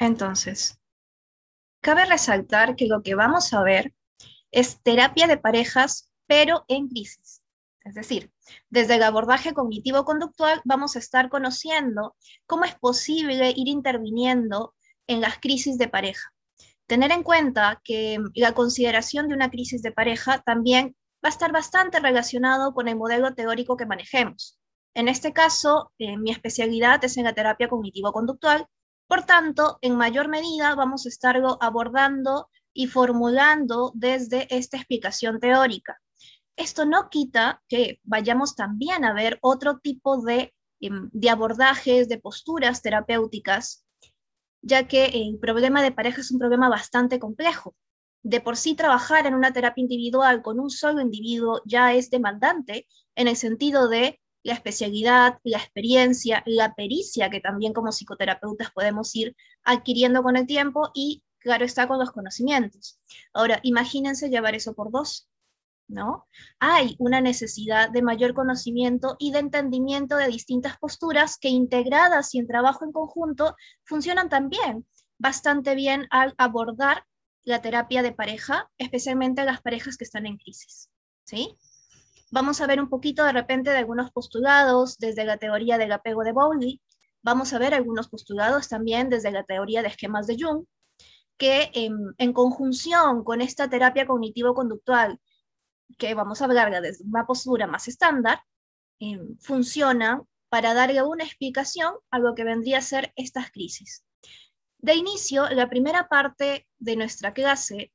Entonces, cabe resaltar que lo que vamos a ver es terapia de parejas, pero en crisis. Es decir, desde el abordaje cognitivo-conductual vamos a estar conociendo cómo es posible ir interviniendo en las crisis de pareja. Tener en cuenta que la consideración de una crisis de pareja también va a estar bastante relacionado con el modelo teórico que manejemos. En este caso, eh, mi especialidad es en la terapia cognitivo-conductual, por tanto, en mayor medida vamos a estarlo abordando y formulando desde esta explicación teórica. Esto no quita que vayamos también a ver otro tipo de, em, de abordajes, de posturas terapéuticas, ya que el problema de pareja es un problema bastante complejo. De por sí trabajar en una terapia individual con un solo individuo ya es demandante en el sentido de la especialidad, la experiencia, la pericia que también como psicoterapeutas podemos ir adquiriendo con el tiempo y claro está con los conocimientos. Ahora, imagínense llevar eso por dos. ¿no? Hay una necesidad de mayor conocimiento y de entendimiento de distintas posturas que integradas y en trabajo en conjunto funcionan también bastante bien al abordar la terapia de pareja, especialmente las parejas que están en crisis, ¿sí? Vamos a ver un poquito de repente de algunos postulados desde la teoría del apego de Bowley, vamos a ver algunos postulados también desde la teoría de esquemas de Jung, que en, en conjunción con esta terapia cognitivo-conductual que vamos a hablar desde una postura más estándar, eh, funciona para darle una explicación a lo que vendría a ser estas crisis. De inicio, la primera parte de nuestra clase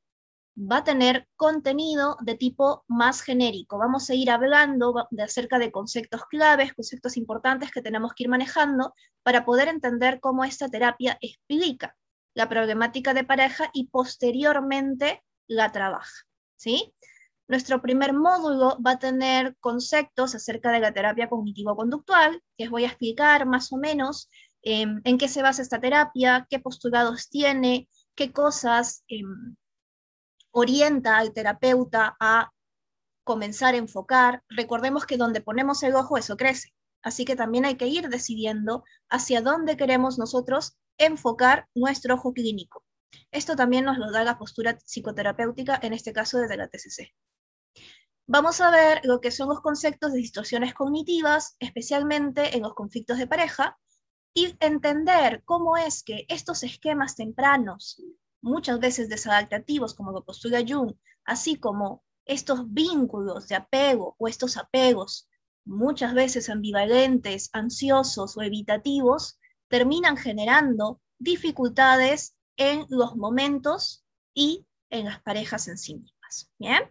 va a tener contenido de tipo más genérico. Vamos a ir hablando de acerca de conceptos claves, conceptos importantes que tenemos que ir manejando para poder entender cómo esta terapia explica la problemática de pareja y posteriormente la trabaja. ¿sí? Nuestro primer módulo va a tener conceptos acerca de la terapia cognitivo-conductual, que os voy a explicar más o menos em, en qué se basa esta terapia, qué postulados tiene, qué cosas em, orienta al terapeuta a comenzar a enfocar. Recordemos que donde ponemos el ojo, eso crece. Así que también hay que ir decidiendo hacia dónde queremos nosotros enfocar nuestro ojo clínico. Esto también nos lo da la postura psicoterapéutica, en este caso desde la TCC. Vamos a ver lo que son los conceptos de distorsiones cognitivas, especialmente en los conflictos de pareja, y entender cómo es que estos esquemas tempranos, muchas veces desadaptativos, como lo postula Jung, así como estos vínculos de apego o estos apegos, muchas veces ambivalentes, ansiosos o evitativos, terminan generando dificultades en los momentos y en las parejas en sí mismas. ¿Bien?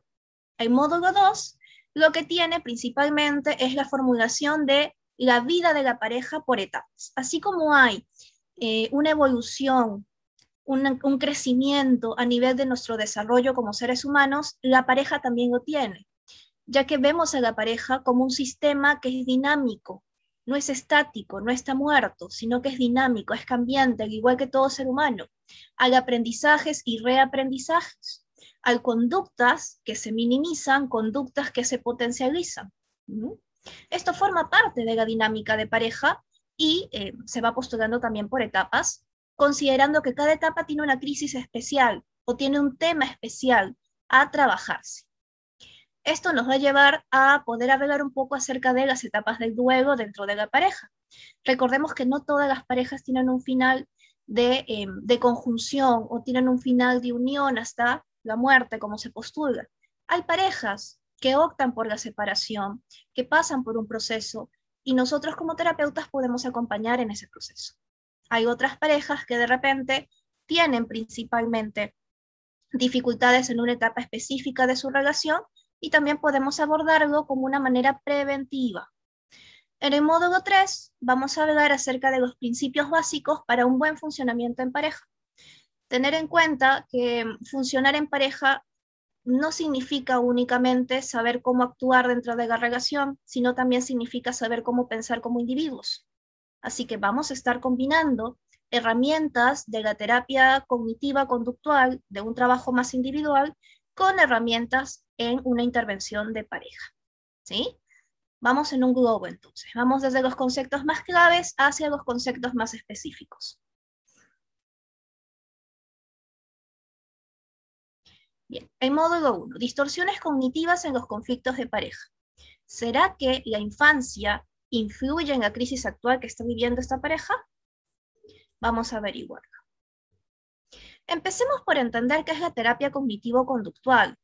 El módulo 2 lo que tiene principalmente es la formulación de la vida de la pareja por etapas. Así como hay eh, una evolución, un crecimiento a nivel de nuestro desarrollo como seres humanos, la pareja también lo tiene, ya que vemos a la pareja como un sistema que es dinámico, no es estático, no está muerto, sino que es dinámico, es cambiante, al igual que todo ser humano. Hay aprendizajes y reaprendizajes hay conductas que se minimizan, conductas que se potencializan. Esto forma parte de la dinámica de pareja y eh, se va postulando también por etapas, considerando que cada etapa tiene una crisis especial o tiene un tema especial a trabajarse. Esto nos va a llevar a poder hablar un poco acerca de las etapas del duelo dentro de la pareja. Recordemos que no todas las parejas tienen un final de, em, de conjunción o tienen un final de unión hasta la muerte, como se postula. Hay parejas que optan por la separación, que pasan por un proceso y nosotros como terapeutas podemos acompañar en ese proceso. Hay otras parejas que de repente tienen principalmente dificultades en una etapa específica de su relación y también podemos abordarlo como una manera preventiva. En el módulo 3 vamos a hablar acerca de los principios básicos para un buen funcionamiento en pareja tener en cuenta que funcionar en pareja no significa únicamente saber cómo actuar dentro de la relación, sino también significa saber cómo pensar como individuos. Así que vamos a estar combinando herramientas de la terapia cognitiva conductual, de un trabajo más individual, con herramientas en una intervención de pareja. ¿Sí? Vamos en un globo entonces. Vamos desde los conceptos más claves hacia los conceptos más específicos. Bien, el módulo 1, distorsiones cognitivas en los conflictos de pareja. ¿Será que la infancia influye en la crisis actual que está viviendo esta pareja? Vamos a averiguarlo. Empecemos por entender qué es la terapia cognitivo-conductual.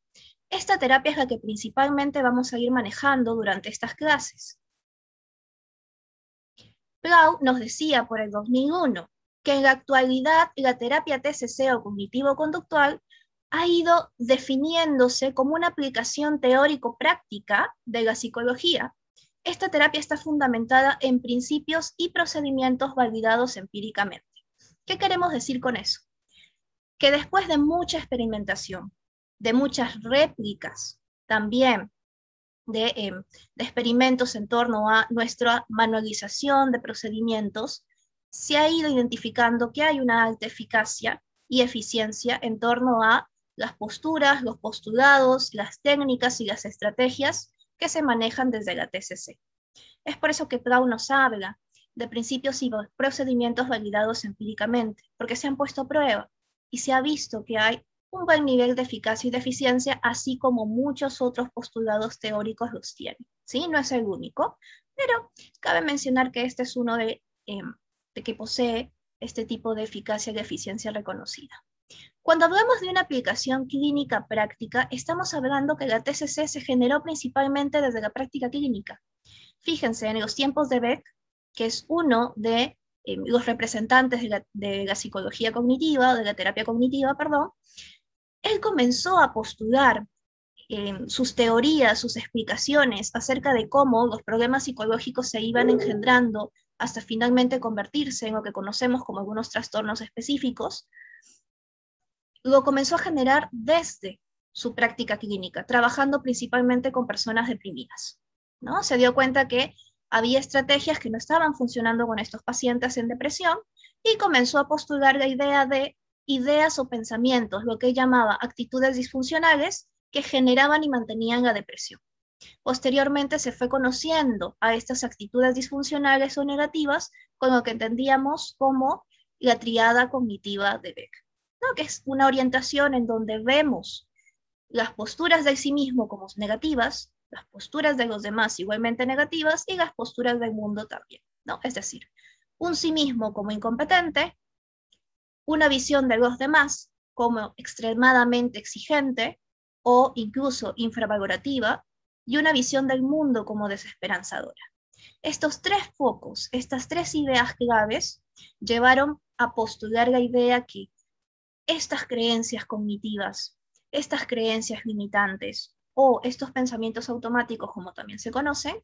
Esta terapia es la que principalmente vamos a ir manejando durante estas clases. Plau nos decía por el 2001 que en la actualidad la terapia TCC o cognitivo-conductual ha ido definiéndose como una aplicación teórico-práctica de la psicología. Esta terapia está fundamentada en principios y procedimientos validados empíricamente. ¿Qué queremos decir con eso? Que después de mucha experimentación, de muchas réplicas, también de, em, de experimentos en torno a nuestra manualización de procedimientos, se ha ido identificando que hay una alta eficacia y eficiencia en torno a las posturas, los postulados, las técnicas y las estrategias que se manejan desde la TCC. Es por eso que Plau nos habla de principios y procedimientos validados empíricamente, porque se han puesto a prueba y se ha visto que hay un buen nivel de eficacia y de eficiencia, así como muchos otros postulados teóricos los tienen. ¿sí? No es el único, pero cabe mencionar que este es uno de, em, de que posee este tipo de eficacia y de eficiencia reconocida. Cuando hablamos de una aplicación clínica práctica, estamos hablando que la TCC se generó principalmente desde la práctica clínica. Fíjense, en los tiempos de Beck, que es uno de eh, los representantes de la, psicología cognitiva, de la terapia cognitiva, perdón, él comenzó a postular eh, sus teorías, sus explicaciones acerca de cómo los problemas psicológicos se iban engendrando hasta finalmente convertirse en lo que conocemos como algunos trastornos específicos, lo comenzó a generar desde su práctica clínica, trabajando principalmente con personas deprimidas. ¿no? Se dio cuenta que había estrategias que no estaban funcionando con estos pacientes en depresión y comenzó a postular la idea de ideas o pensamientos, lo que llamaba actitudes disfuncionales que generaban y mantenían la depresión. Posteriormente se fue conociendo a estas actitudes disfuncionales o negativas con lo que entendíamos como la triada cognitiva de Beck que es una orientación en donde vemos las posturas de sí mismo como negativas, las posturas de los demás igualmente negativas y las posturas del mundo también. ¿no? Es decir, un sí mismo como incompetente, una visión de los demás como extremadamente exigente o incluso infravalorativa, y una visión del mundo como desesperanzadora. Estos tres focos, estas tres ideas claves, llevaron a postular la idea que estas creencias cognitivas, estas creencias limitantes o estos pensamientos automáticos, como también se conocen,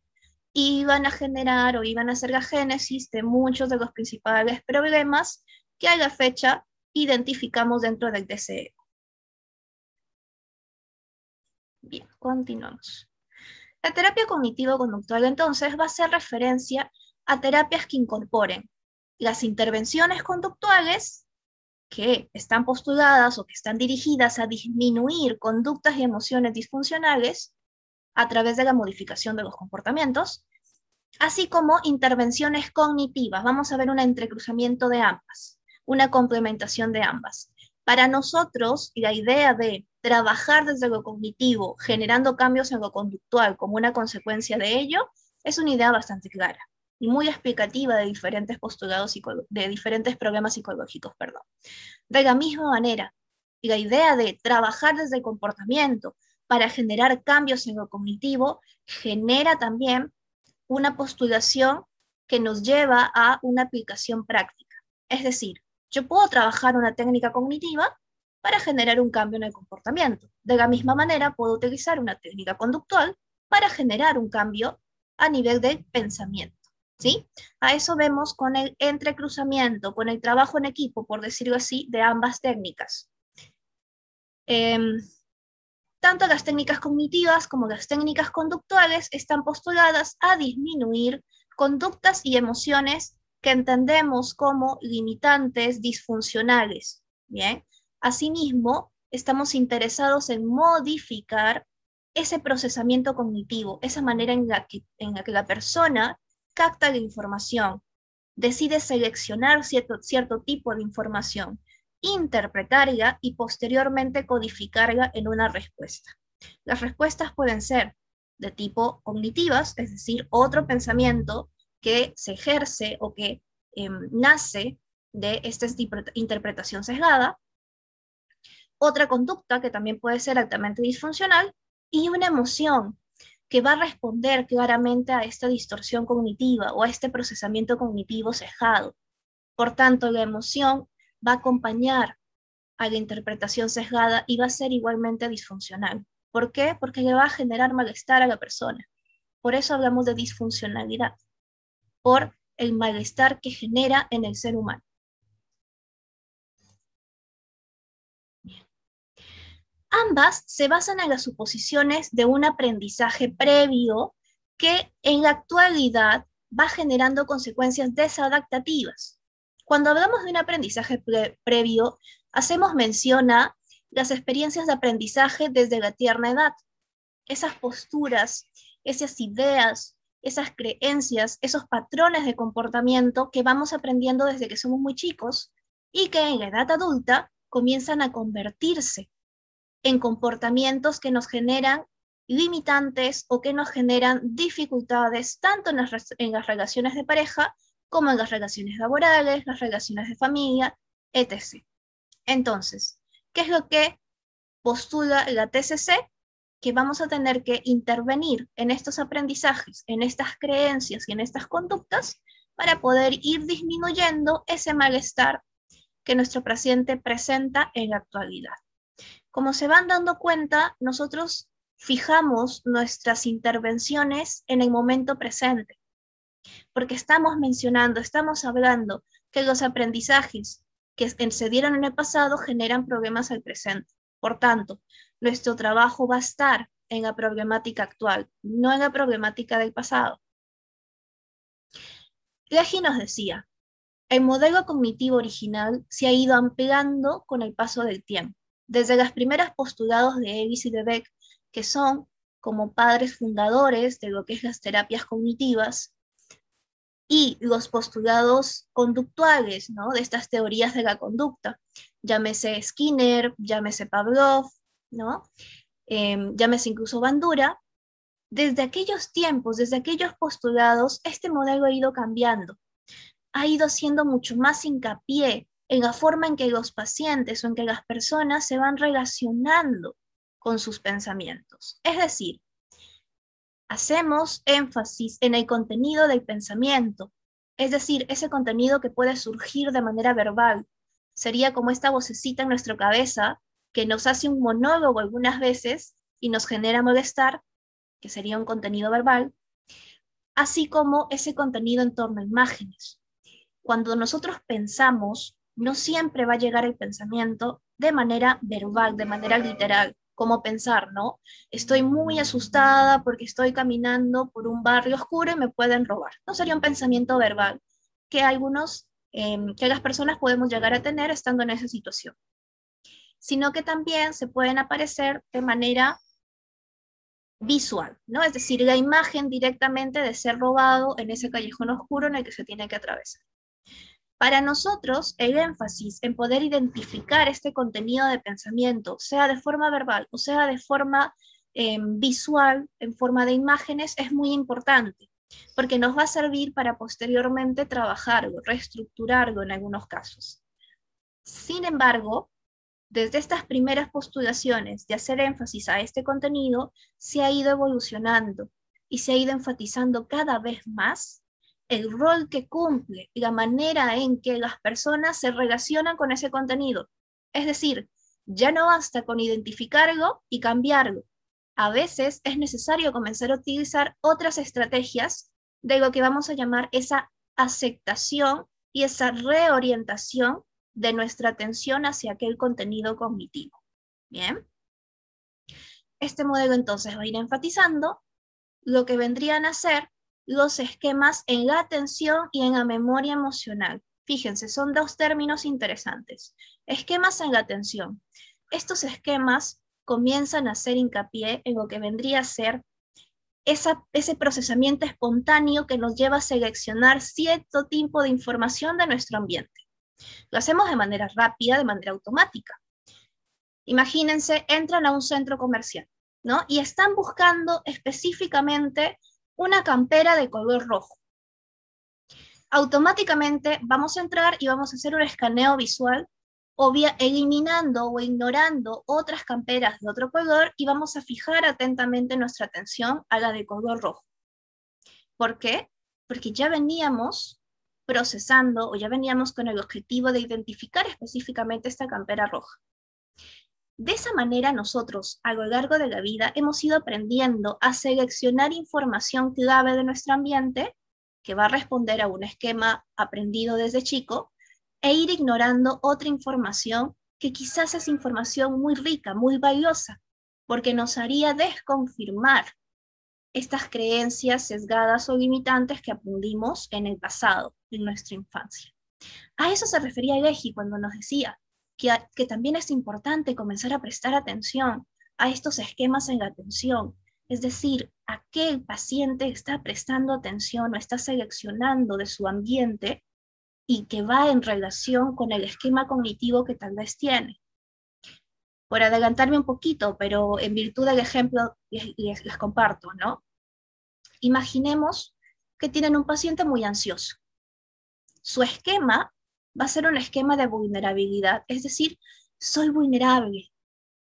iban a generar o iban a ser la génesis de muchos de los principales problemas que a la fecha identificamos dentro del DCE. Bien, continuamos. La terapia cognitivo-conductual entonces va a hacer referencia a terapias que incorporen las intervenciones conductuales que están postuladas o que están dirigidas a disminuir conductas y emociones disfuncionales a través de la modificación de los comportamientos, así como intervenciones cognitivas. Vamos a ver un entrecruzamiento de ambas, una complementación de ambas. Para nosotros, la idea de trabajar desde lo cognitivo, generando cambios en lo conductual como una consecuencia de ello, es una idea bastante clara y muy explicativa de diferentes postulados, de diferentes problemas psicológicos. Perdón. De la misma manera, la idea de trabajar desde el comportamiento para generar cambios en lo cognitivo genera también una postulación que nos lleva a una aplicación práctica. Es decir, yo puedo trabajar una técnica cognitiva para generar un cambio en el comportamiento. De la misma manera, puedo utilizar una técnica conductual para generar un cambio a nivel de pensamiento. ¿Sí? A eso vemos con el entrecruzamiento, con el trabajo en equipo, por decirlo así, de ambas técnicas. Em, tanto las técnicas cognitivas como las técnicas conductuales están postuladas a disminuir conductas y emociones que entendemos como limitantes disfuncionales. Bien, asimismo, estamos interesados en modificar ese procesamiento cognitivo, esa manera en la que, en la, que la persona capta la información, decide seleccionar cierto, cierto tipo de información interpretarla y posteriormente codificarla en una respuesta. Las respuestas pueden ser de tipo cognitivas, es decir, otro pensamiento que se ejerce o que em, nace de esta interpretación sesgada, otra conducta que también puede ser altamente disfuncional y una emoción que va a responder claramente a esta distorsión cognitiva o a este procesamiento cognitivo sesgado. Por tanto, la emoción va a acompañar a la interpretación sesgada y va a ser igualmente disfuncional. ¿Por qué? Porque le va a generar malestar a la persona. Por eso hablamos de disfuncionalidad, por el malestar que genera en el ser humano. Ambas se basan en las suposiciones de un aprendizaje previo que en la actualidad va generando consecuencias desadaptativas. Cuando hablamos de un aprendizaje previo, hacemos mención a las experiencias de aprendizaje desde la tierna edad. Esas posturas, esas ideas, esas creencias, esos patrones de comportamiento que vamos aprendiendo desde que somos muy chicos y que en la edad adulta comienzan a convertirse en comportamientos que nos generan limitantes o que nos generan dificultades tanto en las, relaciones de pareja como en las relaciones laborales, las relaciones de familia, etc. Entonces, ¿qué es lo que postula la TCC? Que vamos a tener que intervenir en estos aprendizajes, en estas creencias y en estas conductas para poder ir disminuyendo ese malestar que nuestro paciente presenta en la actualidad. Como se van dando cuenta, nosotros fijamos nuestras intervenciones en el momento presente, porque estamos mencionando, estamos hablando que los aprendizajes que se dieron en el pasado generan problemas al presente. Por tanto, nuestro trabajo va a estar en la problemática actual, no en la problemática del pasado. Leahy nos decía, el modelo cognitivo original se ha ido ampliando con el paso del tiempo desde las primeras postulados de Ellis y de Beck, que son como padres fundadores de lo que es las terapias cognitivas, y los postulados conductuales, ¿no? De estas teorías de la conducta, llámese Skinner, llámese Pavlov, ¿no? Em, llámese incluso Bandura, desde aquellos tiempos, desde aquellos postulados, este modelo ha ido cambiando, ha ido siendo mucho más hincapié en la forma en que los pacientes o en que las personas se van relacionando con sus pensamientos. Es decir, hacemos énfasis en el contenido del pensamiento, es decir, ese contenido que puede surgir de manera verbal. Sería como esta vocecita en nuestra cabeza que nos hace un monólogo algunas veces y nos genera molestar, que sería un contenido verbal, así como ese contenido en torno a imágenes. Cuando nosotros pensamos, no siempre va a llegar el pensamiento de manera verbal, de manera literal, como pensar, ¿no? Estoy muy asustada porque estoy caminando por un barrio oscuro y me pueden robar. No sería un pensamiento verbal que algunos, em, que las personas podemos llegar a tener estando en esa situación, sino que también se pueden aparecer de manera visual, ¿no? Es decir, la imagen directamente de ser robado en ese callejón oscuro en el que se tiene que atravesar. Para nosotros, el énfasis en poder identificar este contenido de pensamiento, sea de forma verbal o sea de forma em, visual, en forma de imágenes, es muy importante, porque nos va a servir para posteriormente trabajarlo, reestructurarlo en algunos casos. Sin embargo, desde estas primeras postulaciones de hacer énfasis a este contenido, se ha ido evolucionando y se ha ido enfatizando cada vez más el rol que cumple y la manera en que las personas se relacionan con ese contenido. Es decir, ya no basta con identificarlo y cambiarlo. A veces es necesario comenzar a utilizar otras estrategias de lo que vamos a llamar esa aceptación y esa reorientación de nuestra atención hacia aquel contenido cognitivo. Bien. Este modelo entonces va a ir enfatizando lo que vendrían a ser los esquemas en la atención y en la memoria emocional. Fíjense, son dos términos interesantes. Esquemas en la atención. Estos esquemas comienzan a hacer hincapié en lo que vendría a ser ese procesamiento espontáneo que nos lleva a seleccionar cierto tipo de información de nuestro ambiente. Lo hacemos de manera rápida, de manera automática. Imagínense, entran a un centro comercial, ¿no? Y están buscando específicamente una campera de color rojo. Automáticamente vamos a entrar y vamos a hacer un escaneo visual eliminando o ignorando otras camperas de otro color y vamos a fijar atentamente nuestra atención a la de color rojo. ¿Por qué? Porque ya veníamos procesando o ya veníamos con el objetivo de identificar específicamente esta campera roja. De esa manera nosotros a lo largo de la vida hemos ido aprendiendo a seleccionar información clave de nuestro ambiente que va a responder a un esquema aprendido desde chico e ir ignorando otra información que quizás es información muy rica, muy valiosa, porque nos haría desconfirmar estas creencias sesgadas o limitantes que aprendimos en el pasado, en nuestra infancia. A eso se refería Eji cuando nos decía que, también es importante comenzar a prestar atención a estos esquemas en la atención, es decir, a qué paciente está prestando atención o está seleccionando de su ambiente y que va en relación con el esquema cognitivo que tal vez tiene. Por adelantarme un poquito, pero en virtud del ejemplo les, les comparto, ¿no? Imaginemos que tienen un paciente muy ansioso. Su esquema va a ser un esquema de vulnerabilidad, es decir, soy vulnerable,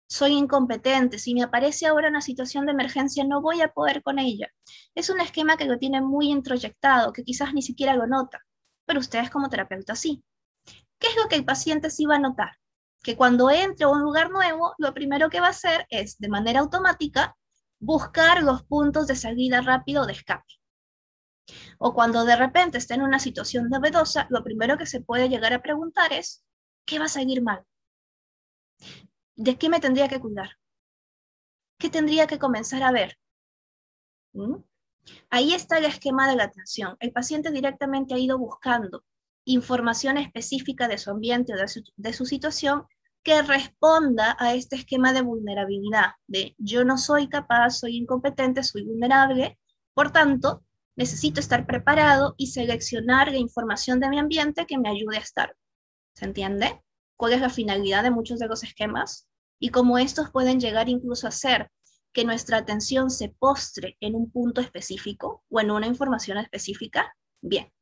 soy incompetente, si me aparece ahora una situación de emergencia no voy a poder con ella. Es un esquema que lo tiene muy introyectado, que quizás ni siquiera lo nota pero ustedes como terapeuta sí. ¿Qué es lo que el paciente sí va a notar? Que cuando entre a un lugar nuevo, lo primero que va a hacer es, de manera automática, buscar los puntos de salida rápido de escape. O cuando de repente está en una situación novedosa, lo primero que se puede llegar a preguntar es, ¿qué va a salir mal? ¿De qué me tendría que cuidar? ¿Qué tendría que comenzar a ver? ¿Mm? Ahí está el esquema de la atención. El paciente directamente ha ido buscando información específica de su ambiente o de su, situación que responda a este esquema de vulnerabilidad, de yo no soy capaz, soy incompetente, soy vulnerable, por tanto, necesito estar preparado y seleccionar la información de mi ambiente que me ayude a estar. ¿Se entiende? ¿Cuál es la finalidad de muchos de los esquemas? Y cómo estos pueden llegar incluso a ser que nuestra atención se postre en un punto específico o en una información específica? Bien,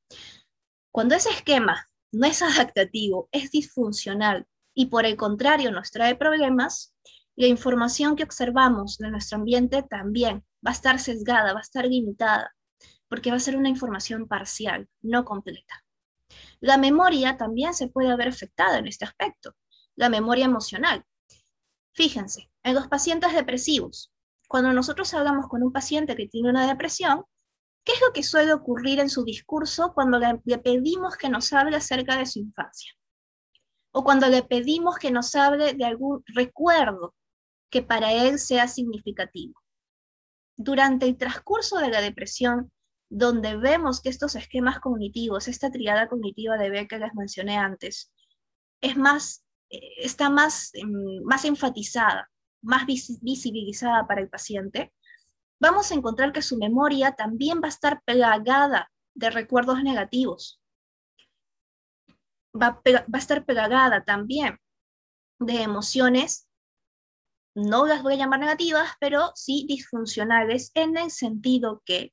cuando ese esquema no es adaptativo, es disfuncional y por el contrario nos trae problemas, la información que observamos de nuestro ambiente también va a estar sesgada, va a estar limitada, porque va a ser una información parcial, no completa. La memoria también se puede ver afectada en este aspecto, la memoria emocional. Fíjense, en los pacientes depresivos, cuando nosotros hablamos con un paciente que tiene una depresión, ¿qué es lo que suele ocurrir en su discurso cuando le, pedimos que nos hable acerca de su infancia? O cuando le pedimos que nos hable de algún recuerdo que para él sea significativo. Durante el transcurso de la depresión, donde vemos que estos esquemas cognitivos, esta triada cognitiva de B que les mencioné antes, es más, eh, está más, em, más enfatizada más visibilizada para el paciente, vamos a encontrar que su memoria también va a estar plagada de recuerdos negativos. Va, va a estar plagada también de emociones, no las voy a llamar negativas, pero sí disfuncionales en el sentido que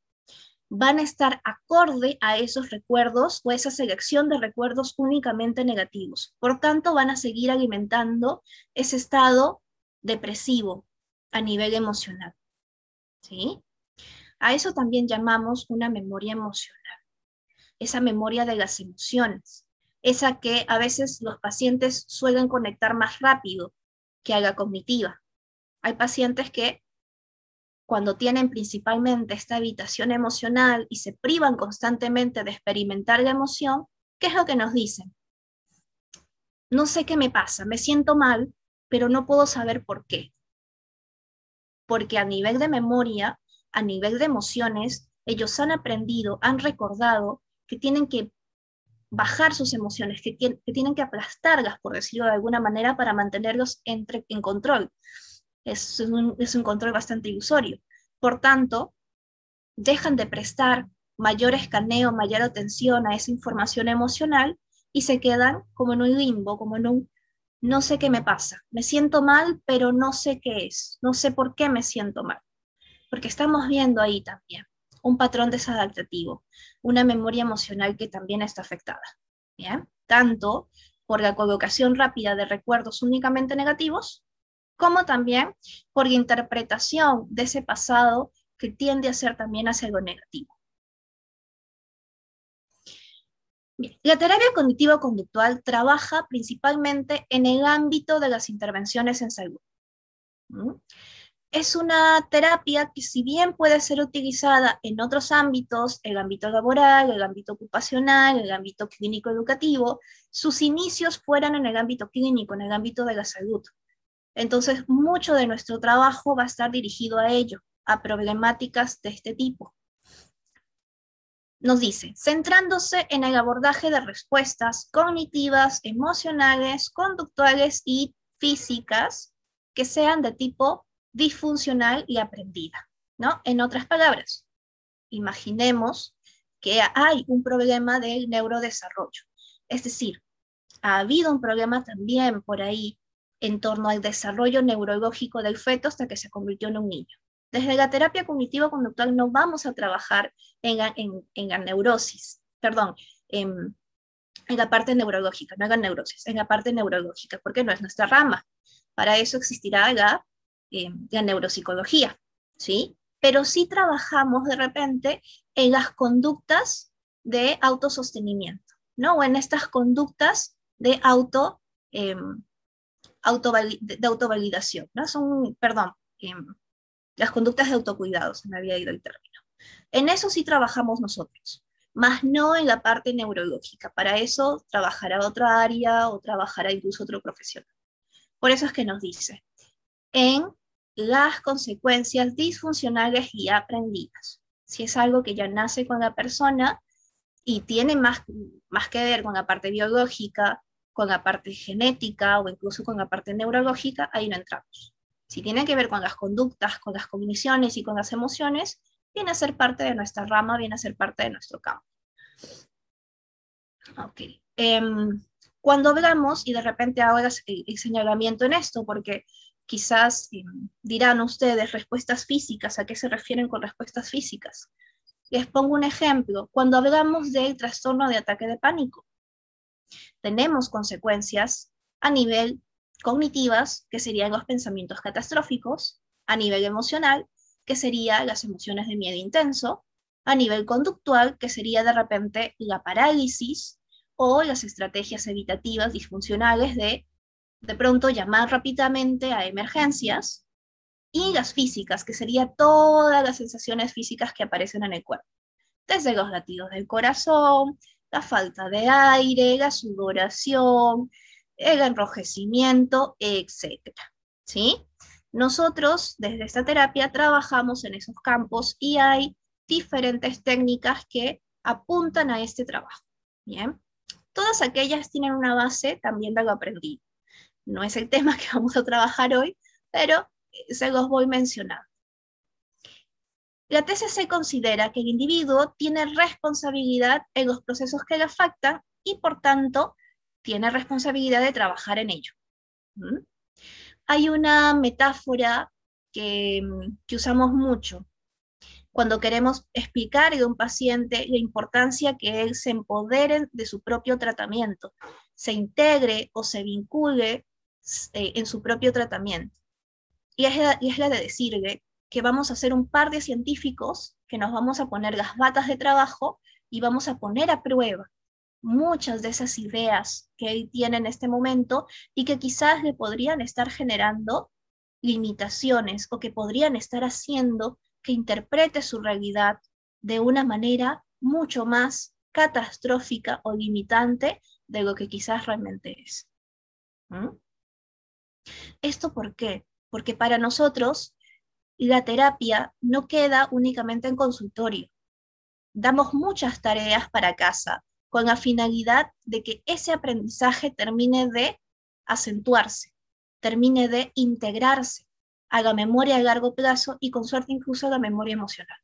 van a estar acorde a esos recuerdos o esa selección de recuerdos únicamente negativos. Por tanto, van a seguir alimentando ese estado depresivo a nivel emocional. ¿Sí? A eso también llamamos una memoria emocional, esa memoria de las emociones, esa que a veces los pacientes suelen conectar más rápido que a la cognitiva. Hay pacientes que cuando tienen principalmente esta habitación emocional y se privan constantemente de experimentar la emoción, ¿qué es lo que nos dicen? No sé qué me pasa, me siento mal, pero no puedo saber por qué. Porque a nivel de memoria, a nivel de emociones, ellos han aprendido, han recordado que tienen que bajar sus emociones, que, tienen que aplastarlas, por decirlo de alguna manera, para mantenerlos en control. Es un, es un control bastante ilusorio. Por tanto, dejan de prestar mayor escaneo, mayor atención a esa información emocional y se quedan como en un limbo, como en un no sé qué me pasa, me siento mal, pero no sé qué es, no sé por qué me siento mal, porque estamos viendo ahí también un patrón desadaptativo, una memoria emocional que también está afectada, ¿bien? Tanto por la colocación rápida de recuerdos únicamente negativos, como también por interpretación de ese pasado que tiende a ser también hacia lo negativo. la terapia cognitivo-conductual trabaja principalmente en el ámbito de las intervenciones en salud. Es una terapia que si bien puede ser utilizada en otros ámbitos, el ámbito laboral, el ámbito ocupacional, el ámbito clínico-educativo, sus inicios fueran en el ámbito clínico, en el ámbito de la salud. Entonces, mucho de nuestro trabajo va a estar dirigido a ello, a problemáticas de este tipo nos dice, centrándose en el abordaje de respuestas cognitivas, emocionales, conductuales y físicas que sean de tipo disfuncional y aprendida, ¿no? En otras palabras, imaginemos que hay un problema del neurodesarrollo, es decir, ha habido un problema también por ahí en torno al desarrollo neurológico del feto hasta que se convirtió en un niño. Desde la terapia cognitivo-conductual no vamos a trabajar en, en, la neurosis, perdón, en, la parte neurológica, no en la neurosis, en la parte neurológica, porque no es nuestra rama. Para eso existirá la, em, la neuropsicología, ¿sí? Pero sí trabajamos de repente en las conductas de autosostenimiento, ¿no? O en estas conductas de auto, eh, de autovalidación, ¿no? Son, perdón, em, las conductas de autocuidado, se me había ido el término. En eso sí trabajamos nosotros, más no en la parte neurológica. Para eso trabajará otra área o trabajará incluso otro profesional. Por eso es que nos dice, en las consecuencias disfuncionales y aprendidas. Si es algo que ya nace con la persona y tiene más, más que ver con la parte biológica, con la parte genética o incluso con la parte neurológica, ahí no entramos si tiene que ver con las conductas, con las cogniciones y con las emociones, viene a ser parte de nuestra rama, viene a ser parte de nuestro campo. Ok. Em, cuando hablamos, y de repente hago el, señalamiento en esto, porque quizás em, dirán ustedes respuestas físicas, ¿a qué se refieren con respuestas físicas? Les pongo un ejemplo. Cuando hablamos del trastorno de ataque de pánico, tenemos consecuencias a nivel cognitivas, que serían los pensamientos catastróficos, a nivel emocional, que serían las emociones de miedo intenso, a nivel conductual, que sería de repente la parálisis o las estrategias evitativas disfuncionales de de pronto llamar rápidamente a emergencias, y las físicas, que serían todas las sensaciones físicas que aparecen en el cuerpo, desde los latidos del corazón, la falta de aire, la sudoración, el enrojecimiento, etcétera, ¿sí? Nosotros desde esta terapia trabajamos en esos campos y hay diferentes técnicas que apuntan a este trabajo, ¿bien? Todas aquellas tienen una base también de lo aprendido. No es el tema que vamos a trabajar hoy, pero se los voy mencionando. La TCC considera que el individuo tiene responsabilidad en los procesos que le afectan y por tanto tiene responsabilidad de trabajar en ello. ¿Mm? Hay una metáfora que, que usamos mucho cuando queremos explicar a un paciente la importancia que él se empodere de su propio tratamiento, se integre o se vincule eh, en su propio tratamiento. Y es, la, y es la de decirle que vamos a ser un par de científicos que nos vamos a poner las batas de trabajo y vamos a poner a prueba muchas de esas ideas que tiene en este momento y que quizás le podrían estar generando limitaciones o que podrían estar haciendo que interprete su realidad de una manera mucho más catastrófica o limitante de lo que quizás realmente es. ¿Mm? ¿Esto por qué? Porque para nosotros la terapia no queda únicamente en consultorio. Damos muchas tareas para casa, con la finalidad de que ese aprendizaje termine de acentuarse, termine de integrarse a la memoria a largo plazo y con suerte incluso a la memoria emocional.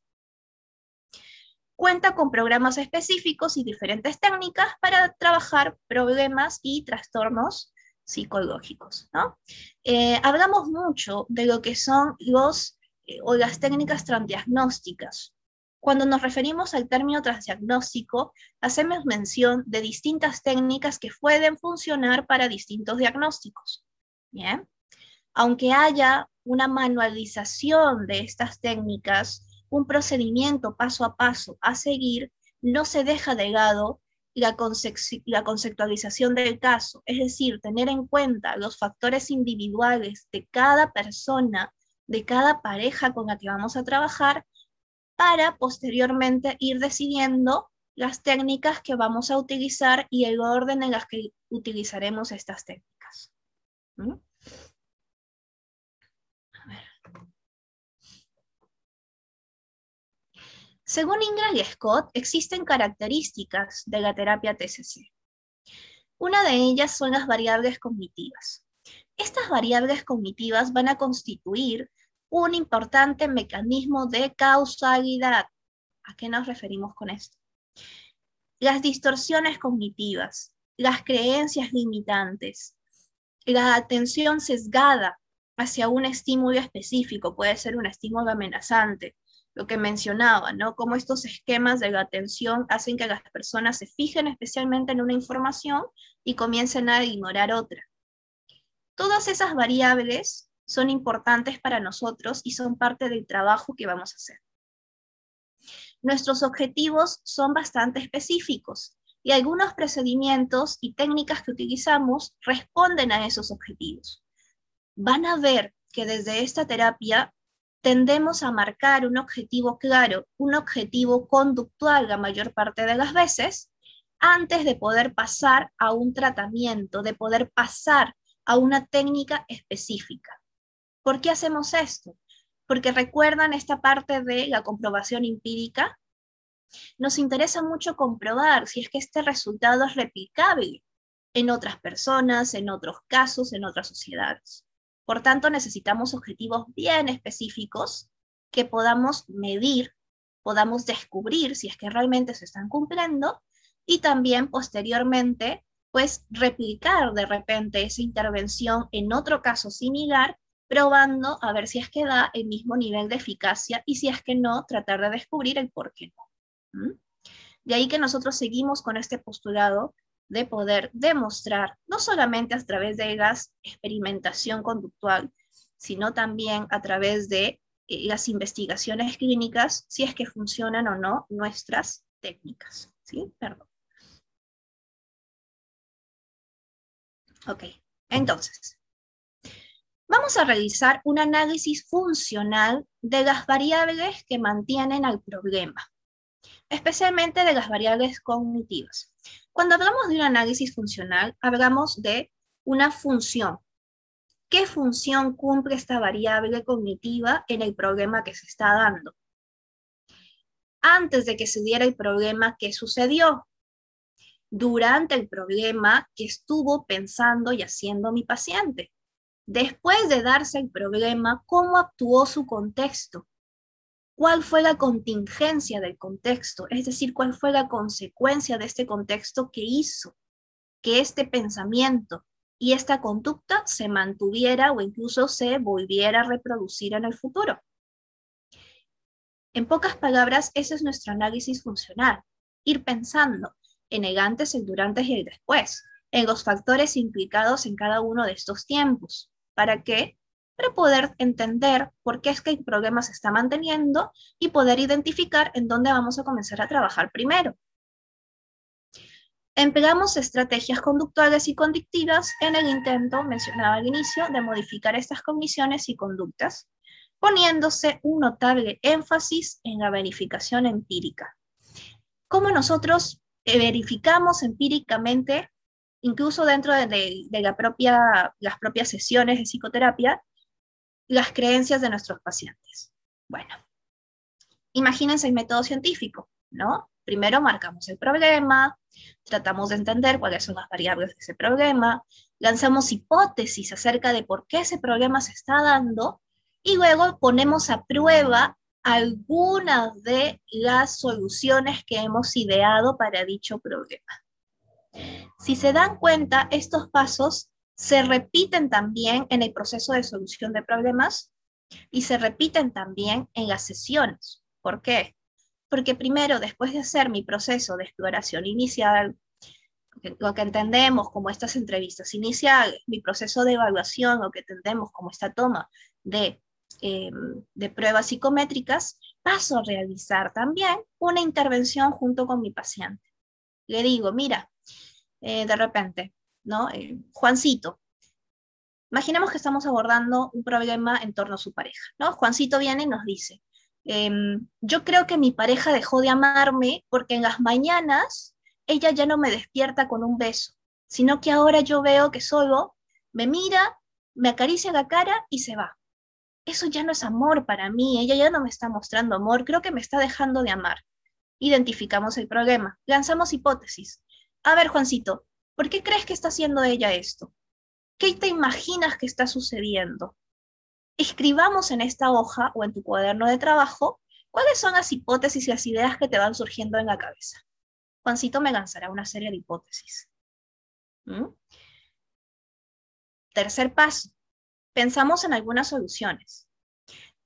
cuenta con programas específicos y diferentes técnicas para trabajar problemas y trastornos psicológicos. ¿no? Eh, hablamos mucho de lo que son los o las técnicas transdiagnósticas. Cuando nos referimos al término transdiagnóstico, hacemos mención de distintas técnicas que pueden funcionar para distintos diagnósticos. Bien, aunque haya una manualización de estas técnicas, un procedimiento paso a paso a seguir, no se deja de lado la, la conceptualización del caso, es decir, tener en cuenta los factores individuales de cada persona, de cada pareja con la que vamos a trabajar, para posteriormente ir decidiendo las técnicas que vamos a utilizar y el orden en las que utilizaremos estas técnicas. Según Ingram y Scott, existen características de la terapia TCC. Una de ellas son las variables cognitivas. Estas variables cognitivas van a constituir un importante mecanismo de causalidad. ¿A qué nos referimos con esto? Las distorsiones cognitivas, las creencias limitantes, la atención sesgada hacia un estímulo específico, puede ser un estímulo amenazante, lo que mencionaba, ¿no? Cómo estos esquemas de la atención hacen que las personas se fijen especialmente en una información y comiencen a ignorar otra. Todas esas variables son importantes para nosotros y son parte del trabajo que vamos a hacer. Nuestros objetivos son bastante específicos y algunos procedimientos y técnicas que utilizamos responden a esos objetivos. Van a ver que desde esta terapia tendemos a marcar un objetivo claro, un objetivo conductual la mayor parte de las veces, antes de poder pasar a un tratamiento, de poder pasar a una técnica específica. ¿Por qué hacemos esto? Porque recuerdan esta parte de la comprobación empírica. Nos interesa mucho comprobar si es que este resultado es replicable en otras personas, en otros casos, en otras sociedades. Por tanto, necesitamos objetivos bien específicos que podamos medir, podamos descubrir si es que realmente se están cumpliendo y también posteriormente, pues replicar de repente esa intervención en otro caso similar, probando a ver si es que da el mismo nivel de eficacia y si es que no, tratar de descubrir el por qué no. De ahí que nosotros seguimos con este postulado de poder demostrar, no solamente a través de la experimentación conductual, sino también a través de eh, las investigaciones clínicas, si es que funcionan o no nuestras técnicas. ¿Sí? Perdón. Ok, entonces, vamos a realizar un análisis funcional de las variables que mantienen al problema, especialmente de las variables cognitivas. Cuando hablamos de un análisis funcional, hablamos de una función. ¿Qué función cumple esta variable cognitiva en el problema que se está dando? Antes de que se diera el problema, ¿qué sucedió? Durante el problema, ¿qué estuvo pensando y haciendo mi paciente? Después de darse el problema, ¿cómo actuó su contexto? cuál fue la contingencia del contexto, es decir, cuál fue la consecuencia de este contexto que hizo que este pensamiento y esta conducta se mantuviera o incluso se volviera a reproducir en el futuro. En pocas palabras, ese es nuestro análisis funcional, ir pensando en el antes, el durante y el después, en los factores implicados en cada uno de estos tiempos, para que para poder entender por qué es que el problema se está manteniendo y poder identificar en dónde vamos a comenzar a trabajar primero. Empleamos estrategias conductuales y conductivas en el intento, mencionado al inicio, de modificar estas cogniciones y conductas, poniéndose un notable énfasis en la verificación empírica. ¿Cómo nosotros eh, verificamos empíricamente, incluso dentro de, la propia, las propias sesiones de psicoterapia, las creencias de nuestros pacientes. Bueno, imagínense el método científico, ¿no? Primero marcamos el problema, tratamos de entender cuáles son las variables de ese problema, lanzamos hipótesis acerca de por qué ese problema se está dando y luego ponemos a prueba algunas de las soluciones que hemos ideado para dicho problema. Si se dan cuenta, estos pasos se repiten también en el proceso de solución de problemas y se repiten también en las sesiones. ¿Por qué? Porque primero, después de hacer mi proceso de exploración inicial, lo que entendemos como estas entrevistas iniciales, mi proceso de evaluación, lo que entendemos como esta toma de, em, de pruebas psicométricas, paso a realizar también una intervención junto con mi paciente. Le digo, mira, eh, de repente, ¿no? Eh, Juancito, imaginemos que estamos abordando un problema en torno a su pareja, ¿no? Juancito viene y nos dice, em, yo creo que mi pareja dejó de amarme porque en las mañanas ella ya no me despierta con un beso, sino que ahora yo veo que solo me mira, me acaricia la cara y se va. Eso ya no es amor para mí, ella ya no me está mostrando amor, creo que me está dejando de amar. Identificamos el problema, lanzamos hipótesis. A ver, Juancito, ¿por qué crees que está haciendo ella esto? ¿Qué te imaginas que está sucediendo? Escribamos en esta hoja o en tu cuaderno de trabajo cuáles son las hipótesis y las ideas que te van surgiendo en la cabeza. Juancito me lanzará una serie de hipótesis. ¿Mm? Tercer paso, pensamos en algunas soluciones.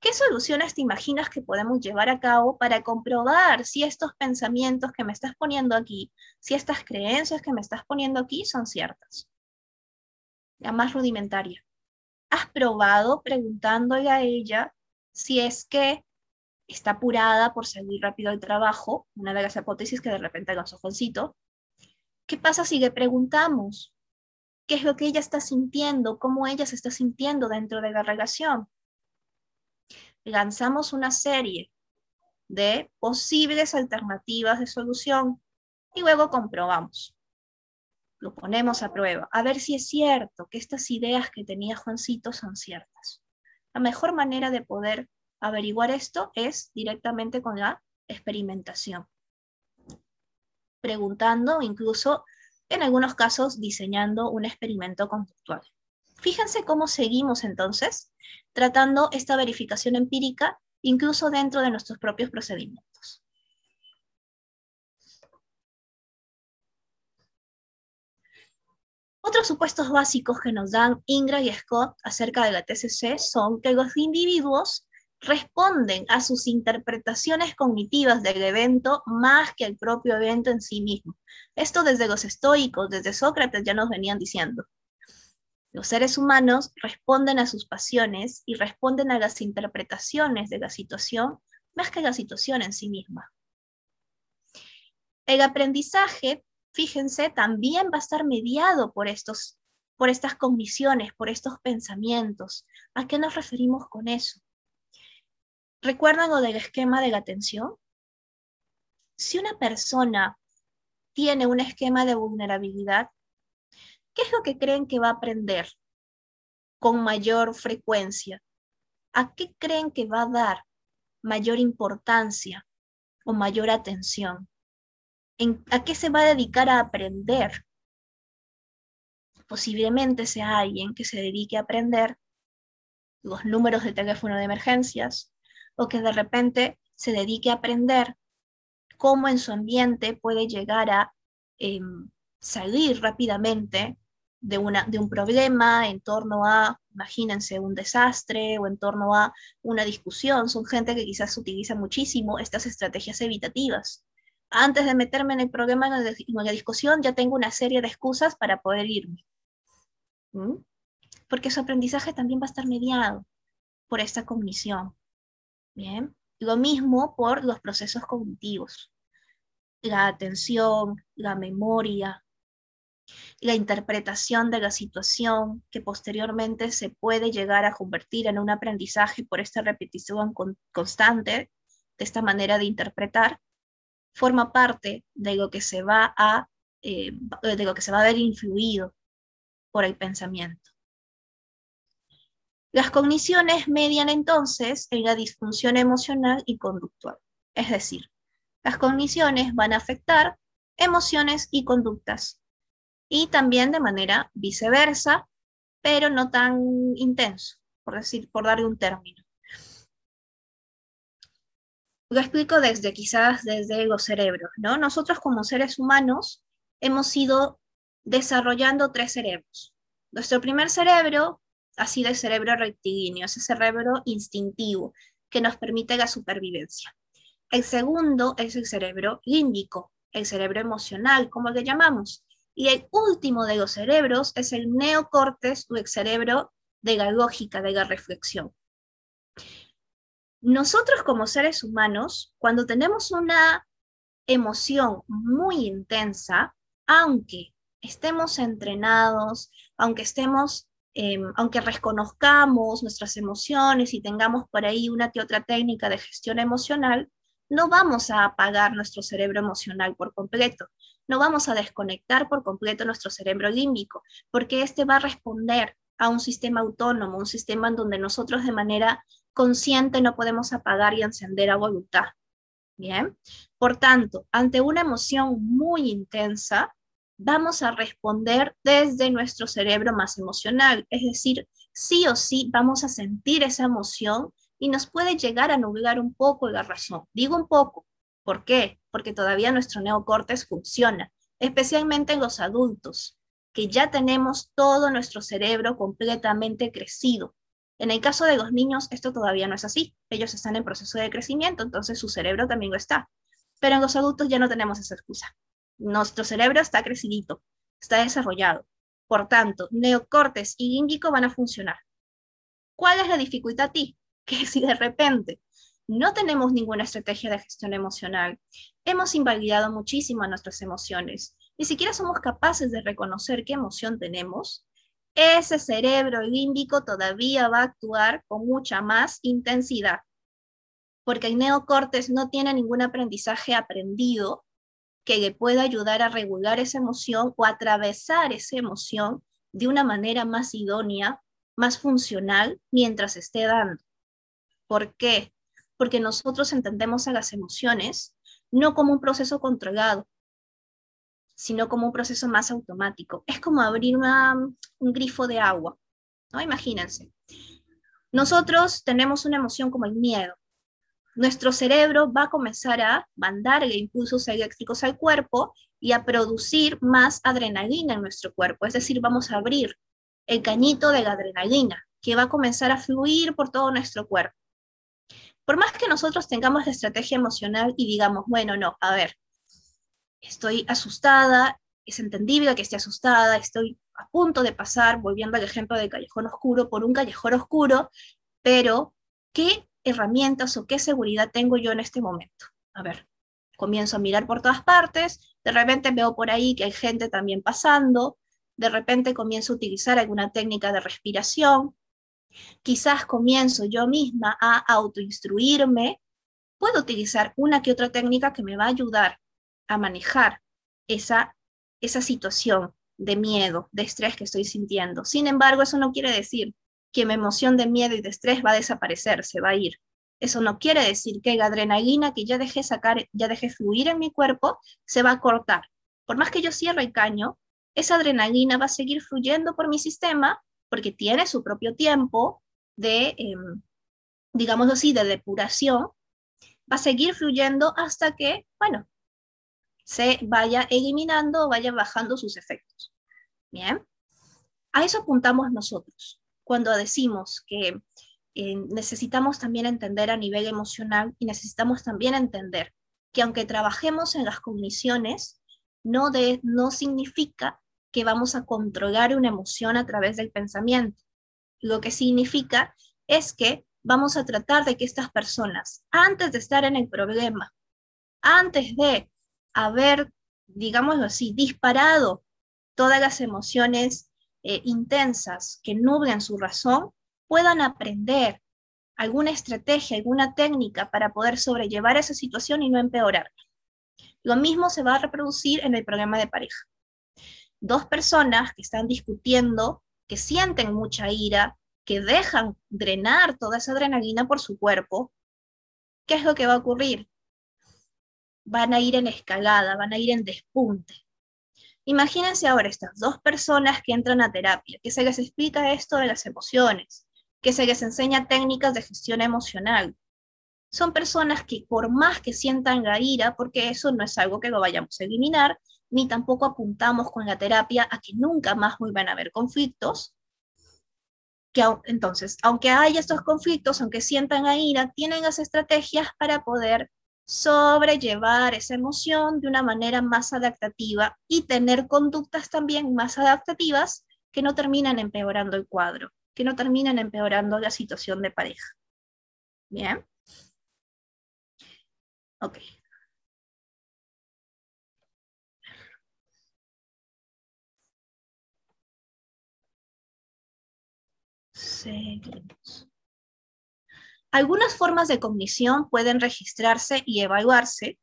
¿Qué soluciones te imaginas que podemos llevar a cabo para comprobar si estos pensamientos que me estás poniendo aquí, si estas creencias que me estás poniendo aquí son ciertas? La más rudimentaria. ¿Has probado preguntándole a ella si es que está apurada por salir rápido al trabajo? Una de las hipótesis que de repente su Juancito. ¿Qué pasa si le preguntamos qué es lo que ella está sintiendo, cómo ella se está sintiendo dentro de la relación? Lanzamos una serie de posibles alternativas de solución y luego comprobamos. Lo ponemos a prueba, a ver si es cierto que estas ideas que tenía Juancito son ciertas. La mejor manera de poder averiguar esto es directamente con la experimentación. Preguntando, incluso en algunos casos diseñando un experimento conductual. Fíjense cómo seguimos entonces tratando esta verificación empírica incluso dentro de nuestros propios procedimientos. Otros supuestos básicos que nos dan Ingra y Scott acerca de la TCC son que los individuos responden a sus interpretaciones cognitivas del evento más que al propio evento en sí mismo. Esto desde los estoicos, desde Sócrates ya nos venían diciendo. Los seres humanos responden a sus pasiones y responden a las interpretaciones de la situación más que a la situación en sí misma. El aprendizaje, fíjense, también va a estar mediado por, estos, por estas cogniciones, por estos pensamientos. ¿A qué nos referimos con eso? ¿Recuerdan lo del esquema de la atención? Si una persona tiene un esquema de vulnerabilidad, ¿Qué es lo que creen que va a aprender con mayor frecuencia? ¿A qué creen que va a dar mayor importancia o mayor atención? ¿A qué se va a dedicar a aprender? Posiblemente sea alguien que se dedique a aprender los números de teléfono de emergencias o que de repente se dedique a aprender cómo en su ambiente puede llegar a em, salir rápidamente de, una, de un problema en torno a, imagínense, un desastre o en torno a una discusión. Son gente que quizás utiliza muchísimo estas estrategias evitativas. Antes de meterme en el problema, en la discusión, ya tengo una serie de excusas para poder irme. ¿Mm? Porque su aprendizaje también va a estar mediado por esta cognición. Bien. Lo mismo por los procesos cognitivos. La atención, la memoria, la interpretación de la situación que posteriormente se puede llegar a convertir en un aprendizaje por esta repetición constante de esta manera de interpretar, forma parte de lo que se va a, eh, de lo que se va a ver influido por el pensamiento. Las cogniciones median entonces en la disfunción emocional y conductual. Es decir, las cogniciones van a afectar emociones y conductas y también de manera viceversa, pero no tan intenso, por decir, por darle un término. Lo explico desde quizás desde los cerebros, ¿no? Nosotros como seres humanos hemos ido desarrollando tres cerebros. Nuestro primer cerebro ha sido el cerebro rectilíneo, ese cerebro instintivo que nos permite la supervivencia. El segundo es el cerebro límbico, el cerebro emocional, como le llamamos. Y el último de los cerebros es el neocortes o el cerebro de la lógica, de la reflexión. Nosotros como seres humanos, cuando tenemos una emoción muy intensa, aunque estemos entrenados, aunque estemos, em, aunque reconozcamos nuestras emociones y tengamos por ahí una que otra técnica de gestión emocional, no vamos a apagar nuestro cerebro emocional por completo, no vamos a desconectar por completo nuestro cerebro límbico, porque este va a responder a un sistema autónomo, un sistema en donde nosotros de manera consciente no podemos apagar y encender a voluntad. Bien, por tanto, ante una emoción muy intensa, vamos a responder desde nuestro cerebro más emocional, es decir, sí o sí vamos a sentir esa emoción y nos puede llegar a nublar un poco la razón. Digo un poco, ¿por qué? Porque todavía nuestro neocortes funciona, especialmente en los adultos, que ya tenemos todo nuestro cerebro completamente crecido. En el caso de los niños, esto todavía no es así. Ellos están en proceso de crecimiento, entonces su cerebro también lo está. Pero en los adultos ya no tenemos esa excusa. Nuestro cerebro está crecidito, está desarrollado. Por tanto, neocortes y límbico van a funcionar. ¿Cuál es la dificultad a ti? que si de repente no tenemos ninguna estrategia de gestión emocional, hemos invalidado muchísimo nuestras emociones, ni siquiera somos capaces de reconocer qué emoción tenemos, ese cerebro límbico todavía va a actuar con mucha más intensidad, porque el neocortes no tiene ningún aprendizaje aprendido que le pueda ayudar a regular esa emoción o atravesar esa emoción de una manera más idónea, más funcional mientras esté dando. ¿Por qué? Porque nosotros entendemos a las emociones no como un proceso controlado, sino como un proceso más automático. Es como abrir un grifo de agua, ¿no? Imagínense. Nosotros tenemos una emoción como el miedo. Nuestro cerebro va a comenzar a mandarle impulsos eléctricos al cuerpo y a producir más adrenalina en nuestro cuerpo. Es decir, vamos a abrir el cañito de la adrenalina que va a comenzar a fluir por todo nuestro cuerpo. Por más que nosotros tengamos la estrategia emocional y digamos, bueno, no, a ver, estoy asustada, es entendible que esté asustada, estoy a punto de pasar, volviendo al ejemplo del callejón oscuro, por un callejón oscuro, pero ¿qué herramientas o qué seguridad tengo yo en este momento? A ver, comienzo a mirar por todas partes, de repente veo por ahí que hay gente también pasando, de repente comienzo a utilizar alguna técnica de respiración, Quizás comienzo yo misma a autoinstruirme, puedo utilizar una que otra técnica que me va a ayudar a manejar esa, esa situación de miedo, de estrés que estoy sintiendo. Sin embargo, eso no quiere decir que mi emoción de miedo y de estrés va a desaparecer, se va a ir. Eso no quiere decir que la adrenalina que ya dejé sacar, ya dejé fluir en mi cuerpo, se va a cortar. Por más que yo cierre el caño, esa adrenalina va a seguir fluyendo por mi sistema porque tiene su propio tiempo de, em, digamos así, de depuración, va a seguir fluyendo hasta que, bueno, se vaya eliminando, vaya bajando sus efectos. Bien, a eso apuntamos nosotros cuando decimos que eh, necesitamos también entender a nivel emocional y necesitamos también entender que aunque trabajemos en las cogniciones, no, de, no significa que vamos a controlar una emoción a través del pensamiento. Lo que significa es que vamos a tratar de que estas personas, antes de estar en el problema, antes de haber, digámoslo así, disparado todas las emociones eh, intensas que nublen su razón, puedan aprender alguna estrategia, alguna técnica para poder sobrellevar esa situación y no empeorarla. Lo mismo se va a reproducir en el problema de pareja dos personas que están discutiendo, que sienten mucha ira, que dejan drenar toda esa adrenalina por su cuerpo, ¿qué es lo que va a ocurrir? Van a ir en escalada, van a ir en despunte. Imagínense ahora estas dos personas que entran a terapia, que se les explica esto de las emociones, que se les enseña técnicas de gestión emocional. son personas que por más que sientan la ira, porque eso no es algo que lo vayamos a eliminar, ni tampoco apuntamos con la terapia a que nunca más vuelvan a haber conflictos, que entonces, aunque haya estos conflictos, aunque sientan la ira, tienen las estrategias para poder sobrellevar esa emoción de una manera más adaptativa y tener conductas también más adaptativas que no terminan empeorando el cuadro, que no terminan empeorando la situación de pareja. Bien. Ok. Algunas formas de cognición pueden registrarse y evaluarse.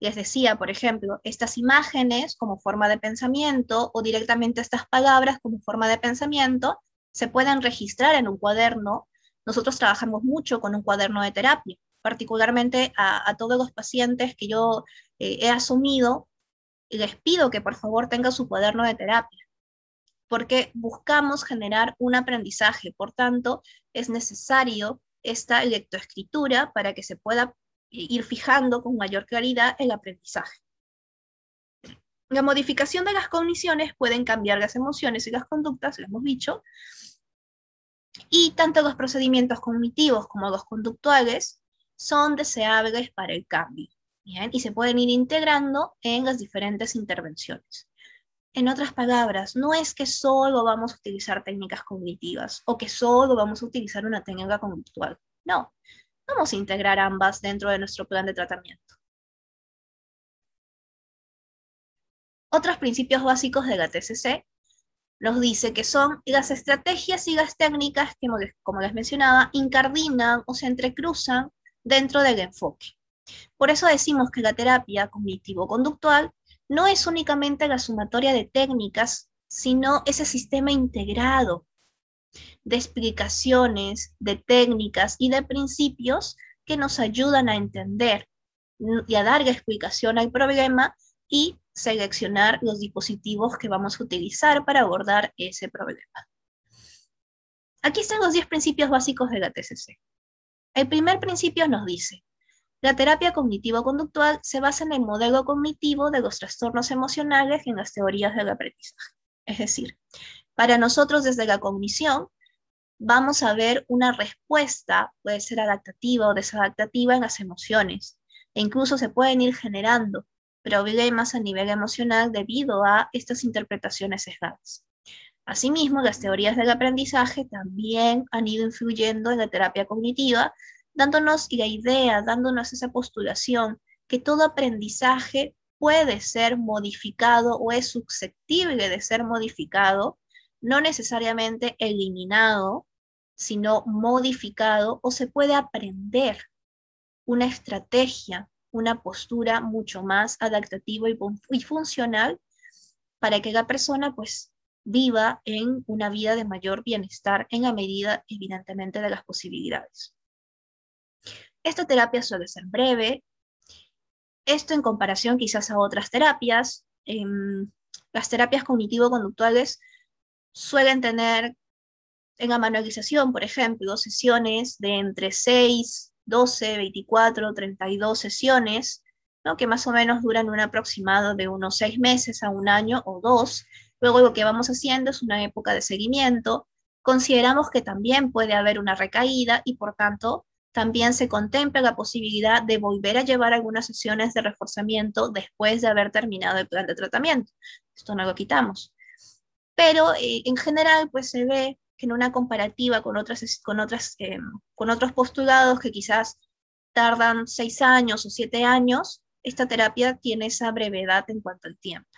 Les decía, por ejemplo, estas imágenes como forma de pensamiento o directamente estas palabras como forma de pensamiento se pueden registrar en un cuaderno. Nosotros trabajamos mucho con un cuaderno de terapia, particularmente a, todos los pacientes que yo eh, he asumido, les pido que por favor tengan su cuaderno de terapia porque buscamos generar un aprendizaje. Por tanto, es necesario esta lectoescritura para que se pueda ir fijando con mayor claridad el aprendizaje. La modificación de las cogniciones pueden cambiar las emociones y las conductas, lo hemos dicho, y tanto los procedimientos cognitivos como los conductuales son deseables para el cambio, y se pueden ir integrando en las diferentes intervenciones. En otras palabras, no es que solo vamos a utilizar técnicas cognitivas o que solo vamos a utilizar una técnica conductual. No, vamos a integrar ambas dentro de nuestro plan de tratamiento. Otros principios básicos de la TCC nos dice que son las estrategias y las técnicas que, como les mencionaba, incardinan o se entrecruzan dentro del enfoque. Por eso decimos que la terapia cognitivo-conductual no es únicamente la sumatoria de técnicas, sino ese sistema integrado de explicaciones, de técnicas y de principios que nos ayudan a entender y a dar explicación al problema y seleccionar los dispositivos que vamos a utilizar para abordar ese problema. Aquí están los 10 principios básicos de la TCC. El primer principio nos dice, la terapia cognitivo-conductual se basa en el modelo cognitivo de los trastornos emocionales y en las teorías del aprendizaje. Es decir, para nosotros desde la cognición vamos a ver una respuesta, puede ser adaptativa o desadaptativa en las emociones, e incluso se pueden ir generando problemas a nivel emocional debido a estas interpretaciones sesgadas. Asimismo, las teorías del aprendizaje también han ido influyendo en la terapia cognitiva dándonos la idea, dándonos esa postulación que todo aprendizaje puede ser modificado o es susceptible de ser modificado, no necesariamente eliminado, sino modificado o se puede aprender una estrategia, una postura mucho más adaptativa y, funcional para que la persona pues viva en una vida de mayor bienestar en la medida evidentemente de las posibilidades. Esta terapia suele ser breve. Esto en comparación quizás a otras terapias. Em, las terapias cognitivo-conductuales suelen tener en la manualización, por ejemplo, sesiones de entre 6, 12, 24, 32 sesiones, ¿no? que más o menos duran un aproximado de unos 6 meses a un año o dos. Luego lo que vamos haciendo es una época de seguimiento. Consideramos que también puede haber una recaída y por tanto también se contempla la posibilidad de volver a llevar algunas sesiones de reforzamiento después de haber terminado el plan de tratamiento. Esto no lo quitamos. Pero eh, en general, pues se ve que en una comparativa con, otras, con, otras, eh, con otros postulados que quizás tardan seis años o siete años, esta terapia tiene esa brevedad en cuanto al tiempo.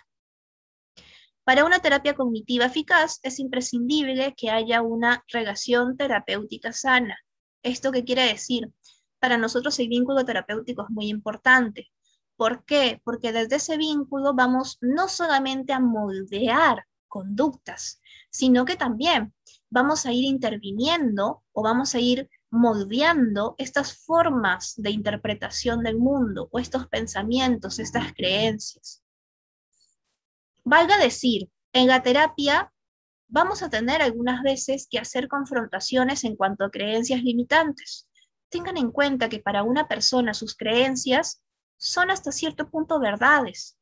Para una terapia cognitiva eficaz es imprescindible que haya una relación terapéutica sana ¿Esto qué quiere decir? Para nosotros el vínculo terapéutico es muy importante. ¿Por qué? Porque desde ese vínculo vamos no solamente a moldear conductas, sino que también vamos a ir interviniendo o vamos a ir moldeando estas formas de interpretación del mundo o estos pensamientos, estas creencias. Valga decir, en la terapia vamos a tener algunas veces que hacer confrontaciones en cuanto a creencias limitantes. tengan en cuenta que para una persona sus creencias son hasta cierto punto verdades,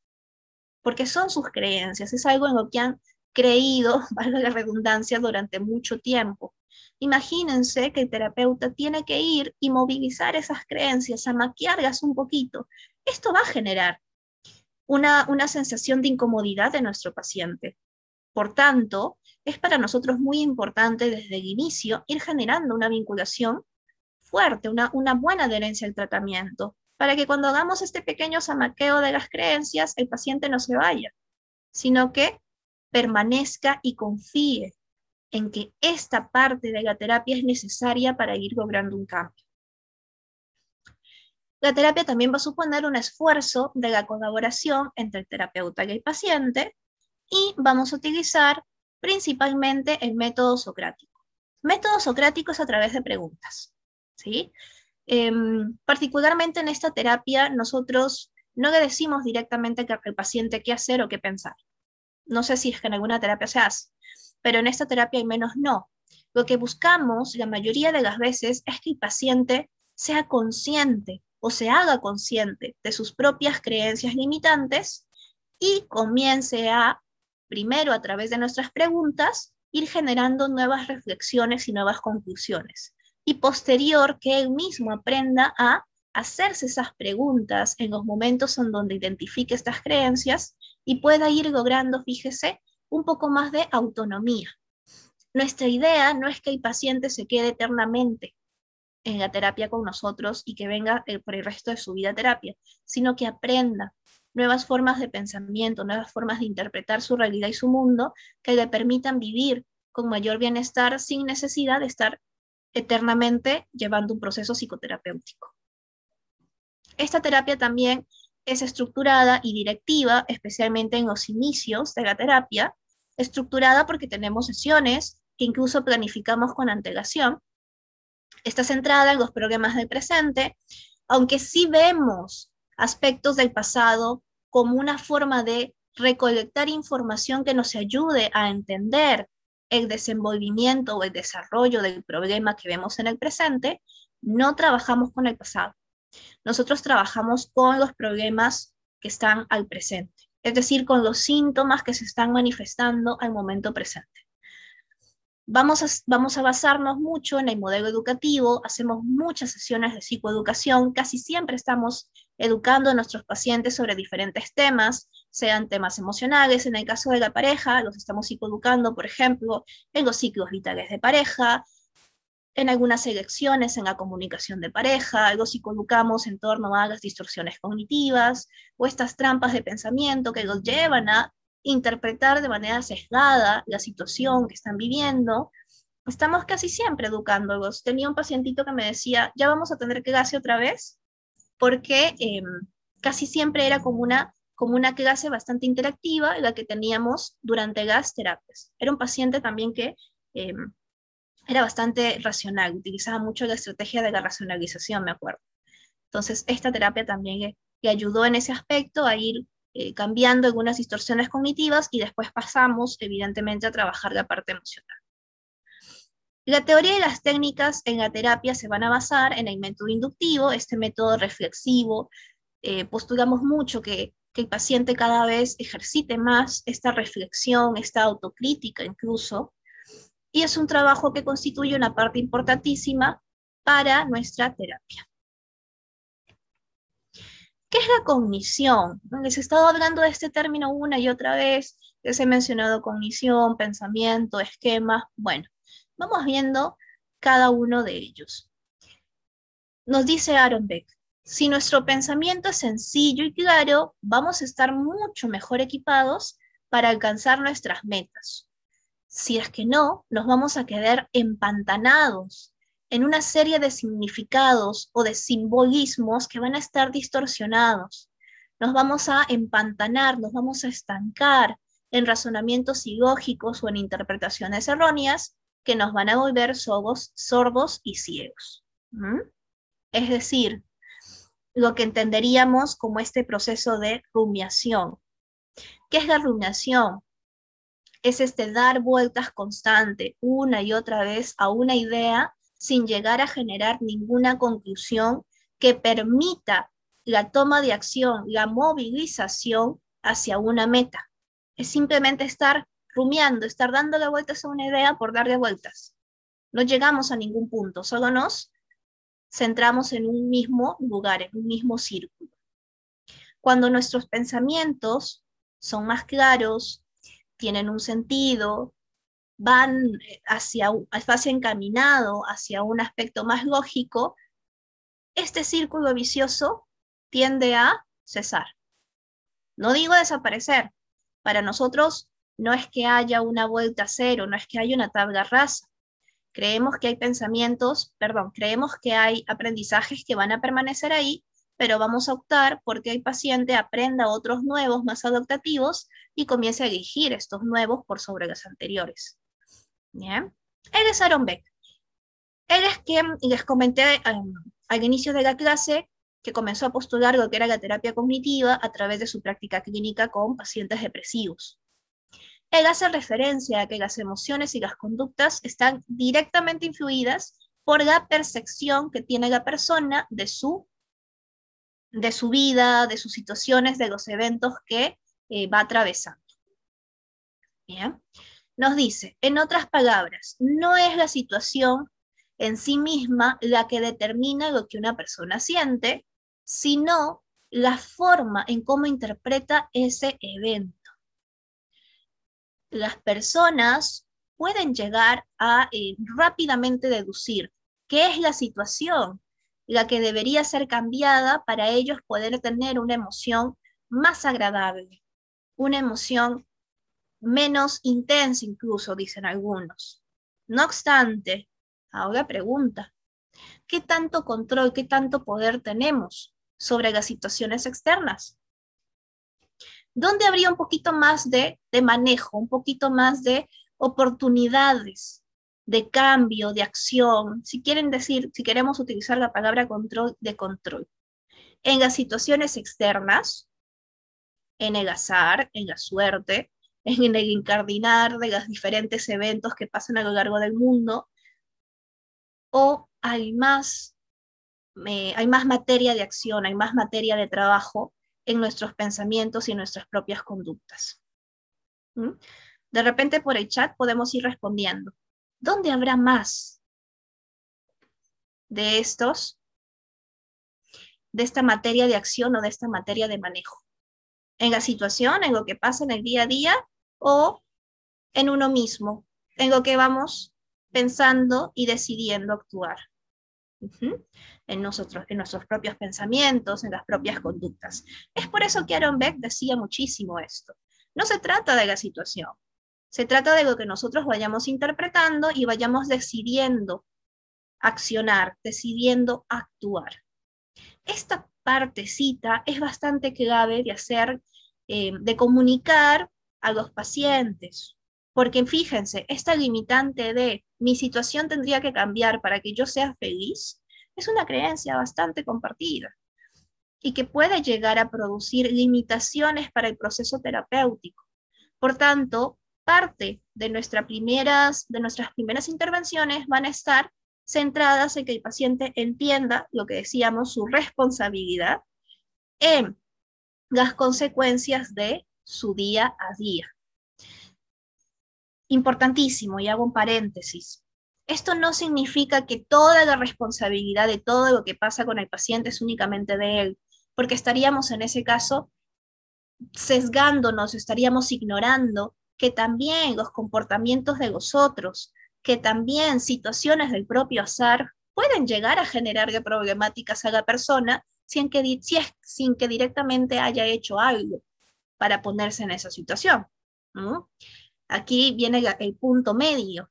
porque son sus creencias, es algo en lo que han creído, valga la redundancia, durante mucho tiempo. Imagínense que el terapeuta tiene que ir y movilizar esas creencias, a maquiarlas un poquito. Esto va a generar una, una sensación de incomodidad de nuestro paciente. Por tanto, es para nosotros muy importante desde el inicio ir generando una vinculación fuerte, una, una buena adherencia al tratamiento, para que cuando hagamos este pequeño zamaqueo de las creencias, el paciente no se vaya, sino que permanezca y confíe en que esta parte de la terapia es necesaria para ir logrando un cambio. La terapia también va a suponer un esfuerzo de la colaboración entre el terapeuta y el paciente y vamos a utilizar principalmente el método socrático. Método socrático es a través de preguntas. ¿sí? Em, particularmente en esta terapia, nosotros no le decimos directamente al paciente qué hacer o qué pensar. No sé si es que en alguna terapia se hace, pero en esta terapia al menos no. Lo que buscamos la mayoría de las veces es que el paciente sea consciente o se haga consciente de sus propias creencias limitantes y comience a, primero a través de nuestras preguntas, ir generando nuevas reflexiones y nuevas conclusiones y posterior que él mismo aprenda a hacerse esas preguntas en los momentos en donde identifique estas creencias y pueda ir logrando, fíjese, un poco más de autonomía. Nuestra idea no es que el paciente se quede eternamente en la terapia con nosotros y que venga eh, por el resto de su vida a terapia, sino que aprenda nuevas formas de pensamiento, nuevas formas de interpretar su realidad y su mundo que le permitan vivir con mayor bienestar sin necesidad de estar eternamente llevando un proceso psicoterapéutico. Esta terapia también es estructurada y directiva, especialmente en los inicios de la terapia, estructurada porque tenemos sesiones que incluso planificamos con antelación. Está centrada en los problemas del presente, aunque sí vemos aspectos del pasado como una forma de recolectar información que nos ayude a entender el desenvolvimiento o el desarrollo del problema que vemos en el presente, no trabajamos con el pasado. Nosotros trabajamos con los problemas que están al presente, es decir, con los síntomas que se están manifestando al momento presente. Vamos a, vamos a basarnos mucho en el modelo educativo, hacemos muchas sesiones de psicoeducación, casi siempre estamos educando a nuestros pacientes sobre diferentes temas, sean temas emocionales, en el caso de la pareja, los estamos psicoeducando, por ejemplo, en los ciclos vitales de pareja, en algunas elecciones en la comunicación de pareja, los psicoeducamos en torno a las distorsiones cognitivas o estas trampas de pensamiento que los llevan a interpretar de manera sesgada la situación que están viviendo. Estamos casi siempre educándolos. Tenía un pacientito que me decía, ya vamos a tener que clase otra vez, porque em, casi siempre era como una, como una clase bastante interactiva la que teníamos durante las terapias. Era un paciente también que em, era bastante racional, utilizaba mucho la estrategia de la racionalización, me acuerdo. Entonces, esta terapia también le, ayudó en ese aspecto a ir eh, cambiando algunas distorsiones cognitivas y después pasamos, evidentemente, a trabajar la parte emocional. La teoría y las técnicas en la terapia se van a basar en el método inductivo, este método reflexivo. Eh, postulamos mucho que, que el paciente cada vez ejercite más esta reflexión, esta autocrítica incluso, y es un trabajo que constituye una parte importantísima para nuestra terapia. ¿Qué es la cognición? Les he estado hablando de este término una y otra vez, les he mencionado cognición, pensamiento, esquema. Bueno, Vamos viendo cada uno de ellos. Nos dice Aaron Beck, si nuestro pensamiento es sencillo y claro, vamos a estar mucho mejor equipados para alcanzar nuestras metas. Si es que no, nos vamos a quedar empantanados en una serie de significados o de simbolismos que van a estar distorsionados. Nos vamos a empantanar, nos vamos a estancar en razonamientos ilógicos o en interpretaciones erróneas que nos van a volver sordos, sordos y ciegos. Es decir, lo que entenderíamos como este proceso de rumiación. ¿Qué es la rumiación? Es este dar vueltas constante una y otra vez a una idea sin llegar a generar ninguna conclusión que permita la toma de acción, la movilización hacia una meta. Es simplemente estar rumiando, estar dándole vueltas a una idea por darle vueltas. No llegamos a ningún punto, solo nos centramos en un mismo lugar, en un mismo círculo. Cuando nuestros pensamientos son más claros, tienen un sentido, van hacia, hacia encaminado hacia un aspecto más lógico, este círculo vicioso tiende a cesar. No digo desaparecer. Para nosotros no es que haya una vuelta a cero, no es que haya una tabla rasa. Creemos que hay pensamientos, perdón, creemos que hay aprendizajes que van a permanecer ahí, pero vamos a optar porque el paciente aprenda otros nuevos más adaptativos y comience a elegir estos nuevos por sobre los anteriores. Él es Aaron Beck. Él es quien les comenté um, al inicio de la clase que comenzó a postular lo que era la terapia cognitiva a través de su práctica clínica con pacientes depresivos. Él hace referencia a que las emociones y las conductas están directamente influidas por la percepción que tiene la persona de su, de su vida, de sus situaciones, de los eventos que eh, va atravesando. Bien. Nos dice, en otras palabras, no es la situación en sí misma la que determina lo que una persona siente, sino la forma en cómo interpreta ese evento. Las personas pueden llegar a eh, rápidamente deducir qué es la situación, la que debería ser cambiada para ellos poder tener una emoción más agradable, una emoción menos intensa incluso, dicen algunos. No obstante, ahora pregunta, ¿qué tanto control, qué tanto poder tenemos sobre las situaciones externas? ¿Dónde habría un poquito más de, manejo, un poquito más de oportunidades de cambio, de acción, si quieren decir, si queremos utilizar la palabra control, de control. En las situaciones externas, en el azar, en la suerte, en el incardinar de los diferentes eventos que pasan a lo largo del mundo, o hay más, hay más materia de acción, hay más materia de trabajo en nuestros pensamientos y nuestras propias conductas. ¿Mm? De repente por el chat podemos ir respondiendo. ¿Dónde habrá más de estos, de esta materia de acción o de esta materia de manejo? ¿En la situación, en lo que pasa en el día a día o en uno mismo, en lo que vamos pensando y decidiendo actuar? en, nosotros, en nuestros propios pensamientos, en las propias conductas. Es por eso que Aaron Beck decía muchísimo esto. No se trata de la situación, se trata de lo que nosotros vayamos interpretando y vayamos decidiendo accionar, decidiendo actuar. Esta partecita es bastante clave de hacer, eh, de comunicar a los pacientes, porque fíjense, esta limitante de mi situación tendría que cambiar para que yo sea feliz es una creencia bastante compartida y que puede llegar a producir limitaciones para el proceso terapéutico. Por tanto, parte de, nuestras primeras, de nuestras primeras intervenciones van a estar centradas en que el paciente entienda lo que decíamos, su responsabilidad en las consecuencias de su día a día importantísimo, y hago un paréntesis. Esto no significa que toda la responsabilidad de todo lo que pasa con el paciente es únicamente de él, porque estaríamos en ese caso sesgándonos, estaríamos ignorando que también los comportamientos de los otros, que también situaciones del propio azar pueden llegar a generarle problemáticas a la persona sin que, sin que directamente haya hecho algo para ponerse en esa situación. Aquí viene el, punto medio,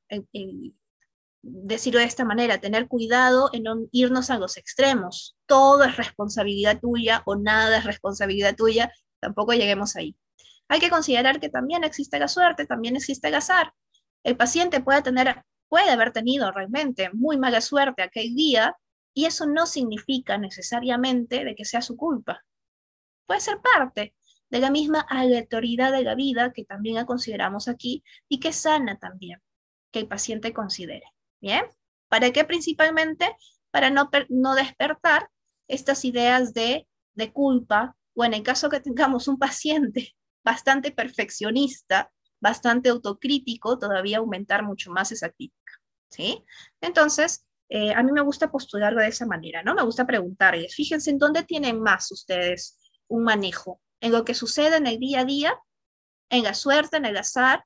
decirlo de esta manera, tener cuidado en no irnos a los extremos. Todo es responsabilidad tuya o nada es responsabilidad tuya, tampoco lleguemos ahí. Hay que considerar que también existe la suerte, también existe el azar. El paciente puede tener, puede haber tenido realmente muy mala suerte aquel día y eso no significa necesariamente de que sea su culpa. Puede ser parte, de la misma aleatoriedad de la vida que también consideramos aquí y que sana también, que el paciente considere. ¿Bien? ¿Para qué principalmente? Para no, no despertar estas ideas de, de culpa o en el caso que tengamos un paciente bastante perfeccionista, bastante autocrítico, todavía aumentar mucho más esa crítica, ¿sí? Entonces, eh, a mí me gusta postularlo de esa manera, ¿no? Me gusta preguntarles, fíjense en dónde tienen más ustedes un manejo, en lo que sucede en el día a día, en la suerte, en el azar,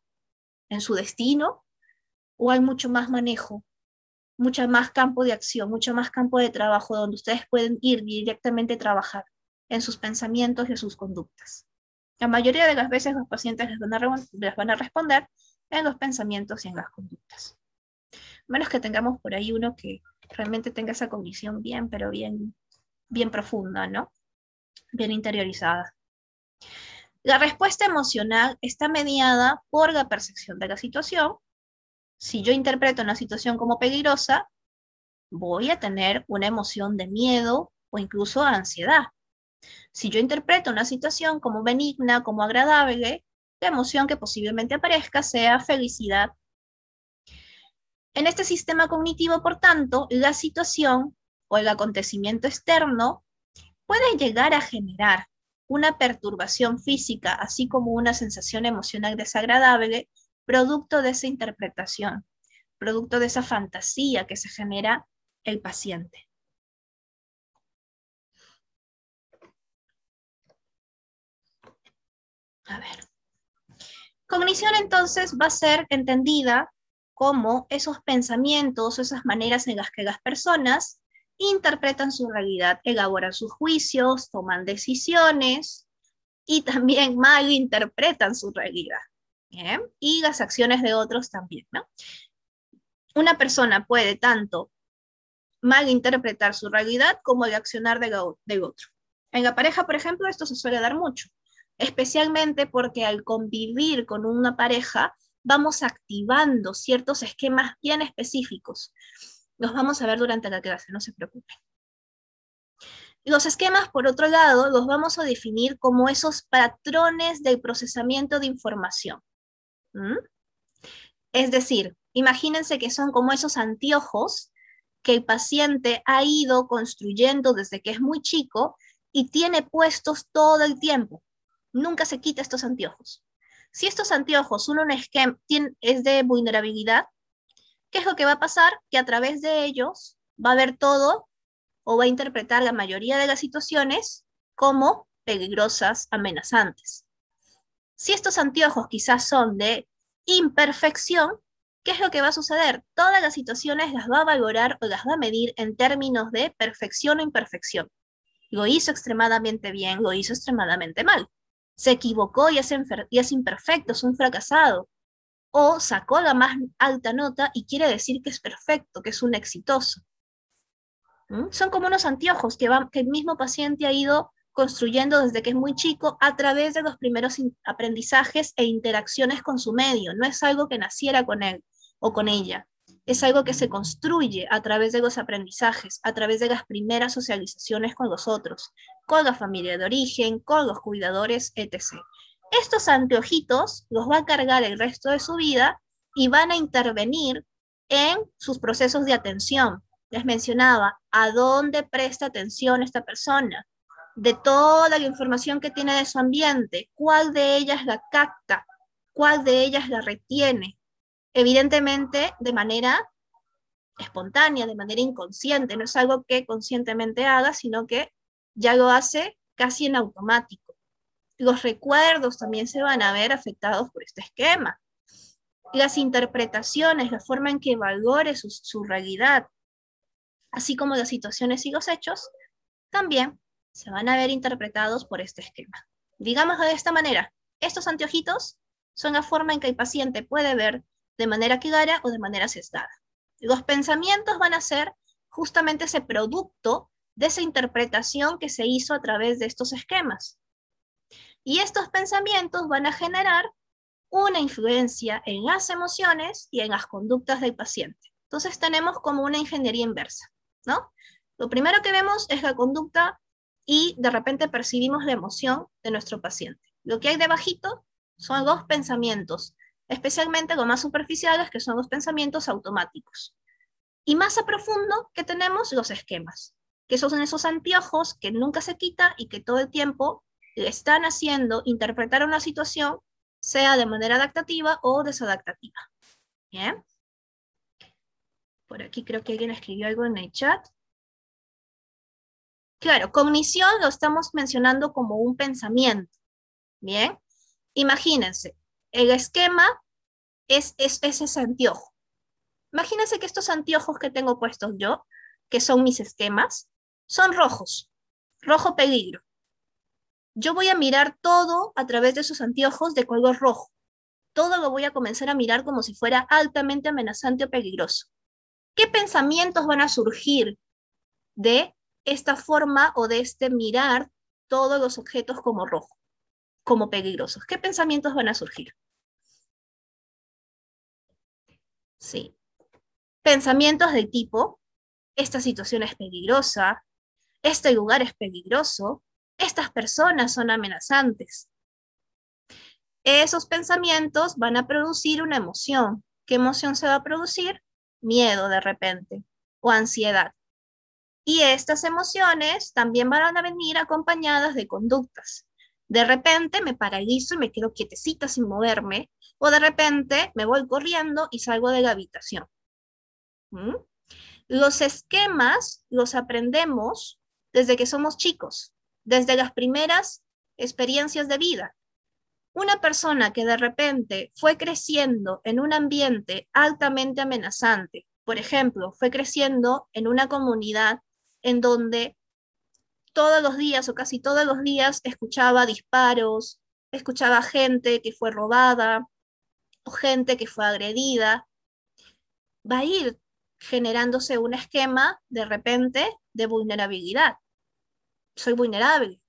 en su destino, o hay mucho más manejo, mucho más campo de acción, mucho más campo de trabajo donde ustedes pueden ir directamente a trabajar en sus pensamientos y en sus conductas. La mayoría de las veces los pacientes les van a, les van a responder en los pensamientos y en las conductas. Menos que tengamos por ahí uno que realmente tenga esa cognición bien, pero bien, bien profunda, ¿no? Bien interiorizada. La respuesta emocional está mediada por la percepción de la situación. Si yo interpreto una situación como peligrosa, voy a tener una emoción de miedo o incluso ansiedad. Si yo interpreto una situación como benigna, como agradable, la emoción que posiblemente aparezca sea felicidad. En este sistema cognitivo, por tanto, la situación o el acontecimiento externo puede llegar a generar una perturbación física, así como una sensación emocional desagradable, producto de esa interpretación, producto de esa fantasía que se genera el paciente. A ver. Cognición entonces va a ser entendida como esos pensamientos, esas maneras en las que las personas interpretan su realidad, elaboran sus juicios, toman decisiones y también malinterpretan su realidad. Y las acciones de otros también. Una persona puede tanto malinterpretar su realidad como el accionar de, de otro. En la pareja, por ejemplo, esto se suele dar mucho especialmente porque al convivir con una pareja vamos activando ciertos esquemas bien específicos. Los vamos a ver durante la clase, no se preocupen. Los esquemas, por otro lado, los vamos a definir como esos patrones del procesamiento de información. Es decir, imagínense que son como esos anteojos que el paciente ha ido construyendo desde que es muy chico y tiene puestos todo el tiempo nunca se quita estos anteojos. Si estos anteojos son un esquema, es de vulnerabilidad, ¿qué es lo que va a pasar? Que a través de ellos va a ver todo o va a interpretar la mayoría de las situaciones como peligrosas, amenazantes. Si estos anteojos quizás son de imperfección, ¿qué es lo que va a suceder? Todas las situaciones las va a valorar o las va a medir en términos de perfección o imperfección. Lo hizo extremadamente bien, lo hizo extremadamente mal se equivocó y es, y es imperfecto, es un fracasado. O sacó la más alta nota y quiere decir que es perfecto, que es un exitoso. ¿Mm? Son como unos anteojos que, que el mismo paciente ha ido construyendo desde que es muy chico a través de los primeros aprendizajes e interacciones con su medio. No es algo que naciera con él o con ella es algo que se construye a través de los aprendizajes, a través de las primeras socializaciones con los otros, con la familia de origen, con los cuidadores, etc. Estos anteojitos los va a cargar el resto de su vida y van a intervenir en sus procesos de atención. Les mencionaba, ¿a dónde presta atención esta persona? De toda la información que tiene de su ambiente, ¿cuál de ellas la capta? ¿Cuál de ellas la retiene? evidentemente de manera espontánea, de manera inconsciente, no es algo que conscientemente haga, sino que ya lo hace casi en automático. Los recuerdos también se van a ver afectados por este esquema. Las interpretaciones, la forma en que valore su, realidad, así como las situaciones y los hechos, también se van a ver interpretados por este esquema. Digámoslo de esta manera, estos anteojitos son la forma en que el paciente puede ver de manera clara o de manera sesgada. Los pensamientos van a ser justamente ese producto de esa interpretación que se hizo a través de estos esquemas. Y estos pensamientos van a generar una influencia en las emociones y en las conductas del paciente. Entonces tenemos como una ingeniería inversa, ¿no? Lo primero que vemos es la conducta y de repente percibimos la emoción de nuestro paciente. Lo que hay debajito son los pensamientos especialmente los más superficiales, que son los pensamientos automáticos. Y más a profundo que tenemos los esquemas, que son esos anteojos que nunca se quita y que todo el tiempo están haciendo interpretar una situación, sea de manera adaptativa o desadaptativa. Bien. Por aquí creo que alguien escribió algo en el chat. Claro, cognición lo estamos mencionando como un pensamiento. Bien. Imagínense, el esquema es, es, es ese anteojo. Imagínense que estos anteojos que tengo puestos yo, que son mis esquemas, son rojos, rojo peligro. Yo voy a mirar todo a través de esos anteojos de color rojo. Todo lo voy a comenzar a mirar como si fuera altamente amenazante o peligroso. ¿Qué pensamientos van a surgir de esta forma o de este mirar todos los objetos como rojo, como peligrosos? ¿Qué pensamientos van a surgir? Sí. Pensamientos de tipo, esta situación es peligrosa, este lugar es peligroso, estas personas son amenazantes. Esos pensamientos van a producir una emoción. ¿Qué emoción se va a producir? Miedo de repente o ansiedad. Y estas emociones también van a venir acompañadas de conductas. De repente me paralizo y me quedo quietecita sin moverme, o de repente me voy corriendo y salgo de la habitación. ¿Mm? Los esquemas los aprendemos desde que somos chicos, desde las primeras experiencias de vida. Una persona que de repente fue creciendo en un ambiente altamente amenazante, por ejemplo, fue creciendo en una comunidad en donde todos los días o casi todos los días escuchaba disparos, escuchaba gente que fue robada o gente que fue agredida, va a ir generándose un esquema de repente de vulnerabilidad. Soy vulnerable.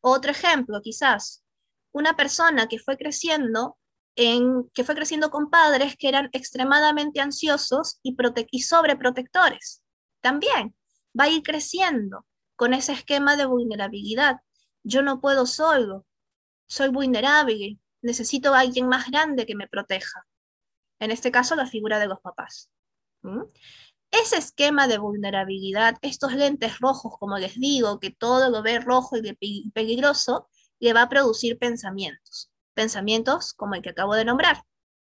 Otro ejemplo, quizás, una persona que fue creciendo en, que fue creciendo con padres que eran extremadamente ansiosos y sobreprotectores. También va a ir creciendo con ese esquema de vulnerabilidad. Yo no puedo solo, soy vulnerable, necesito a alguien más grande que me proteja. En este caso, la figura de los papás. Ese esquema de vulnerabilidad, estos lentes rojos, como les digo, que todo lo ve rojo y peligroso, le va a producir pensamientos. Pensamientos como el que acabo de nombrar.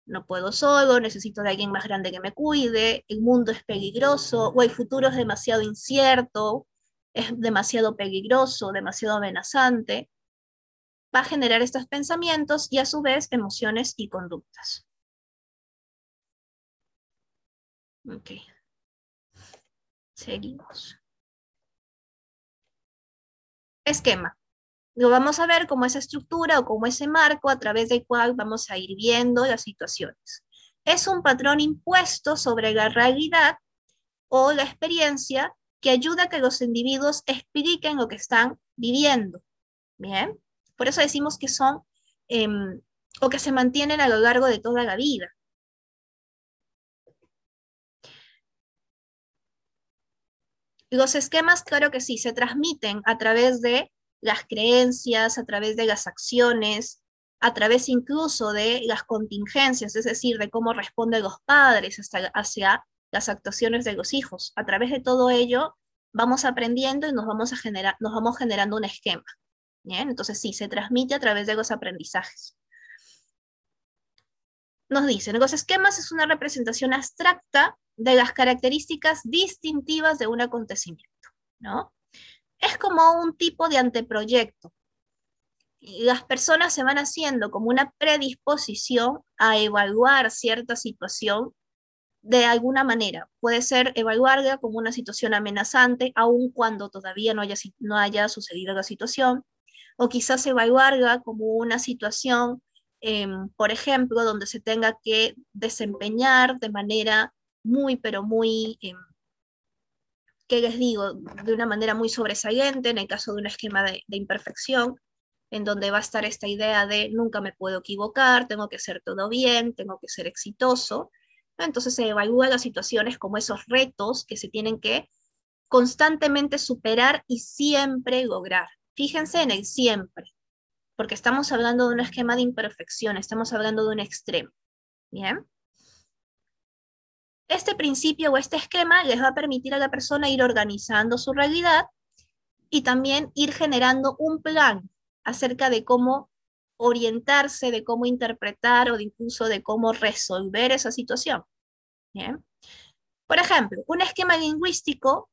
No puedo solo, necesito de alguien más grande que me cuide, el mundo es peligroso o el futuro es demasiado incierto, es demasiado peligroso, demasiado amenazante. Va a generar estos pensamientos y a su vez emociones y conductas. Ok. Seguimos. Esquema. Lo vamos a ver como esa estructura o como ese marco a través del cual vamos a ir viendo las situaciones. Es un patrón impuesto sobre la realidad o la experiencia que ayuda a que los individuos expliquen lo que están viviendo. Bien, por eso decimos que son em, o que se mantienen a lo largo de toda la vida. Los esquemas, claro que sí, se transmiten a través de las creencias, a través de las acciones, a través incluso de las contingencias, es decir, de cómo responden los padres hacia las actuaciones de los hijos. A través de todo ello vamos aprendiendo y nos vamos, a generar, nos vamos generando un esquema. ¿bien? Entonces sí, se transmite a través de los aprendizajes. Nos dicen, los esquemas es una representación abstracta de las características distintivas de un acontecimiento, ¿no? Es como un tipo de anteproyecto. Las personas se van haciendo como una predisposición a evaluar cierta situación de alguna manera. Puede ser evaluarla como una situación amenazante, aun cuando todavía no haya, no haya sucedido la situación, o quizás evaluarla como una situación, em, por ejemplo, donde se tenga que desempeñar de manera muy, pero muy, eh, ¿qué les digo? De una manera muy sobresaliente, en el caso de un esquema de, imperfección, en donde va a estar esta idea de nunca me puedo equivocar, tengo que hacer todo bien, tengo que ser exitoso. Entonces se evalúa las situaciones como esos retos que se tienen que constantemente superar y siempre lograr. Fíjense en el siempre, porque estamos hablando de un esquema de imperfección, estamos hablando de un extremo. ¿Bien? Este principio o este esquema les va a permitir a la persona ir organizando su realidad y también ir generando un plan acerca de cómo orientarse, de cómo interpretar o incluso de cómo resolver esa situación. Por ejemplo, un esquema lingüístico,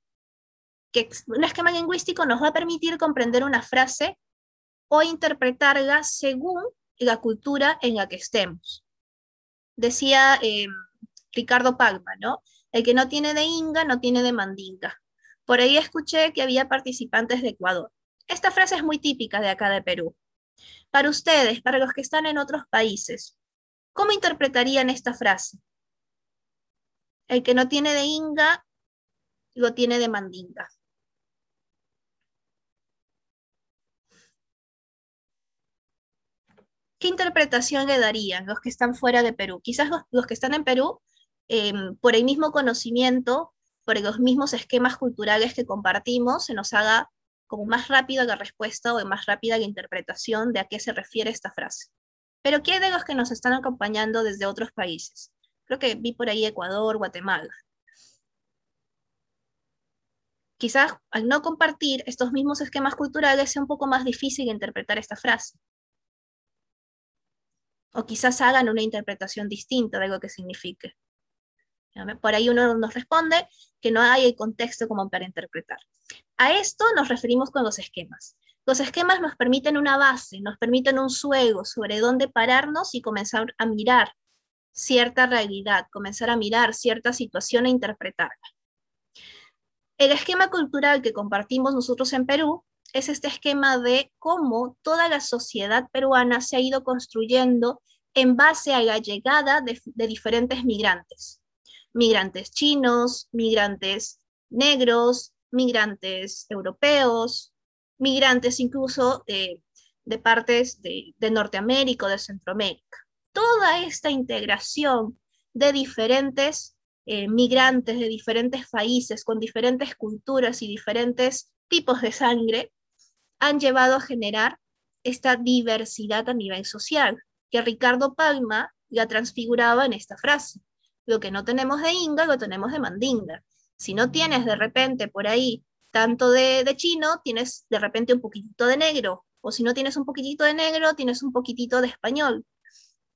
que, un esquema lingüístico nos va a permitir comprender una frase o interpretarla según la cultura en la que estemos. Decía eh, Ricardo Palma, ¿no? El que no tiene de Inga no tiene de Mandinga. Por ahí escuché que había participantes de Ecuador. Esta frase es muy típica de acá de Perú. Para ustedes, para los que están en otros países, ¿cómo interpretarían esta frase? El que no tiene de Inga lo tiene de Mandinga. ¿Qué interpretación le darían los que están fuera de Perú? Quizás los, que están en Perú, em, por el mismo conocimiento, por los mismos esquemas culturales que compartimos, se nos haga como más rápida la respuesta o más rápida la interpretación de a qué se refiere esta frase. Pero ¿qué de los que nos están acompañando desde otros países? Creo que vi por ahí Ecuador, Guatemala. Quizás al no compartir estos mismos esquemas culturales sea un poco más difícil interpretar esta frase o quizás hagan una interpretación distinta de lo que signifique. Por ahí uno nos responde que no hay el contexto como para interpretar. A esto nos referimos con los esquemas. Los esquemas nos permiten una base, nos permiten un suelo sobre dónde pararnos y comenzar a mirar cierta realidad, comenzar a mirar cierta situación e interpretarla. El esquema cultural que compartimos nosotros en Perú es este esquema de cómo toda la sociedad peruana se ha ido construyendo en base a la llegada de, diferentes migrantes. Migrantes chinos, migrantes negros, migrantes europeos, migrantes incluso de, partes de, Norteamérica o de Centroamérica. Toda esta integración de diferentes eh, migrantes de diferentes países, con diferentes culturas y diferentes tipos de sangre, han llevado a generar esta diversidad a nivel social, que Ricardo Palma la transfiguraba en esta frase. Lo que no tenemos de Inga, lo tenemos de Mandinga. Si no tienes de repente por ahí tanto de, chino, tienes de repente un poquitito de negro. O si no tienes un poquitito de negro, tienes un poquitito de español.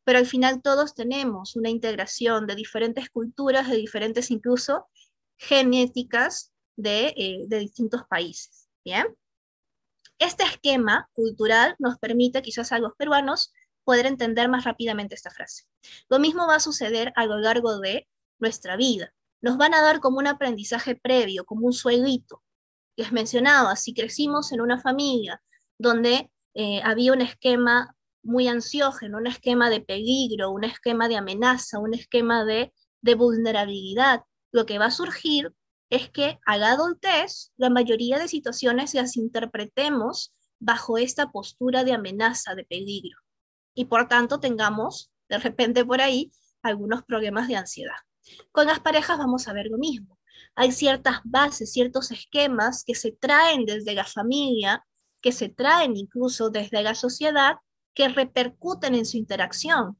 Pero al final todos tenemos una integración de diferentes culturas, de diferentes incluso genéticas de, eh, de distintos países. ¿Bien? Este esquema cultural nos permite quizás a los peruanos poder entender más rápidamente esta frase. Lo mismo va a suceder a lo largo de nuestra vida. Nos van a dar como un aprendizaje previo, como un sueguito. Les mencionaba, si crecimos en una familia donde eh, había un esquema muy ansiógeno, un esquema de peligro, un esquema de amenaza, un esquema de, de vulnerabilidad, lo que va a surgir es que a la adultez la mayoría de situaciones las interpretemos bajo esta postura de amenaza, de peligro. Y por tanto tengamos de repente por ahí algunos problemas de ansiedad. Con las parejas vamos a ver lo mismo. Hay ciertas bases, ciertos esquemas que se traen desde la familia, que se traen incluso desde la sociedad, que repercuten en su interacción.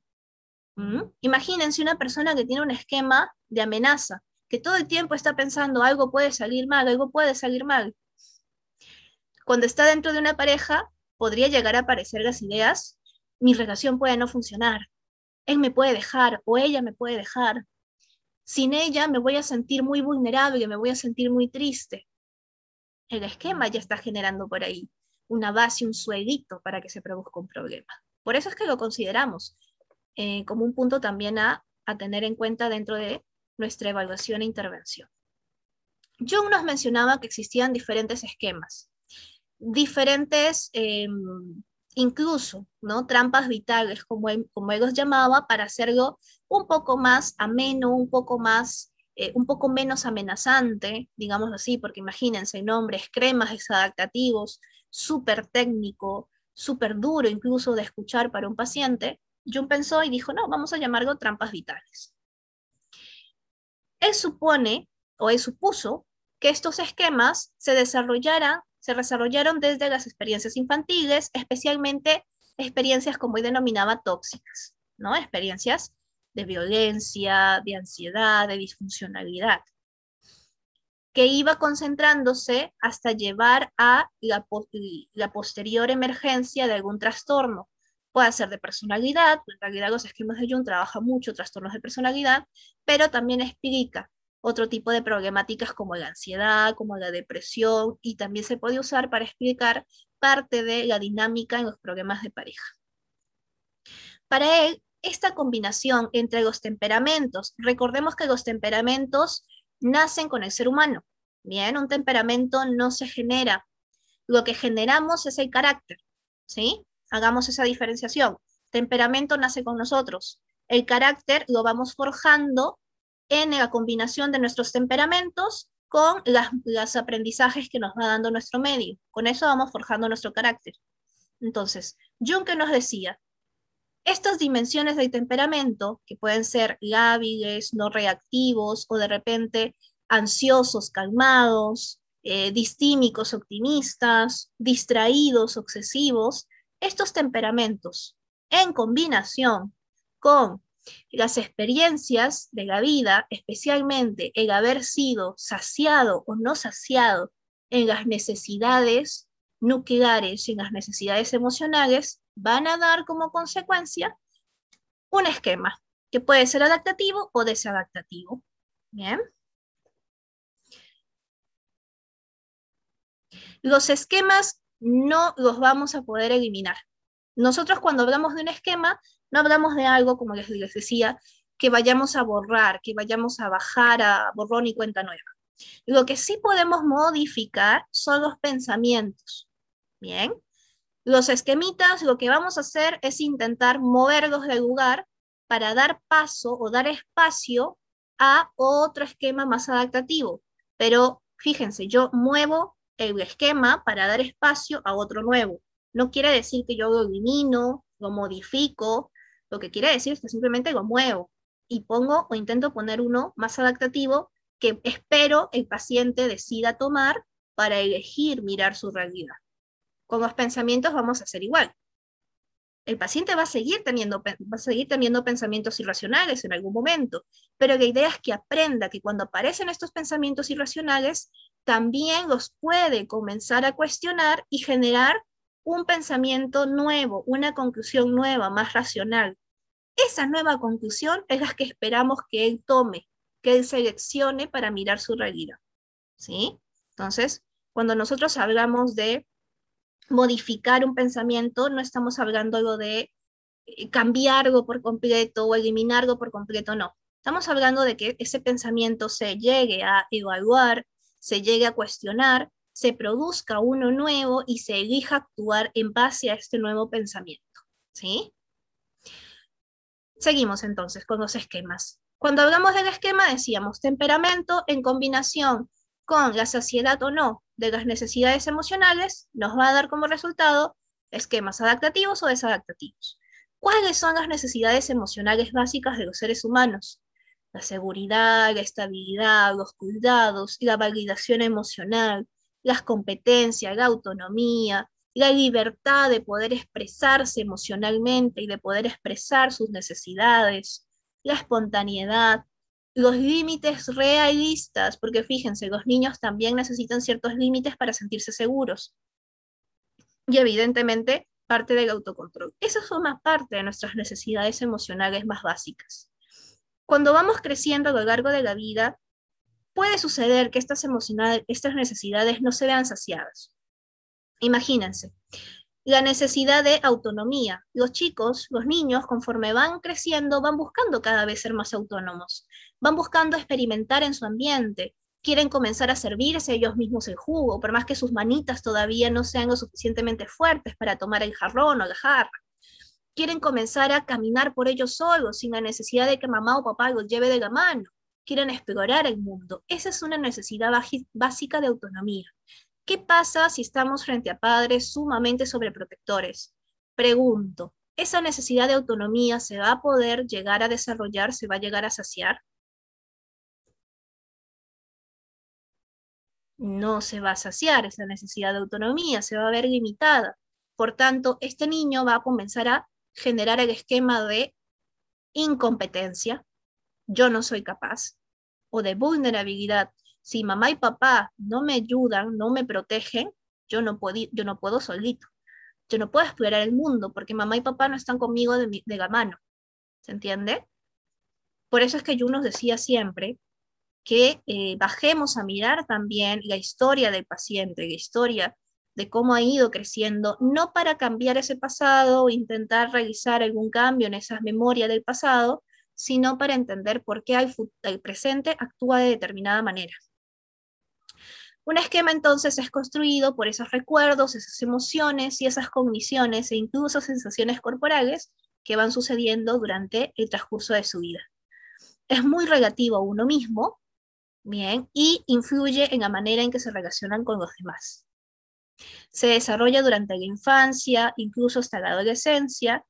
¿Mm? Imagínense una persona que tiene un esquema de amenaza que todo el tiempo está pensando algo puede salir mal, algo puede salir mal. Cuando está dentro de una pareja, podría llegar a aparecer las ideas, mi relación puede no funcionar, él me puede dejar o ella me puede dejar. Sin ella me voy a sentir muy vulnerable, me voy a sentir muy triste. El esquema ya está generando por ahí una base, un suelito para que se produzca un problema. Por eso es que lo consideramos eh, como un punto también a, a tener en cuenta dentro de nuestra evaluación e intervención. Jung nos mencionaba que existían diferentes esquemas, diferentes, em, incluso, ¿no? Trampas vitales, como él, como él los llamaba, para hacerlo un poco más ameno, un poco más, eh, un poco menos amenazante, digamos así, porque imagínense, nombres, cremas desadaptativos, súper técnico, súper duro incluso de escuchar para un paciente, Jung pensó y dijo, no, vamos a llamarlo trampas vitales. Él supone, o él supuso, que estos esquemas se desarrollaran, se desarrollaron desde las experiencias infantiles, especialmente experiencias como él denominaba tóxicas, ¿no? Experiencias de violencia, de ansiedad, de disfuncionalidad, que iba concentrándose hasta llevar a la, la posterior emergencia de algún trastorno. Puede ser de personalidad, en realidad los esquemas de Jung trabajan mucho trastornos de personalidad, pero también explica otro tipo de problemáticas como la ansiedad, como la depresión, y también se puede usar para explicar parte de la dinámica en los problemas de pareja. Para él, esta combinación entre los temperamentos, recordemos que los temperamentos nacen con el ser humano, bien, un temperamento no se genera, lo que generamos es el carácter, ¿sí? Hagamos esa diferenciación. Temperamento nace con nosotros, el carácter lo vamos forjando en la combinación de nuestros temperamentos con las, los aprendizajes que nos va dando nuestro medio. Con eso vamos forjando nuestro carácter. Entonces, que nos decía, estas dimensiones del temperamento, que pueden ser lábiles, no reactivos o de repente ansiosos, calmados, eh, distímicos, optimistas, distraídos, obsesivos, estos temperamentos en combinación con las experiencias de la vida, especialmente el haber sido saciado o no saciado en las necesidades nucleares y en las necesidades emocionales, van a dar como consecuencia un esquema que puede ser adaptativo o desadaptativo. Bien. Los esquemas no los vamos a poder eliminar. Nosotros cuando hablamos de un esquema, no hablamos de algo, como les, decía, que vayamos a borrar, que vayamos a bajar a borrón y cuenta nueva. Lo que sí podemos modificar son los pensamientos. Bien. Los esquemitas, lo que vamos a hacer es intentar moverlos del lugar para dar paso o dar espacio a otro esquema más adaptativo. Pero fíjense, yo muevo el esquema para dar espacio a otro nuevo. No quiere decir que yo lo elimino, lo modifico, lo que quiere decir es que simplemente lo muevo y pongo o intento poner uno más adaptativo que espero el paciente decida tomar para elegir mirar su realidad. Con los pensamientos vamos a hacer igual. El paciente va a, seguir teniendo, va a seguir teniendo pensamientos irracionales en algún momento, pero la idea es que aprenda que cuando aparecen estos pensamientos irracionales, también los puede comenzar a cuestionar y generar un pensamiento nuevo, una conclusión nueva, más racional. Esa nueva conclusión es la que esperamos que él tome, que él seleccione para mirar su realidad. ¿Sí? Entonces, cuando nosotros hablamos de modificar un pensamiento, no estamos hablando de eh, cambiarlo por completo o eliminarlo por completo, no. Estamos hablando de que ese pensamiento se llegue a evaluar, se llegue a cuestionar se produzca uno nuevo y se elija actuar en base a este nuevo pensamiento. ¿Sí? Seguimos entonces con los esquemas. Cuando hablamos del esquema decíamos temperamento en combinación con la saciedad o no de las necesidades emocionales nos va a dar como resultado esquemas adaptativos o desadaptativos. ¿Cuáles son las necesidades emocionales básicas de los seres humanos? La seguridad, la estabilidad, los cuidados, la validación emocional, las competencias, la autonomía, la libertad de poder expresarse emocionalmente y de poder expresar sus necesidades, la espontaneidad, los límites realistas, porque fíjense, los niños también necesitan ciertos límites para sentirse seguros. Y evidentemente, parte del autocontrol. Esa forma parte de nuestras necesidades emocionales más básicas. Cuando vamos creciendo a lo largo de la vida, puede suceder que estas, estas necesidades no se vean saciadas. Imagínense, la necesidad de autonomía. Los chicos, los niños, conforme van creciendo, van buscando cada vez ser más autónomos, van buscando experimentar en su ambiente, quieren comenzar a servirse ellos mismos el jugo, por más que sus manitas todavía no sean lo suficientemente fuertes para tomar el jarrón o la jarra. Quieren comenzar a caminar por ellos solos, sin la necesidad de que mamá o papá los lleve de la mano quieren explorar el mundo. Esa es una necesidad básica de autonomía. ¿Qué pasa si estamos frente a padres sumamente sobreprotectores? Pregunto, ¿esa necesidad de autonomía se va a poder llegar a desarrollar, se va a llegar a saciar? No se va a saciar esa necesidad de autonomía, se va a ver limitada. Por tanto, este niño va a comenzar a generar el esquema de incompetencia, yo no soy capaz, o de vulnerabilidad. Si mamá y papá no me ayudan, no me protegen, yo no puedo, yo no puedo solito. Yo no puedo explorar el mundo porque mamá y papá no están conmigo de, de la mano. ¿Se entiende? Por eso es que yo nos decía siempre que eh, bajemos a mirar también la historia del paciente, la historia de cómo ha ido creciendo, no para cambiar ese pasado o intentar realizar algún cambio en esas memorias del pasado, sino para entender por qué el, presente actúa de determinada manera. Un esquema entonces es construido por esos recuerdos, esas emociones y esas cogniciones e incluso sensaciones corporales que van sucediendo durante el transcurso de su vida. Es muy relativo a uno mismo, bien, y influye en la manera en que se relacionan con los demás. Se desarrolla durante la infancia, incluso hasta la adolescencia,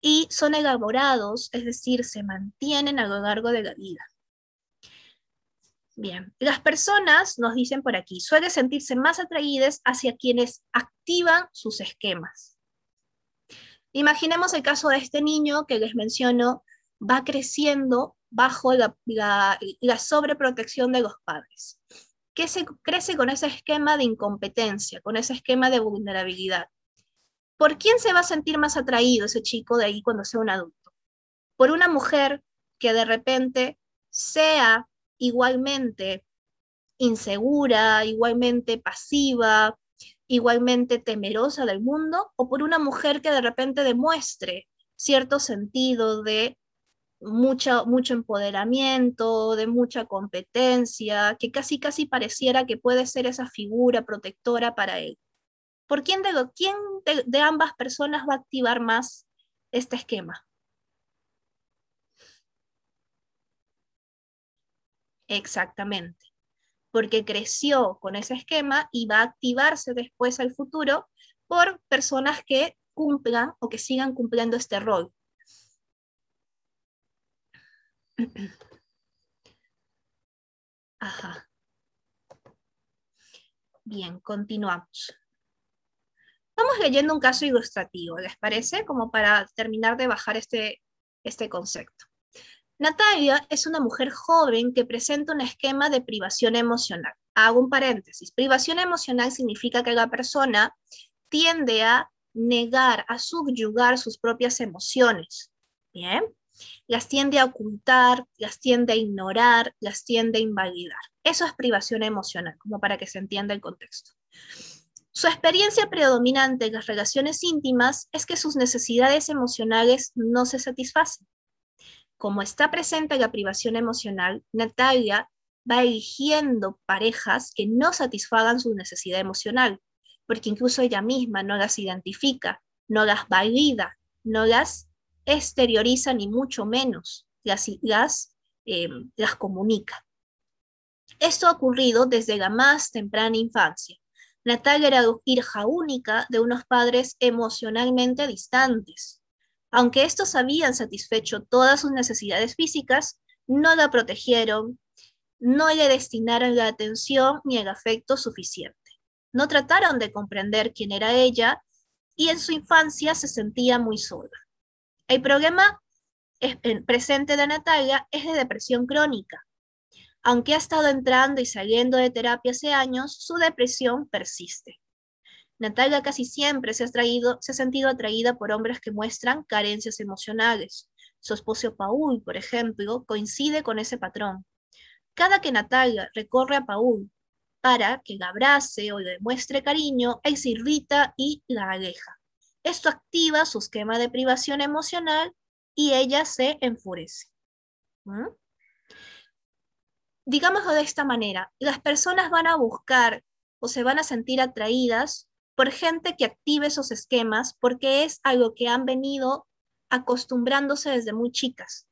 y son elaborados, es decir, se mantienen a lo largo de la vida. Bien, las personas, nos dicen por aquí, suelen sentirse más atraídas hacia quienes activan sus esquemas. Imaginemos el caso de este niño que les menciono, va creciendo bajo la, sobreprotección de los padres, que se crece con ese esquema de incompetencia, con ese esquema de vulnerabilidad. ¿Por quién se va a sentir más atraído ese chico de ahí cuando sea un adulto? Por una mujer que de repente sea igualmente insegura, igualmente pasiva, igualmente temerosa del mundo, o por una mujer que de repente demuestre cierto sentido de mucho, mucho empoderamiento, de mucha competencia, que casi casi pareciera que puede ser esa figura protectora para él. ¿Por quién de, quién de ambas personas va a activar más este esquema? Exactamente, porque creció con ese esquema y va a activarse después al futuro por personas que cumplan o que sigan cumpliendo este rol. Ajá. Bien, continuamos. Vamos leyendo un caso ilustrativo, ¿les parece? Como para terminar de bajar este, este concepto. Natalia es una mujer joven que presenta un esquema de privación emocional. Hago un paréntesis. Privación emocional significa que la persona tiende a negar, a subyugar sus propias emociones. Bien. Las tiende a ocultar, las tiende a ignorar, las tiende a invalidar. Eso es privación emocional, como para que se entienda el contexto. Su experiencia predominante en las relaciones íntimas es que sus necesidades emocionales no se satisfacen como está presente la privación emocional, Natalia va eligiendo parejas que no satisfagan su necesidad emocional, porque incluso ella misma no las identifica, no las valida, no las exterioriza ni mucho menos, las, las, em, las comunica. Esto ha ocurrido desde la más temprana infancia. Natalia era hija única de unos padres emocionalmente distantes. Aunque estos habían satisfecho todas sus necesidades físicas, no la protegieron, no le destinaron la atención ni el afecto suficiente. No trataron de comprender quién era ella y en su infancia se sentía muy sola. El problema presente de Natalia es de depresión crónica. Aunque ha estado entrando y saliendo de terapia hace años, su depresión persiste. Natalia casi siempre se ha, se ha sentido atraída por hombres que muestran carencias emocionales. Su esposo Paul, por ejemplo, coincide con ese patrón. Cada que Natalia recorre a Paul para que la abrace o le demuestre cariño, él se irrita y la aleja. Esto activa su esquema de privación emocional y ella se enfurece. ¿Mm? Digámoslo de esta manera, las personas van a buscar o se van a sentir atraídas por gente que active esos esquemas, porque es algo que han venido acostumbrándose desde muy chicas.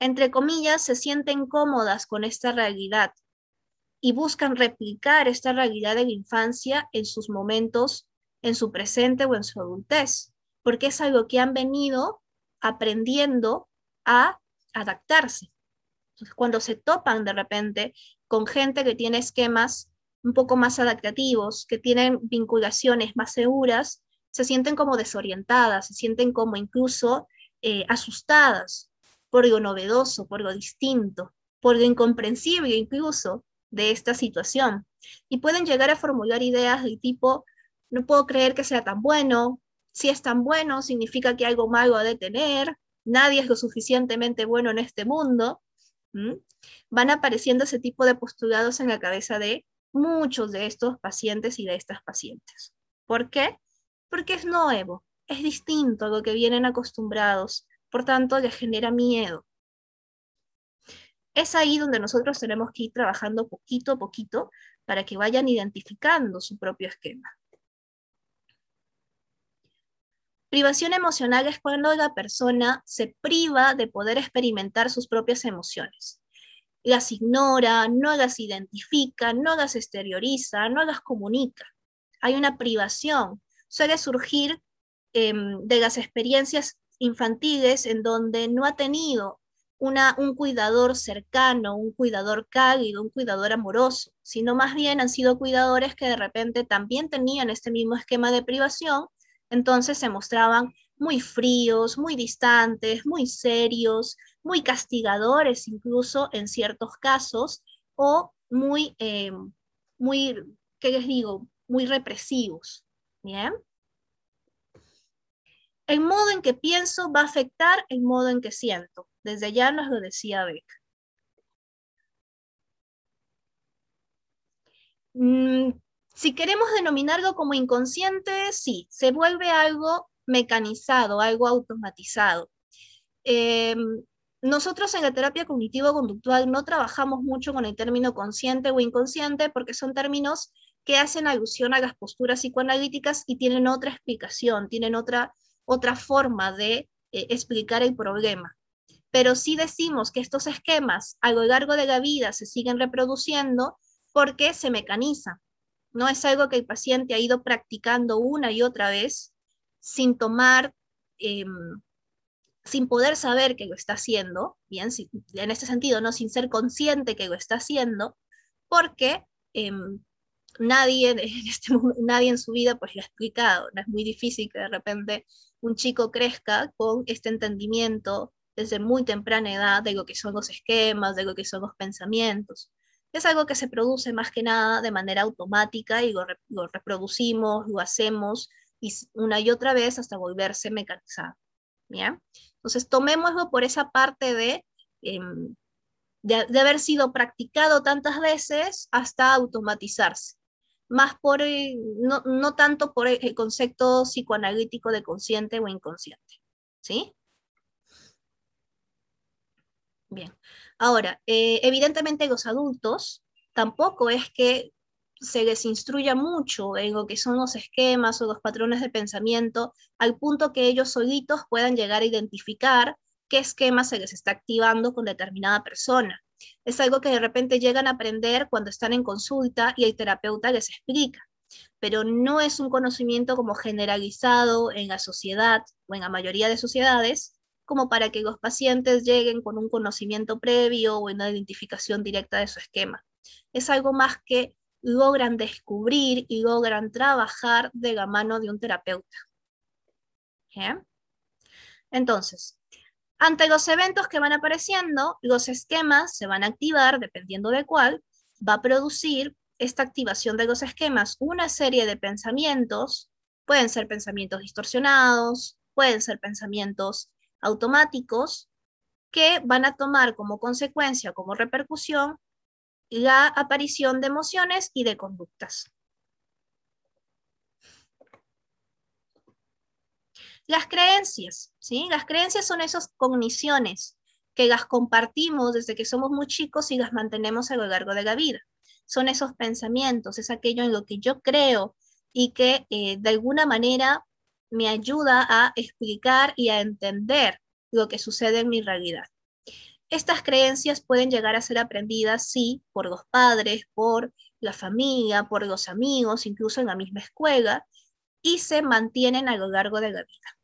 Entre comillas, se sienten cómodas con esta realidad y buscan replicar esta realidad de la infancia en sus momentos, en su presente o en su adultez, porque es algo que han venido aprendiendo a adaptarse. cuando se topan de repente con gente que tiene esquemas un poco más adaptativos, que tienen vinculaciones más seguras, se sienten como desorientadas, se sienten como incluso eh, asustadas, por lo novedoso, por lo distinto, por lo incomprensible incluso de esta situación. Y pueden llegar a formular ideas del tipo, no puedo creer que sea tan bueno, si es tan bueno significa que algo malo ha de tener, nadie es lo suficientemente bueno en este mundo. Van apareciendo ese tipo de postulados en la cabeza de muchos de estos pacientes y de estas pacientes. ¿Por qué? Porque es nuevo, es distinto a lo que vienen acostumbrados, por tanto les genera miedo. Es ahí donde nosotros tenemos que ir trabajando poquito a poquito para que vayan identificando su propio esquema. Privación emocional es cuando la persona se priva de poder experimentar sus propias emociones. Las ignora, no las identifica, no las exterioriza, no las comunica. Hay una privación. Suele surgir em, de las experiencias infantiles en donde no ha tenido un cuidador cercano, un cuidador cálido, un cuidador amoroso, sino más bien han sido cuidadores que de repente también tenían este mismo esquema de privación entonces se mostraban muy fríos, muy distantes, muy serios, muy castigadores incluso en ciertos casos, o muy, eh, muy, ¿qué les digo? Muy represivos. ¿Bien? El modo en que pienso va a afectar el modo en que siento. Desde ya nos lo decía Beck. Mm, si queremos denominarlo como inconsciente, sí, se vuelve algo mecanizado, algo automatizado. Em, nosotros en la terapia cognitivo-conductual no trabajamos mucho con el término consciente o inconsciente porque son términos que hacen alusión a las posturas psicoanalíticas y tienen otra explicación, tienen otra, otra forma de eh, explicar el problema. Pero sí decimos que estos esquemas a lo largo de la vida se siguen reproduciendo porque se mecanizan. No es algo que el paciente ha ido practicando una y otra vez sin tomar, em, sin poder saber que lo está haciendo, bien, en este sentido, no sin ser consciente que lo está haciendo, porque em, nadie, en este nadie en su vida pues lo ha explicado. es muy difícil que de repente un chico crezca con este entendimiento desde muy temprana edad de lo que son los esquemas, de lo que son los pensamientos es algo que se produce más que nada de manera automática y lo, reproducimos, lo hacemos y una y otra vez hasta volverse mecanizado. ¿ya? Entonces, tomémoslo por esa parte de, em, de, haber sido practicado tantas veces hasta automatizarse, más por, no, no, tanto por el concepto psicoanalítico de consciente o inconsciente. ¿Sí? Bien. Ahora, eh, evidentemente los adultos tampoco es que se les instruya mucho en lo que son los esquemas o los patrones de pensamiento, al punto que ellos solitos puedan llegar a identificar qué esquema se les está activando con determinada persona. Es algo que de repente llegan a aprender cuando están en consulta y el terapeuta les explica, pero no es un conocimiento como generalizado en la sociedad o en la mayoría de sociedades, como para que los pacientes lleguen con un conocimiento previo o una identificación directa de su esquema. Es algo más que logran descubrir y logran trabajar de la mano de un terapeuta. Entonces, ante los eventos que van apareciendo, los esquemas se van a activar, dependiendo de cuál, va a producir esta activación de los esquemas una serie de pensamientos, pueden ser pensamientos distorsionados, pueden ser pensamientos automáticos que van a tomar como consecuencia, como repercusión, la aparición de emociones y de conductas. Las creencias, ¿sí? Las creencias son esas cogniciones que las compartimos desde que somos muy chicos y las mantenemos a lo largo de la vida. Son esos pensamientos, es aquello en lo que yo creo y que eh, de alguna manera me ayuda a explicar y a entender lo que sucede en mi realidad. Estas creencias pueden llegar a ser aprendidas, sí, por los padres, por la familia, por los amigos, incluso en la misma escuela, y se mantienen a lo largo de la vida.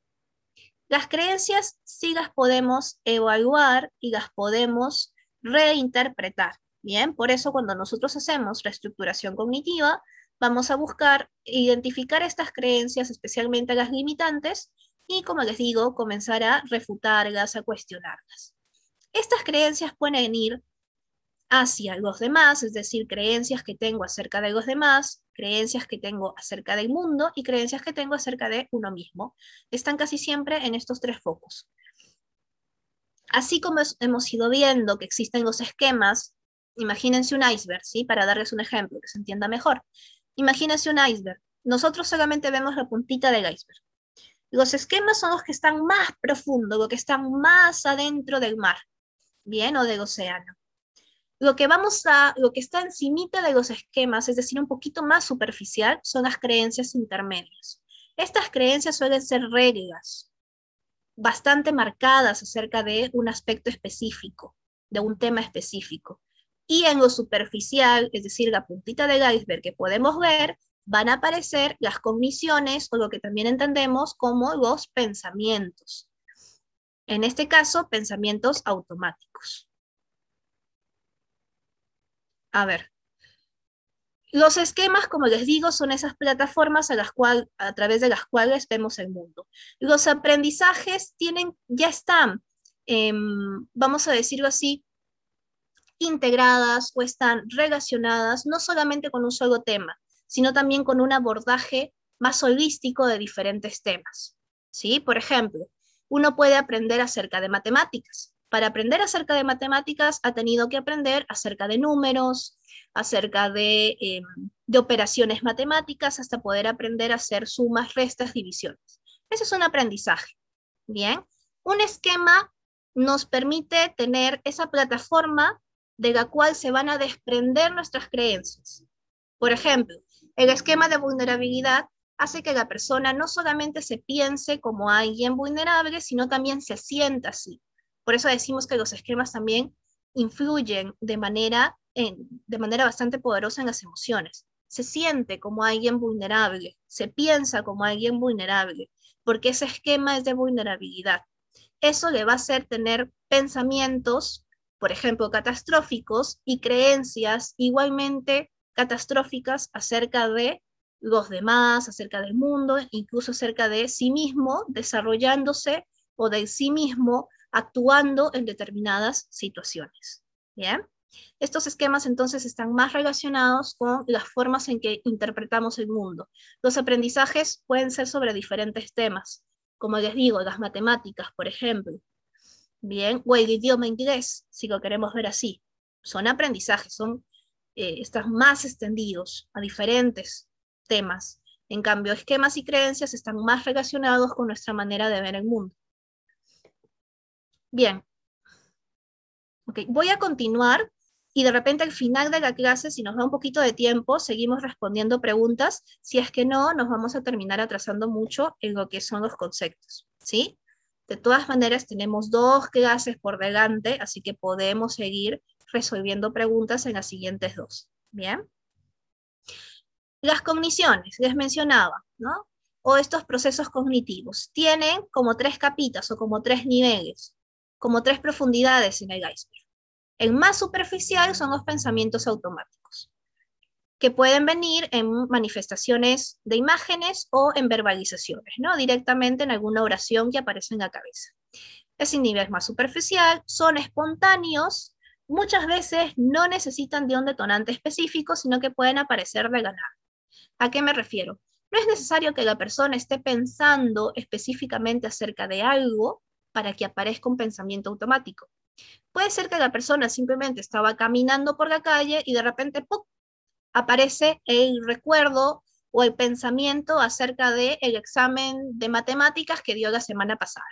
Las creencias sí las podemos evaluar y las podemos reinterpretar. Bien, por eso cuando nosotros hacemos reestructuración cognitiva, vamos a buscar identificar estas creencias, especialmente las limitantes, y como les digo, comenzar a refutarlas, a cuestionarlas. Estas creencias pueden ir hacia los demás, es decir, creencias que tengo acerca de los demás, creencias que tengo acerca del mundo y creencias que tengo acerca de uno mismo. Están casi siempre en estos tres focos. Así como hemos ido viendo que existen los esquemas, imagínense un iceberg, ¿sí? Para darles un ejemplo que se entienda mejor. Imagínense un iceberg. Nosotros solamente vemos la puntita del iceberg. Los esquemas son los que están más profundos, los que están más adentro del mar, ¿bien? O del océano. Lo que vamos a, lo que está encimita de los esquemas, es decir, un poquito más superficial, son las creencias intermedias. Estas creencias suelen ser reglas bastante marcadas acerca de un aspecto específico, de un tema específico. Y en lo superficial, es decir, la puntita del iceberg que podemos ver, van a aparecer las cogniciones o lo que también entendemos como los pensamientos. En este caso, pensamientos automáticos. A ver, los esquemas, como les digo, son esas plataformas a, las a través de las cuales vemos el mundo. Los aprendizajes tienen, ya están, em, vamos a decirlo así, integradas o están relacionadas no solamente con un solo tema, sino también con un abordaje más holístico de diferentes temas. ¿sí? Por ejemplo, uno puede aprender acerca de matemáticas. Para aprender acerca de matemáticas ha tenido que aprender acerca de números, acerca de, em, operaciones matemáticas, hasta poder aprender a hacer sumas, restas, divisiones. Ese es un aprendizaje. Bien, un esquema nos permite tener esa plataforma de la cual se van a desprender nuestras creencias. Por ejemplo, el esquema de vulnerabilidad hace que la persona no solamente se piense como alguien vulnerable, sino también se sienta así. Por eso decimos que los esquemas también influyen de manera, de manera bastante poderosa en las emociones. Se siente como alguien vulnerable, se piensa como alguien vulnerable, porque ese esquema es de vulnerabilidad. Eso le va a hacer tener pensamientos, por ejemplo, catastróficos y creencias igualmente catastróficas acerca de los demás, acerca del mundo, incluso acerca de sí mismo, desarrollándose o de sí mismo actuando en determinadas situaciones. ¿Bien? Estos esquemas entonces están más relacionados con las formas en que interpretamos el mundo. Los aprendizajes pueden ser sobre diferentes temas, como les digo, las matemáticas, por ejemplo, bien, o el idioma inglés, si lo queremos ver así. Son aprendizajes, son eh, están más extendidos a diferentes temas. En cambio, esquemas y creencias están más relacionados con nuestra manera de ver el mundo. Bien. Okay. Voy a continuar y de repente al final de la clase, si nos da un poquito de tiempo, seguimos respondiendo preguntas. Si es que no, nos vamos a terminar atrasando mucho en lo que son los conceptos. ¿Sí? De todas maneras, tenemos dos clases por delante, así que podemos seguir resolviendo preguntas en las siguientes dos. Bien. Las cogniciones, les mencionaba, ¿no? O estos procesos cognitivos, tienen como tres capitas o como tres niveles, como tres profundidades en el iceberg. El más superficial son los pensamientos automáticos, que pueden venir en manifestaciones de imágenes o en verbalizaciones, ¿no? Directamente en alguna oración que aparece en la cabeza. Ese nivel más superficial son espontáneos muchas veces no necesitan de un detonante específico, sino que pueden aparecer de ganar. ¿A qué me refiero? No es necesario que la persona esté pensando específicamente acerca de algo para que aparezca un pensamiento automático. Puede ser que la persona simplemente estaba caminando por la calle y de repente aparece el recuerdo o el pensamiento acerca del el examen de matemáticas que dio la semana pasada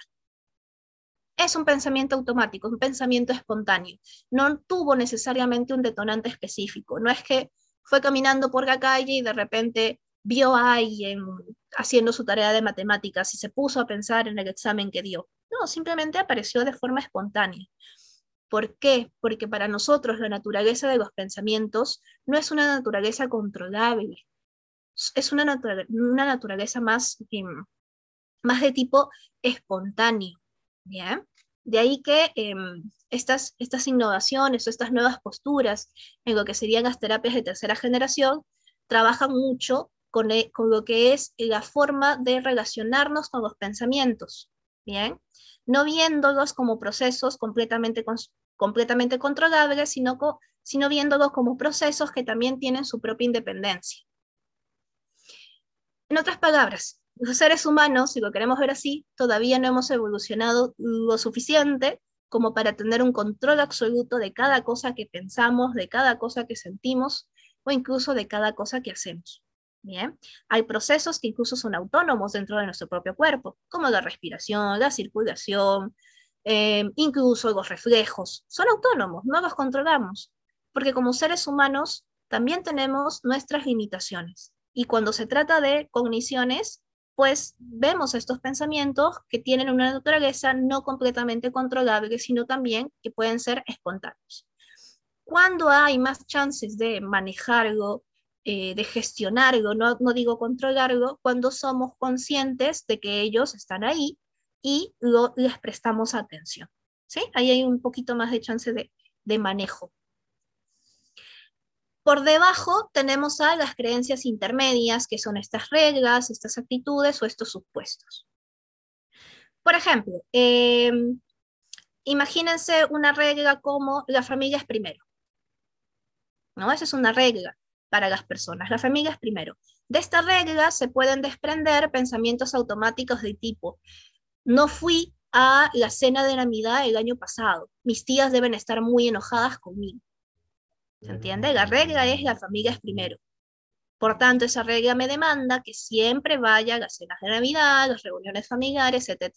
es un pensamiento automático, un pensamiento espontáneo. No tuvo necesariamente un detonante específico. No es que fue caminando por la calle y de repente vio a alguien haciendo su tarea de matemáticas y se puso a pensar en el examen que dio. No, simplemente apareció de forma espontánea. ¿Por qué? Porque para nosotros la naturaleza de los pensamientos no es una naturaleza controlable, es una, una naturaleza más, em, más de tipo espontáneo. ¿bien? De ahí que em, estas, estas innovaciones o estas nuevas posturas en lo que serían las terapias de tercera generación trabajan mucho con, e, con lo que es la forma de relacionarnos con los pensamientos. ¿bien? No viéndolos como procesos completamente, completamente controlables, sino, sino viéndolos como procesos que también tienen su propia independencia. En otras palabras, los seres humanos, si lo queremos ver así, todavía no hemos evolucionado lo suficiente como para tener un control absoluto de cada cosa que pensamos, de cada cosa que sentimos o incluso de cada cosa que hacemos. Bien, hay procesos que incluso son autónomos dentro de nuestro propio cuerpo, como la respiración, la circulación, eh, incluso los reflejos. Son autónomos, no los controlamos, porque como seres humanos también tenemos nuestras limitaciones. Y cuando se trata de cogniciones, pues vemos estos pensamientos que tienen una naturaleza no completamente controlable, sino también que pueden ser espontáneos. Cuando hay más chances de manejarlo, eh, de gestionarlo, no, no digo controlarlo, cuando somos conscientes de que ellos están ahí y les prestamos atención. ¿sí? Ahí hay un poquito más de chance de, de manejo. Por debajo tenemos a las creencias intermedias, que son estas reglas, estas actitudes o estos supuestos. Por ejemplo, em, imagínense una regla como la familia es primero. ¿No? Esa es una regla para las personas. La familia es primero. De esta regla se pueden desprender pensamientos automáticos de tipo, no fui a la cena de Navidad el año pasado, mis tías deben estar muy enojadas conmigo. ¿Se entiende? La regla es la familia es primero. Por tanto, esa regla me demanda que siempre vaya a las cenas de Navidad, las reuniones familiares, etc.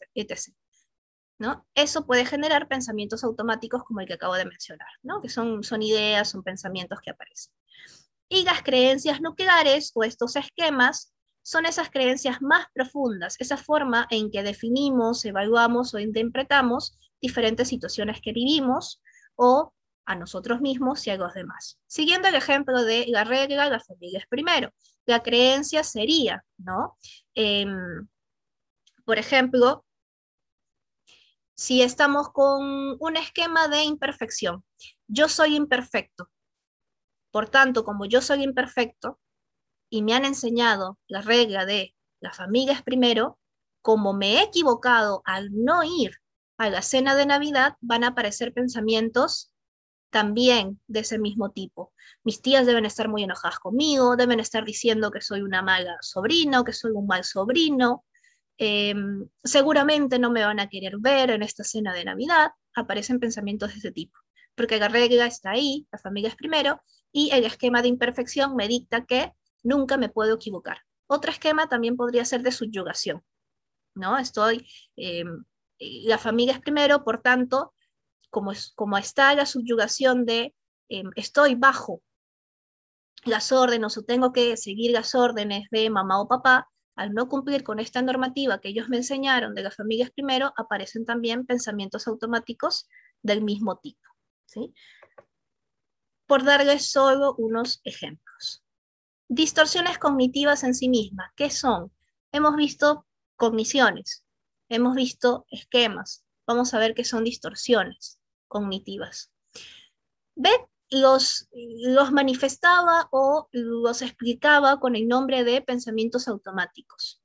¿no? Eso puede generar pensamientos automáticos como el que acabo de mencionar, ¿no? que son, son ideas, son pensamientos que aparecen. Y las creencias nucleares o estos esquemas son esas creencias más profundas, esa forma en que definimos, evaluamos o interpretamos diferentes situaciones que vivimos o a nosotros mismos y a los demás. Siguiendo el ejemplo de la regla, la familia es primero. La creencia sería, ¿no? Em, por ejemplo, si estamos con un esquema de imperfección, yo soy imperfecto. Por tanto, como yo soy imperfecto y me han enseñado la regla de la familia es primero, como me he equivocado al no ir a la cena de Navidad, van a aparecer pensamientos también de ese mismo tipo. Mis tías deben estar muy enojadas conmigo, deben estar diciendo que soy una mala sobrino, que soy un mal sobrino. Em, seguramente no me van a querer ver en esta cena de Navidad. Aparecen pensamientos de ese tipo, porque la regla está ahí, la familia es primero, y el esquema de imperfección me dicta que nunca me puedo equivocar. Otro esquema también podría ser de subyugación, ¿no? Estoy, em, la familia es primero, por tanto, como, es, como está la subyugación de em, estoy bajo las órdenes o tengo que seguir las órdenes de mamá o papá, al no cumplir con esta normativa que ellos me enseñaron de las familias primero, aparecen también pensamientos automáticos del mismo tipo. ¿sí? Por darles solo unos ejemplos. Distorsiones cognitivas en sí mismas, ¿qué son? Hemos visto cogniciones, hemos visto esquemas, vamos a ver qué son distorsiones cognitivas. Beck los, los manifestaba o los explicaba con el nombre de pensamientos automáticos.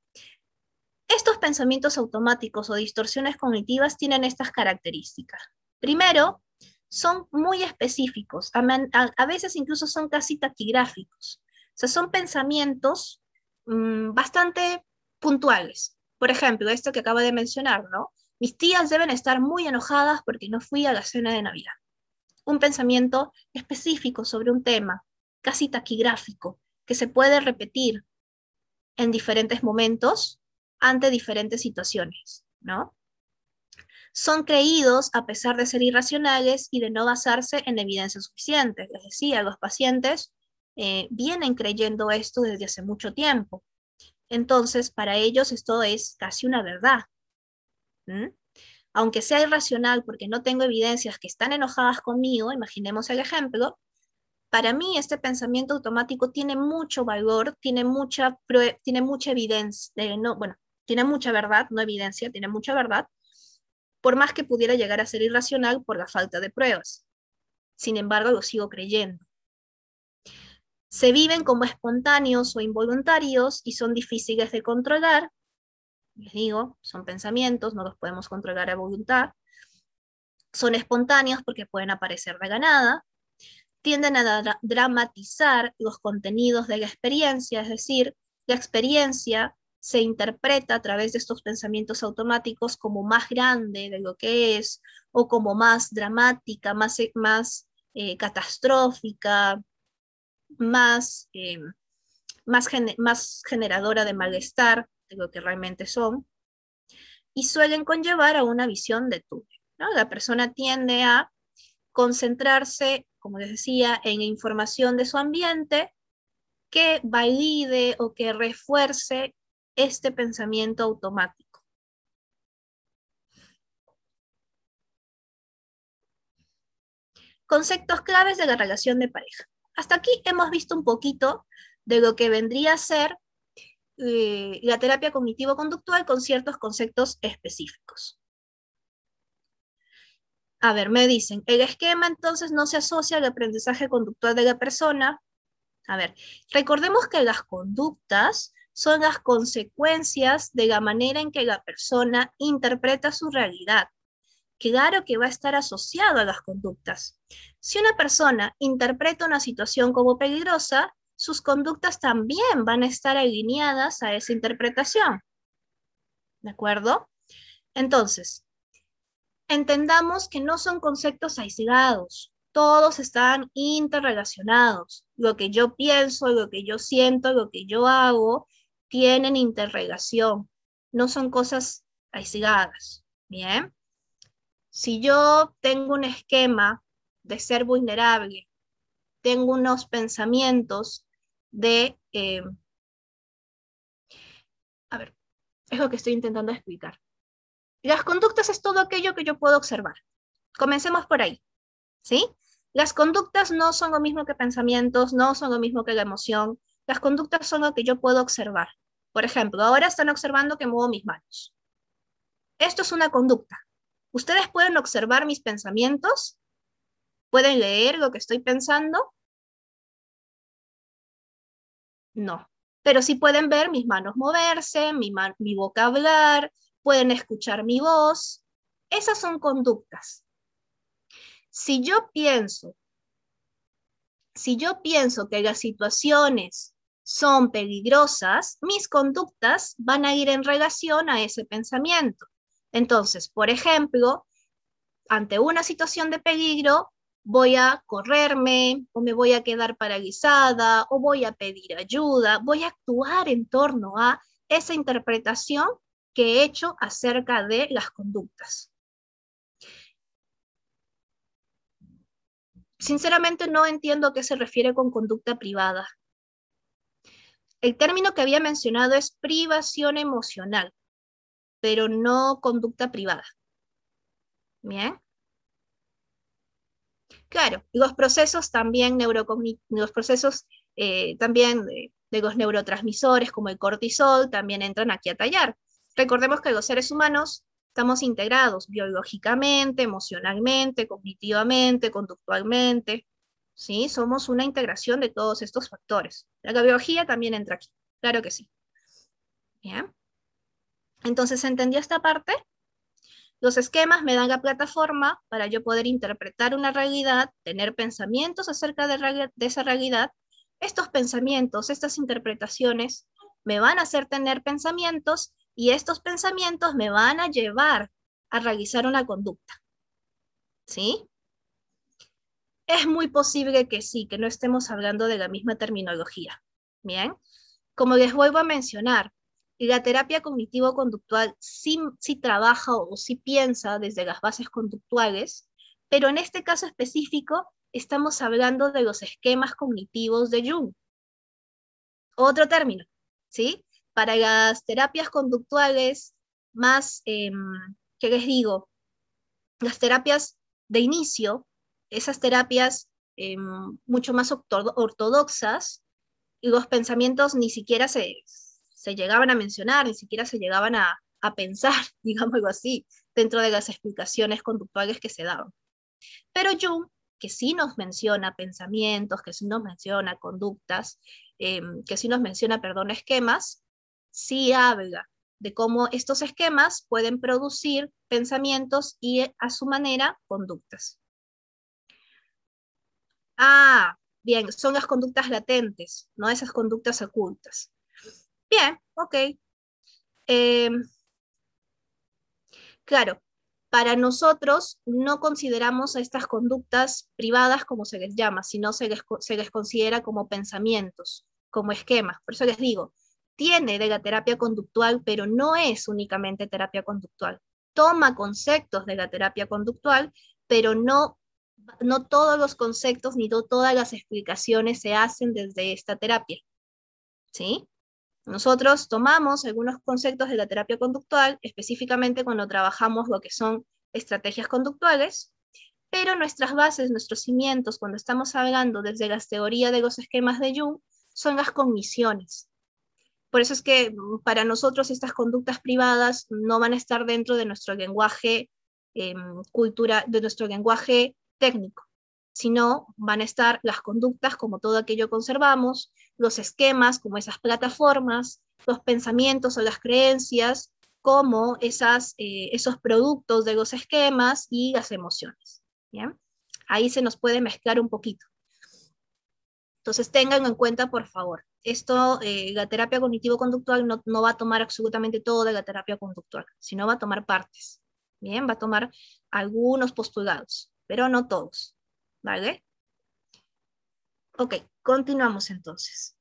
Estos pensamientos automáticos o distorsiones cognitivas tienen estas características. Primero, son muy específicos, a, veces incluso son casi taquigráficos. Sea, son pensamientos mm, bastante puntuales. Por ejemplo, esto que acabo de mencionar, ¿no? Mis tías deben estar muy enojadas porque no fui a la cena de Navidad. Un pensamiento específico sobre un tema, casi taquigráfico, que se puede repetir en diferentes momentos ante diferentes situaciones, ¿no? Son creídos a pesar de ser irracionales y de no basarse en evidencia suficiente. Les decía, los pacientes eh, vienen creyendo esto desde hace mucho tiempo. Entonces, para ellos esto es casi una verdad, aunque sea irracional porque no tengo evidencias que están enojadas conmigo, imaginemos el ejemplo, para mí este pensamiento automático tiene mucho valor, tiene mucha, tiene mucha evidencia, eh, no, bueno, tiene mucha verdad, no evidencia, tiene mucha verdad, por más que pudiera llegar a ser irracional por la falta de pruebas. Sin embargo, lo sigo creyendo. Se viven como espontáneos o involuntarios y son difíciles de controlar, les digo, son pensamientos, no los podemos controlar a voluntad, son espontáneos porque pueden aparecer de ganada, tienden a dramatizar los contenidos de la experiencia, es decir, la experiencia se interpreta a través de estos pensamientos automáticos como más grande de lo que es, o como más dramática, más, más eh, catastrófica, más, eh, más, más generadora de malestar de lo que realmente son, y suelen conllevar a una visión de túnel. La persona tiende a concentrarse, como les decía, en información de su ambiente que valide o que refuerce este pensamiento automático. Conceptos claves de la relación de pareja. Hasta aquí hemos visto un poquito de lo que vendría a ser eh, la terapia cognitivo-conductual con ciertos conceptos específicos. A ver, me dicen, el esquema entonces no se asocia al aprendizaje conductual de la persona. A ver, recordemos que las conductas son las consecuencias de la manera en que la persona interpreta su realidad. Claro que va a estar asociado a las conductas. Si una persona interpreta una situación como peligrosa, sus conductas también van a estar alineadas a esa interpretación. ¿De acuerdo? Entonces, entendamos que no son conceptos aislados, todos están interrelacionados. Lo que yo pienso, lo que yo siento, lo que yo hago, tienen interrelación, no son cosas aisladas. Bien. Si yo tengo un esquema de ser vulnerable, tengo unos pensamientos de... Eh, a ver, es lo que estoy intentando explicar. Las conductas es todo aquello que yo puedo observar. Comencemos por ahí, ¿sí? Las conductas no son lo mismo que pensamientos, no son lo mismo que la emoción. Las conductas son lo que yo puedo observar. Por ejemplo, ahora están observando que muevo mis manos. Esto es una conducta. Ustedes pueden observar mis pensamientos, pueden leer lo que estoy pensando. No, pero sí pueden ver mis manos moverse, mi, boca hablar, pueden escuchar mi voz. Esas son conductas. Si yo pienso, si yo pienso que las situaciones son peligrosas, mis conductas van a ir en relación a ese pensamiento. Entonces, por ejemplo, ante una situación de peligro, voy a correrme o me voy a quedar paralizada o voy a pedir ayuda, voy a actuar en torno a esa interpretación que he hecho acerca de las conductas. Sinceramente no entiendo a qué se refiere con conducta privada. El término que había mencionado es privación emocional, pero no conducta privada. Bien. Claro, los procesos también los procesos eh, también de, los neurotransmisores como el cortisol también entran aquí a tallar. Recordemos que los seres humanos estamos integrados biológicamente, emocionalmente, cognitivamente, conductualmente. ¿sí? Somos una integración de todos estos factores. La biología también entra aquí, claro que sí. Bien. Entonces, ¿entendió esta parte? Los esquemas me dan la plataforma para yo poder interpretar una realidad, tener pensamientos acerca de, de esa realidad. Estos pensamientos, estas interpretaciones, me van a hacer tener pensamientos y estos pensamientos me van a llevar a realizar una conducta. ¿Sí? Es muy posible que sí, que no estemos hablando de la misma terminología. Bien, como les vuelvo a mencionar, la terapia cognitivo-conductual sí, trabaja o sí piensa desde las bases conductuales, pero en este caso específico estamos hablando de los esquemas cognitivos de Jung. Otro término, ¿sí? Para las terapias conductuales más, eh, ¿qué les digo? Las terapias de inicio esas terapias eh, mucho más ortodoxas, los pensamientos ni siquiera se, se llegaban a mencionar, ni siquiera se llegaban a, a pensar, digamos algo así, dentro de las explicaciones conductuales que se daban. Pero Jung, que sí nos menciona pensamientos, que sí nos menciona conductas, eh, que sí nos menciona, perdón, esquemas, sí habla de cómo estos esquemas pueden producir pensamientos y a su manera conductas. Ah, bien, son las conductas latentes, no esas conductas ocultas. Bien, ok. Em, claro, para nosotros no consideramos estas conductas privadas como se les llama, sino se les, se les considera como pensamientos, como esquemas. Por eso les digo, tiene de la terapia conductual, pero no es únicamente terapia conductual. Toma conceptos de la terapia conductual, pero no, no todos los conceptos ni todas las explicaciones se hacen desde esta terapia. ¿Sí? Nosotros tomamos algunos conceptos de la terapia conductual, específicamente cuando trabajamos lo que son estrategias conductuales, pero nuestras bases, nuestros cimientos, cuando estamos hablando desde las teorías de los esquemas de Jung, son las cogniciones. Por eso es que mm, para nosotros estas conductas privadas no van a estar dentro de nuestro lenguaje eh, cultura, de nuestro lenguaje técnico, sino van a estar las conductas como todo aquello conservamos, los esquemas como esas plataformas, los pensamientos o las creencias como esas, eh, esos productos de los esquemas y las emociones. ¿bien? Ahí se nos puede mezclar un poquito. Entonces tengan en cuenta, por favor, esto, eh, la terapia cognitivo-conductual no, no, va a tomar absolutamente todo de la terapia conductual, sino va a tomar partes. Bien, va a tomar algunos postulados, pero no todos. ¿Vale? Ok, continuamos entonces.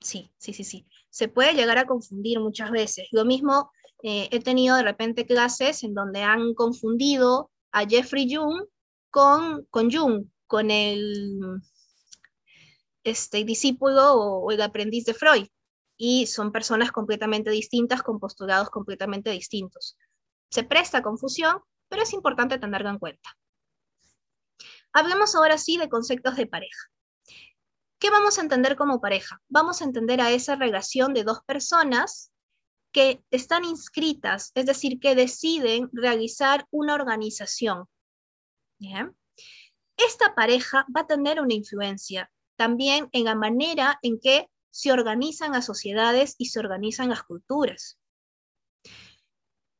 Sí, sí, sí, sí. Se puede llegar a confundir muchas veces. Lo mismo, eh, he tenido de repente clases en donde han confundido a Jeffrey Jung con, con Jung, con el este, discípulo o, el aprendiz de Freud. Y son personas completamente distintas, con postulados completamente distintos. Se presta confusión, pero es importante tenerlo en cuenta. Hablemos ahora sí de conceptos de pareja. ¿Qué vamos a entender como pareja? Vamos a entender a esa relación de dos personas que están inscritas, es decir, que deciden realizar una organización. Esta pareja va a tener una influencia también en la manera en que se organizan las sociedades y se organizan las culturas.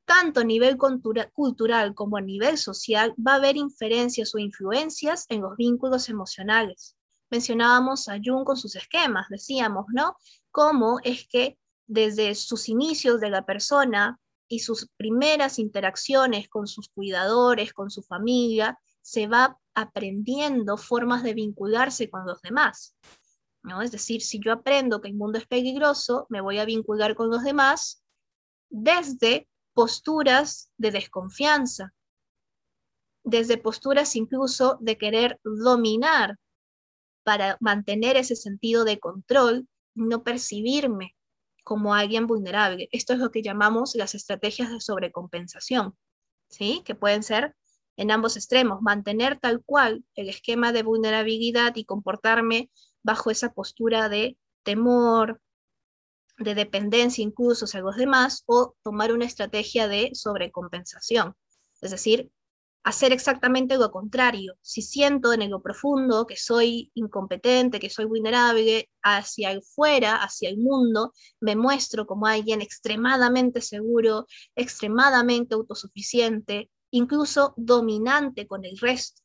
Tanto a nivel cultural como a nivel social va a haber inferencias o influencias en los vínculos emocionales. Mencionábamos a Jung con sus esquemas, decíamos, ¿no? Cómo es que desde sus inicios de la persona y sus primeras interacciones con sus cuidadores, con su familia, se va aprendiendo formas de vincularse con los demás. ¿no? Es decir, si yo aprendo que el mundo es peligroso, me voy a vincular con los demás desde posturas de desconfianza, desde posturas incluso de querer dominar para mantener ese sentido de control, no percibirme como alguien vulnerable. Esto es lo que llamamos las estrategias de sobrecompensación, ¿sí? Que pueden ser en ambos extremos, mantener tal cual el esquema de vulnerabilidad y comportarme bajo esa postura de temor, de dependencia incluso hacia los demás, o tomar una estrategia de sobrecompensación. Es decir, hacer exactamente lo contrario. Si siento en lo profundo que soy incompetente, que soy vulnerable, hacia el fuera, hacia el mundo, me muestro como alguien extremadamente seguro, extremadamente autosuficiente, incluso dominante con el resto.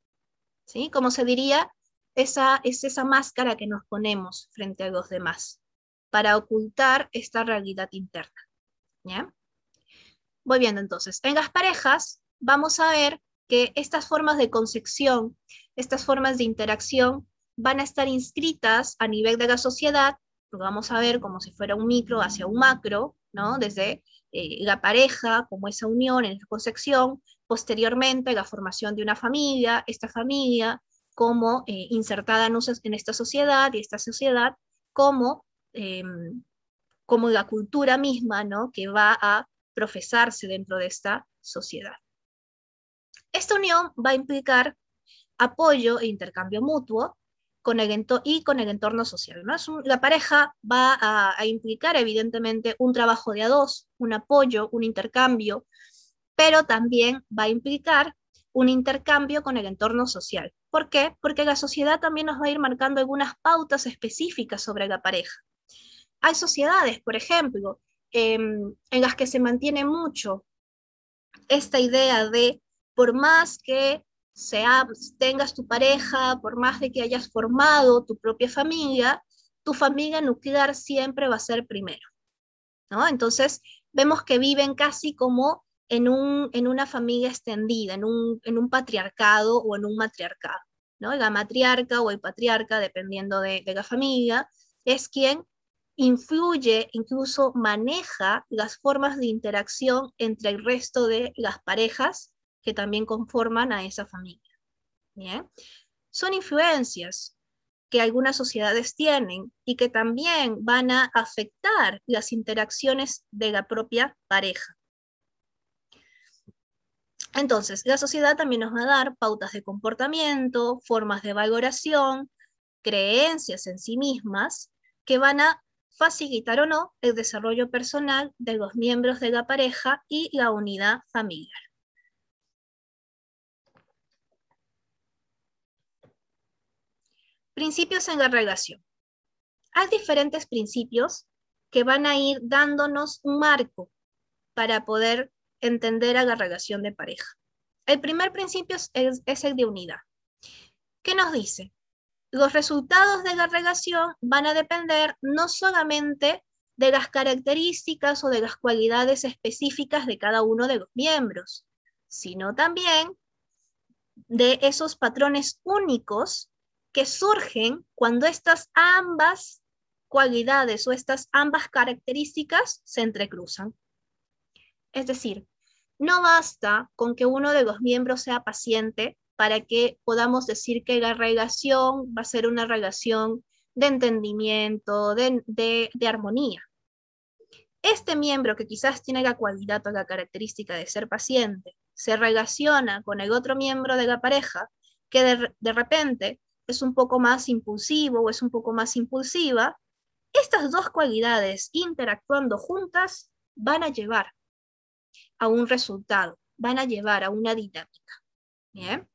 ¿sí? Como se diría, esa es esa máscara que nos ponemos frente a los demás para ocultar esta realidad interna. ¿ya? Voy viendo entonces, en las parejas vamos a ver que estas formas de concepción, estas formas de interacción van a estar inscritas a nivel de la sociedad, lo vamos a ver como si fuera un micro hacia un macro, ¿no? Desde eh, la pareja, como esa unión en esa concepción, posteriormente la formación de una familia, esta familia como eh, insertada en, esta sociedad y esta sociedad como, em, como la cultura misma ¿no? que va a profesarse dentro de esta sociedad. Esta unión va a implicar apoyo e intercambio mutuo con el y con el entorno social. la pareja va a, a, implicar evidentemente un trabajo de a dos, un apoyo, un intercambio, pero también va a implicar un intercambio con el entorno social. ¿Por qué? Porque la sociedad también nos va a ir marcando algunas pautas específicas sobre la pareja. Hay sociedades, por ejemplo, em, en las que se mantiene mucho esta idea de por más que sea, tengas tu pareja, por más de que hayas formado tu propia familia, tu familia nuclear siempre va a ser primero. ¿no? Entonces, vemos que viven casi como en, un, en una familia extendida, en un, en un patriarcado o en un matriarcado. ¿no? La matriarca o el patriarca, dependiendo de, de la familia, es quien influye, incluso maneja las formas de interacción entre el resto de las parejas que también conforman a esa familia. ¿Bien? Son influencias que algunas sociedades tienen y que también van a afectar las interacciones de la propia pareja. Entonces, la sociedad también nos va a dar pautas de comportamiento, formas de valoración, creencias en sí mismas que van a facilitar o no el desarrollo personal de los miembros de la pareja y la unidad familiar. Principios en la relación. Hay diferentes principios que van a ir dándonos un marco para poder entender la relación de pareja. El primer principio es el de unidad. ¿Qué nos dice? Los resultados de la relación van a depender no solamente de las características o de las cualidades específicas de cada uno de los miembros, sino también de esos patrones únicos que surgen cuando estas ambas cualidades o estas ambas características se entrecruzan. Es decir, no basta con que uno de los miembros sea paciente para que podamos decir que la relación va a ser una relación de entendimiento, de, de armonía. Este miembro que quizás tiene la cualidad o la característica de ser paciente, se relaciona con el otro miembro de la pareja que de, de repente es un poco más impulsivo o es un poco más impulsiva, estas dos cualidades interactuando juntas van a llevar a un resultado, van a llevar a una dinámica. ¿Bien?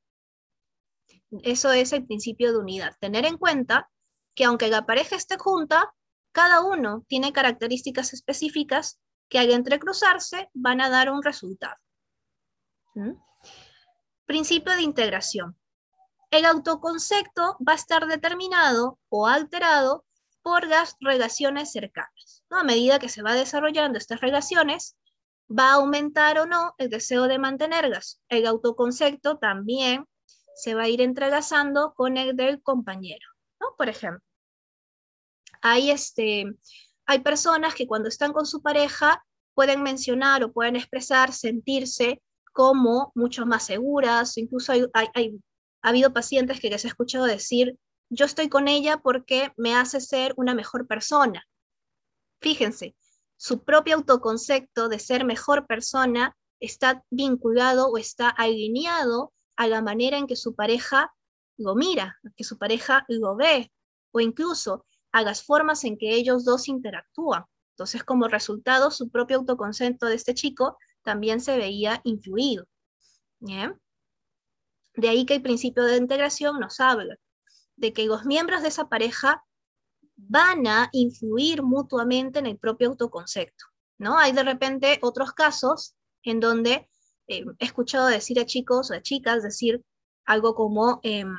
Eso es el principio de unidad. Tener en cuenta que aunque la pareja esté junta, cada uno tiene características específicas que al entrecruzarse van a dar un resultado. ¿Mm? Principio de integración el autoconcepto va a estar determinado o alterado por las relaciones cercanas. A medida que se va desarrollando estas relaciones, va a aumentar o no el deseo de mantenerlas. El autoconcepto también se va a ir entrelazando con el del compañero. ¿no? Por ejemplo, hay, este, hay personas que cuando están con su pareja pueden mencionar o pueden expresar, sentirse como mucho más seguras, incluso hay, hay ha habido pacientes que les he escuchado decir, yo estoy con ella porque me hace ser una mejor persona. Fíjense, su propio autoconcepto de ser mejor persona está vinculado o está alineado a la manera en que su pareja lo mira, que su pareja lo ve, o incluso a las formas en que ellos dos interactúan. Entonces, como resultado, su propio autoconcepto de este chico también se veía influido. De ahí que el principio de integración nos habla de que los miembros de esa pareja van a influir mutuamente en el propio autoconcepto, ¿no? Hay de repente otros casos en donde eh, he escuchado decir a chicos o a chicas decir algo como, em,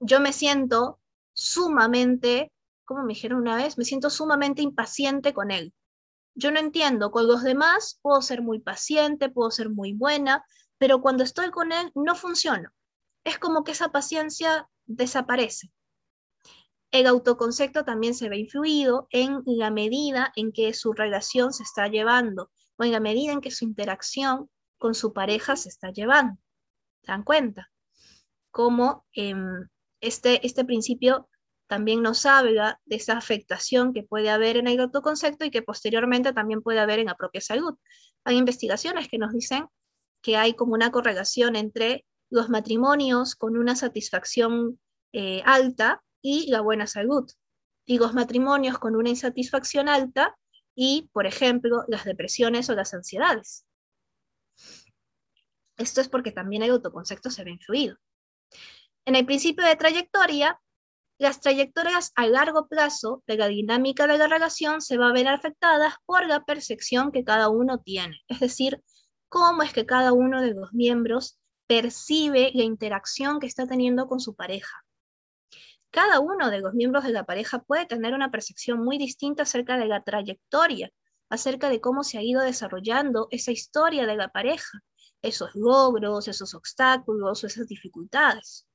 yo me siento sumamente, como me dijeron una vez, me siento sumamente impaciente con él. Yo no entiendo, con los demás puedo ser muy paciente, puedo ser muy buena, pero cuando estoy con él no funciona es como que esa paciencia desaparece. El autoconcepto también se ve influido en la medida en que su relación se está llevando o en la medida en que su interacción con su pareja se está llevando. ¿Se dan cuenta? Como em, este, este principio también nos habla de esa afectación que puede haber en el autoconcepto y que posteriormente también puede haber en la propia salud. Hay investigaciones que nos dicen que hay como una correlación entre los matrimonios con una satisfacción eh, alta y la buena salud, y los matrimonios con una insatisfacción alta y, por ejemplo, las depresiones o las ansiedades. Esto es porque también el autoconcepto se ve influido. En el principio de trayectoria, las trayectorias a largo plazo de la dinámica de la relación se va a ver afectadas por la percepción que cada uno tiene, es decir, cómo es que cada uno de los miembros percibe la interacción que está teniendo con su pareja. Cada uno de los miembros de la pareja puede tener una percepción muy distinta acerca de la trayectoria, acerca de cómo se ha ido desarrollando esa historia de la pareja, esos logros, esos obstáculos, esas dificultades.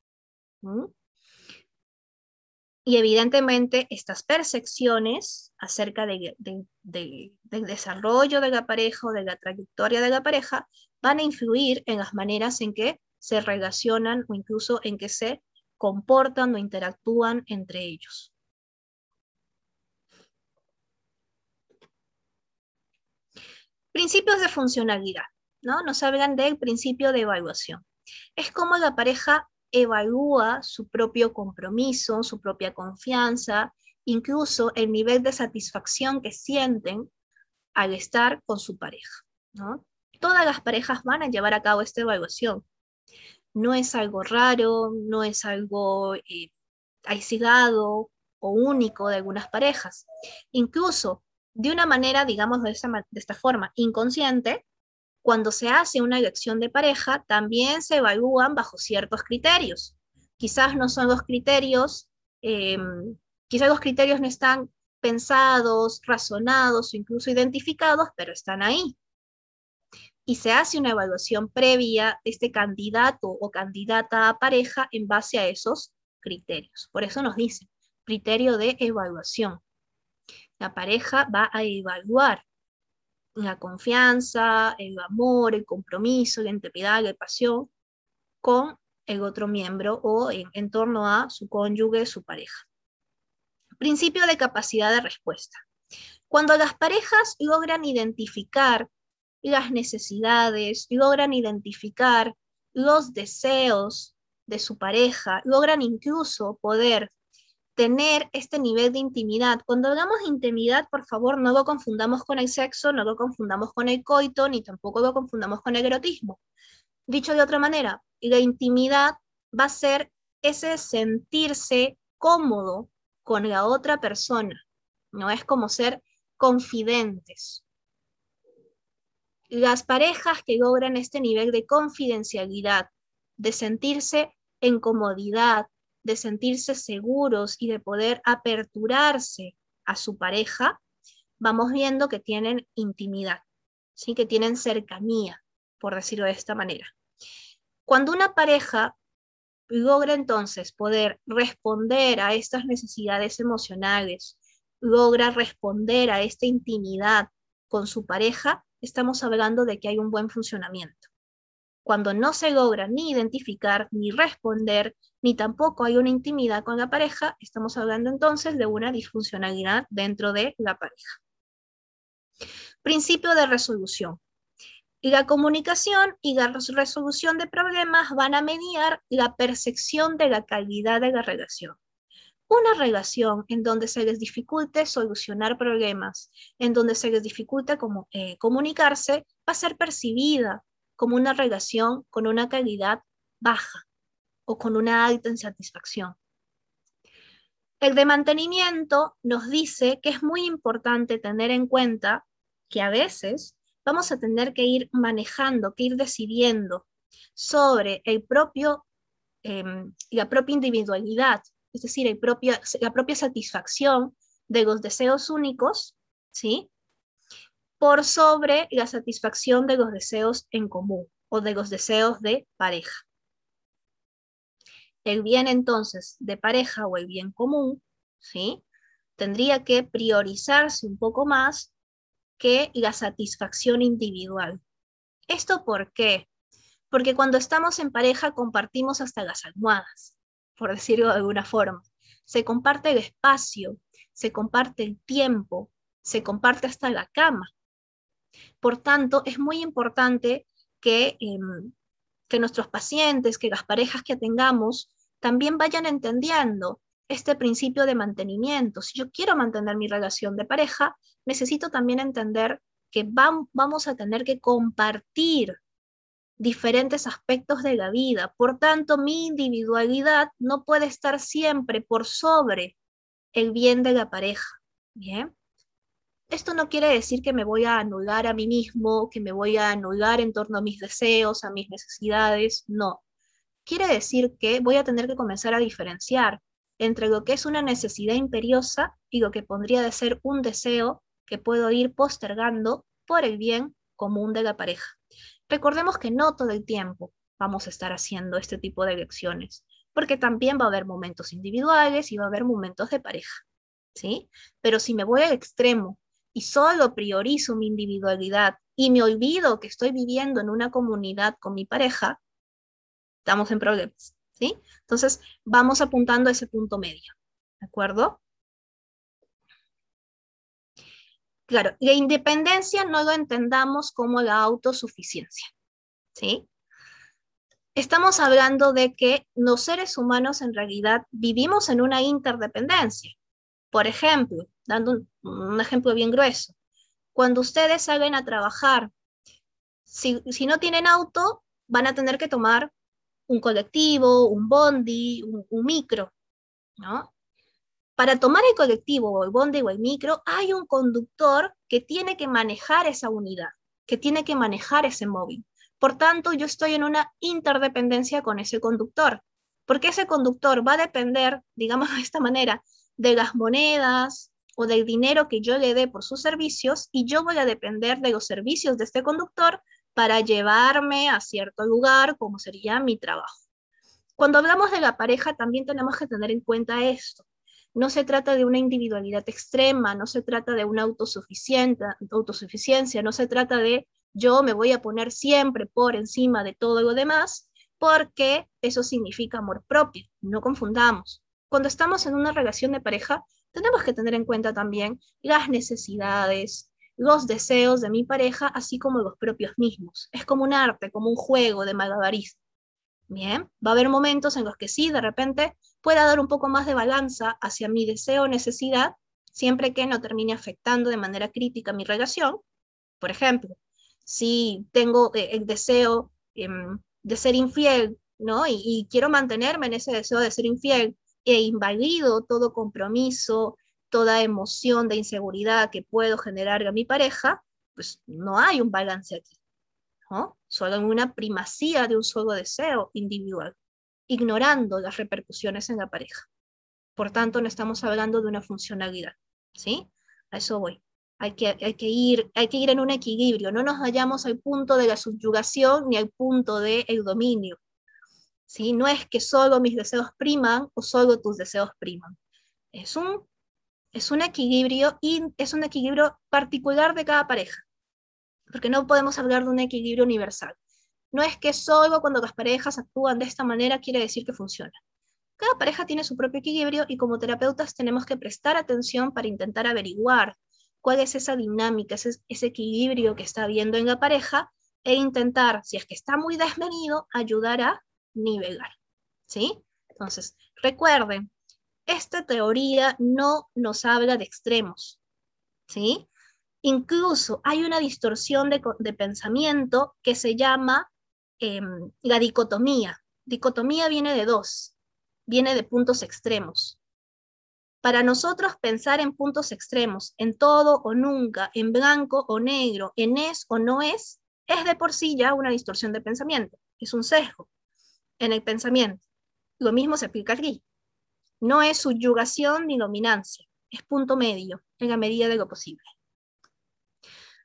Y evidentemente estas percepciones acerca del desarrollo de la pareja o de la trayectoria de la pareja van a influir en las maneras en que se relacionan o incluso en que se comportan o interactúan entre ellos. Principios de funcionalidad, ¿no? Nos hablan del principio de evaluación. Es como la pareja evalúa su propio compromiso, su propia confianza, incluso el nivel de satisfacción que sienten al estar con su pareja. ¿no? Todas las parejas van a llevar a cabo esta evaluación. No es algo raro, no es algo eh, aislado o único de algunas parejas. Incluso de una manera, digamos de esta forma, inconsciente, cuando se hace una elección de pareja, también se evalúan bajo ciertos criterios. Quizás no son los criterios, em, quizás los criterios no están pensados, razonados o incluso identificados, pero están ahí. Y se hace una evaluación previa de este candidato o candidata a pareja en base a esos criterios. Por eso nos dice, criterio de evaluación. La pareja va a evaluar la confianza, el amor, el compromiso, la integridad, la pasión con el otro miembro o en, torno a su cónyuge, su pareja. Principio de capacidad de respuesta. Cuando las parejas logran identificar las necesidades, logran identificar los deseos de su pareja, logran incluso poder tener este nivel de intimidad. Cuando hablamos de intimidad, por favor, no lo confundamos con el sexo, no lo confundamos con el coito, ni tampoco lo confundamos con el erotismo. Dicho de otra manera, la intimidad va a ser ese sentirse cómodo con la otra persona, no es como ser confidentes. Las parejas que logran este nivel de confidencialidad, de sentirse en comodidad, de sentirse seguros y de poder aperturarse a su pareja, vamos viendo que tienen intimidad, ¿sí? que tienen cercanía, por decirlo de esta manera. Cuando una pareja logra entonces poder responder a estas necesidades emocionales, logra responder a esta intimidad con su pareja, estamos hablando de que hay un buen funcionamiento. Cuando no se logra ni identificar, ni responder, ni tampoco hay una intimidad con la pareja, estamos hablando entonces de una disfuncionalidad dentro de la pareja. Principio de resolución. la comunicación y la resolución de problemas van a mediar la percepción de la calidad de la relación. Una relación en donde se les dificulte solucionar problemas, en donde se les dificulte eh, comunicarse, va a ser percibida como una relación con una calidad baja o con una alta insatisfacción. El de mantenimiento nos dice que es muy importante tener en cuenta que a veces vamos a tener que ir manejando, que ir decidiendo sobre el propio, em, la propia individualidad, es decir, la propia satisfacción de los deseos únicos, ¿sí? por sobre la satisfacción de los deseos en común o de los deseos de pareja. El bien entonces de pareja o el bien común, ¿sí? Tendría que priorizarse un poco más que la satisfacción individual. ¿Esto por qué? Porque cuando estamos en pareja compartimos hasta las almohadas, por decirlo de alguna forma. Se comparte el espacio, se comparte el tiempo, se comparte hasta la cama. Por tanto, es muy importante que, em, que nuestros pacientes, que las parejas que tengamos, también vayan entendiendo este principio de mantenimiento. Si yo quiero mantener mi relación de pareja, necesito también entender que vamos a tener que compartir diferentes aspectos de la vida. Por tanto, mi individualidad no puede estar siempre por sobre el bien de la pareja. Bien. Esto no quiere decir que me voy a anular a mí mismo, que me voy a anular en torno a mis deseos, a mis necesidades. No. Quiere decir que voy a tener que comenzar a diferenciar entre lo que es una necesidad imperiosa y lo que podría de ser un deseo que puedo ir postergando por el bien común de la pareja. Recordemos que no todo el tiempo vamos a estar haciendo este tipo de elecciones, porque también va a haber momentos individuales y va a haber momentos de pareja, ¿sí? Pero si me voy al extremo y solo priorizo mi individualidad y me olvido que estoy viviendo en una comunidad con mi pareja, estamos en problemas, ¿sí? Entonces, vamos apuntando a ese punto medio, ¿de acuerdo? Claro, la independencia no lo entendamos como la autosuficiencia, ¿sí? Estamos hablando de que los seres humanos en realidad vivimos en una interdependencia. Por ejemplo, dando un, ejemplo bien grueso, cuando ustedes salen a trabajar, si, no tienen auto, van a tener que tomar un colectivo, un bondi, un, micro, ¿no? Para tomar el colectivo o el bondi o el micro, hay un conductor que tiene que manejar esa unidad, que tiene que manejar ese móvil. Por tanto, yo estoy en una interdependencia con ese conductor, porque ese conductor va a depender, digamos de esta manera, de las monedas o del dinero que yo le dé por sus servicios y yo voy a depender de los servicios de este conductor para llevarme a cierto lugar, como sería mi trabajo. Cuando hablamos de la pareja, también tenemos que tener en cuenta esto. No se trata de una individualidad extrema, no se trata de una autosuficiencia, no se trata de yo me voy a poner siempre por encima de todo lo demás, porque eso significa amor propio. No confundamos. Cuando estamos en una relación de pareja, tenemos que tener en cuenta también las necesidades, los deseos de mi pareja, así como los propios mismos. Es como un arte, como un juego de malabarismo. Bien, va a haber momentos en los que sí, de repente, pueda dar un poco más de balanza hacia mi deseo o necesidad, siempre que no termine afectando de manera crítica mi relación. Por ejemplo, si tengo eh, el deseo em, de ser infiel, ¿no? Y, quiero mantenerme en ese deseo de ser infiel e invalido todo compromiso, toda emoción de inseguridad que puedo generar a mi pareja, pues no hay un balance aquí, ¿no? Solo una primacía de un solo deseo individual ignorando las repercusiones en la pareja. Por tanto, no estamos hablando de una funcionalidad, ¿sí? A eso voy. Hay que, hay que, ir, hay que ir en un equilibrio, no nos vayamos al punto de la subyugación ni al punto del el dominio. ¿sí? No es que solo mis deseos priman o solo tus deseos priman. Es un, es un equilibrio y es un equilibrio particular de cada pareja, porque no podemos hablar de un equilibrio universal. No es que solo cuando las parejas actúan de esta manera quiere decir que funciona. Cada pareja tiene su propio equilibrio y como terapeutas tenemos que prestar atención para intentar averiguar cuál es esa dinámica, ese, equilibrio que está habiendo en la pareja e intentar, si es que está muy desmedido, ayudar a nivelar. ¿Sí? Entonces, recuerden, esta teoría no nos habla de extremos. ¿Sí? Incluso hay una distorsión de, pensamiento que se llama Em, la dicotomía. Dicotomía viene de dos, viene de puntos extremos. Para nosotros pensar en puntos extremos, en todo o nunca, en blanco o negro, en es o no es, es de por sí ya una distorsión de pensamiento, es un sesgo en el pensamiento. Lo mismo se aplica aquí. No es subyugación ni dominancia, es punto medio, en la medida de lo posible.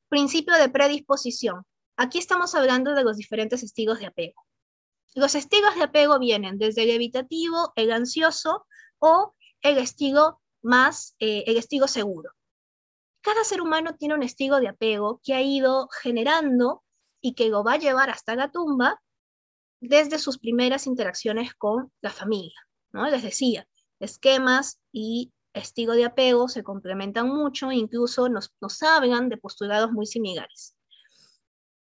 Principio de predisposición. Aquí estamos hablando de los diferentes estilos de apego. Los estilos de apego vienen desde el evitativo, el ansioso o el estilo más, eh, el estilo seguro. Cada ser humano tiene un estilo de apego que ha ido generando y que lo va a llevar hasta la tumba desde sus primeras interacciones con la familia. ¿no? Les decía, esquemas y estilo de apego se complementan mucho, incluso nos, nos hablan de postulados muy similares.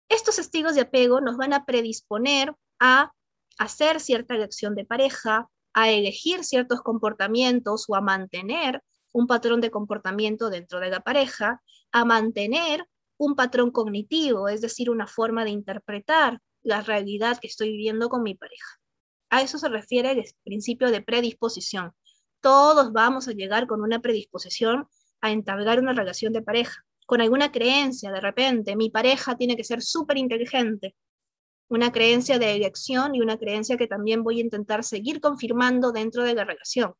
Estos estilos de apego nos van a predisponer a hacer cierta elección de pareja, a elegir ciertos comportamientos o a mantener un patrón de comportamiento dentro de la pareja, a mantener un patrón cognitivo, es decir, una forma de interpretar la realidad que estoy viviendo con mi pareja. A eso se refiere el principio de predisposición. Todos vamos a llegar con una predisposición a entablar una relación de pareja, con alguna creencia de repente, mi pareja tiene que ser súper inteligente, una creencia de elección y una creencia que también voy a intentar seguir confirmando dentro de la relación,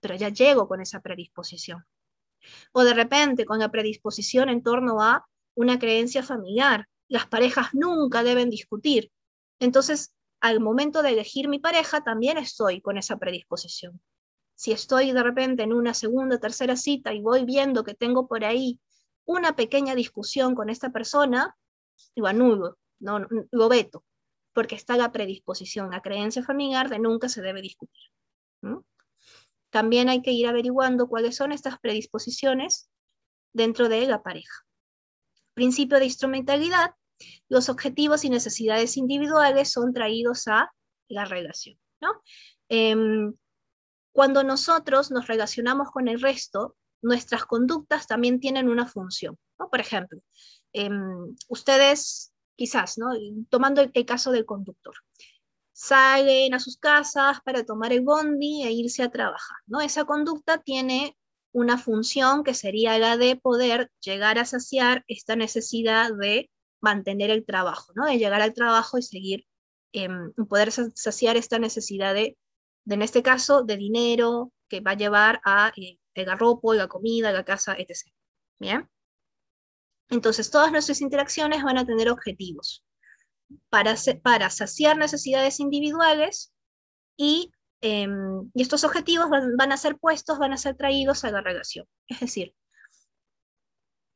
pero ya llego con esa predisposición. O de repente con la predisposición en torno a una creencia familiar, las parejas nunca deben discutir. Entonces, al momento de elegir mi pareja, también estoy con esa predisposición. Si estoy de repente en una segunda, tercera cita y voy viendo que tengo por ahí una pequeña discusión con esta persona, lo anulo, no, lo veto, porque está la predisposición, la creencia familiar de nunca se debe discutir. También hay que ir averiguando cuáles son estas predisposiciones dentro de la pareja. Principio de instrumentalidad, los objetivos y necesidades individuales son traídos a la relación. Em, cuando nosotros nos relacionamos con el resto, nuestras conductas también tienen una función. Por ejemplo, em, ustedes quizás, ¿no? tomando el, caso del conductor, salen a sus casas para tomar el bondi e irse a trabajar. ¿no? Esa conducta tiene una función que sería la de poder llegar a saciar esta necesidad de mantener el trabajo, ¿no? de llegar al trabajo y seguir, em, poder saciar esta necesidad de, en este caso, de dinero que va a llevar a eh, el garropo, la comida, la casa, etc. Bien. Entonces, todas nuestras interacciones van a tener objetivos para, para saciar necesidades individuales y, em, y estos objetivos van, van, a ser puestos, van a ser traídos a la relación. Es decir,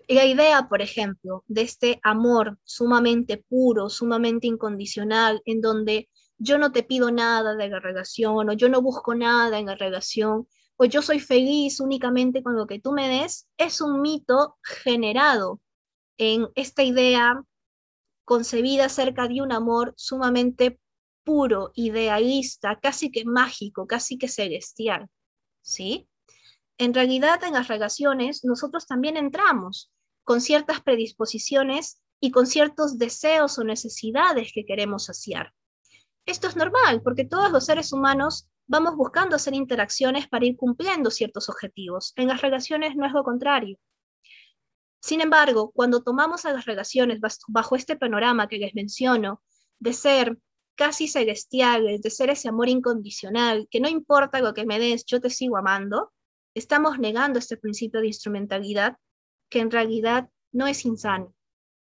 la idea, por ejemplo, de este amor sumamente puro, sumamente incondicional, en donde yo no te pido nada de la relación o yo no busco nada en la relación, o yo soy feliz únicamente con lo que tú me des, es un mito generado en esta idea concebida acerca de un amor sumamente puro, idealista, casi que mágico, casi que celestial, ¿sí? En realidad, en las relaciones, nosotros también entramos con ciertas predisposiciones y con ciertos deseos o necesidades que queremos saciar. Esto es normal, porque todos los seres humanos vamos buscando hacer interacciones para ir cumpliendo ciertos objetivos. En las relaciones no es lo contrario. Sin embargo, cuando tomamos a las relaciones bajo este panorama que les menciono, de ser casi celestiales, de ser ese amor incondicional, que no importa lo que me des, yo te sigo amando, estamos negando este principio de instrumentalidad que en realidad no es insano.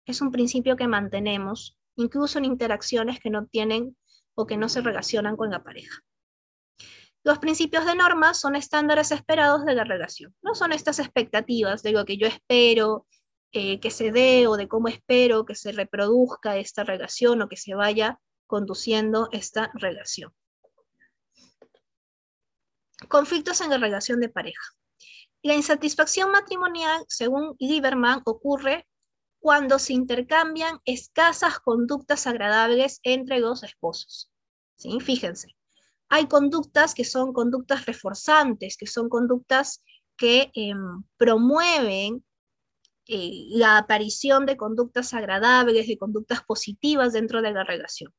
Es un principio que mantenemos incluso en interacciones que no tienen o que no se relacionan con la pareja. Los principios de norma son estándares esperados de la relación, no son estas expectativas de lo que yo espero eh, que se dé o de cómo espero que se reproduzca esta relación o que se vaya conduciendo esta relación. Conflictos en la relación de pareja. La insatisfacción matrimonial, según Lieberman, ocurre cuando se intercambian escasas conductas agradables entre los esposos. ¿Sí? Fíjense, hay conductas que son conductas reforzantes, que son conductas que em, promueven eh, la aparición de conductas agradables, de conductas positivas dentro de la relación.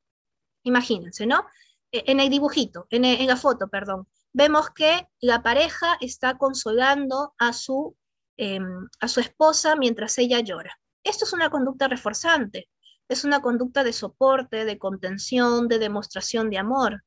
Imagínense, ¿no? E, en el dibujito, en, la foto, perdón, vemos que la pareja está consolando a su, em, a su esposa mientras ella llora. Esto es una conducta reforzante, es una conducta de soporte, de contención, de demostración de amor.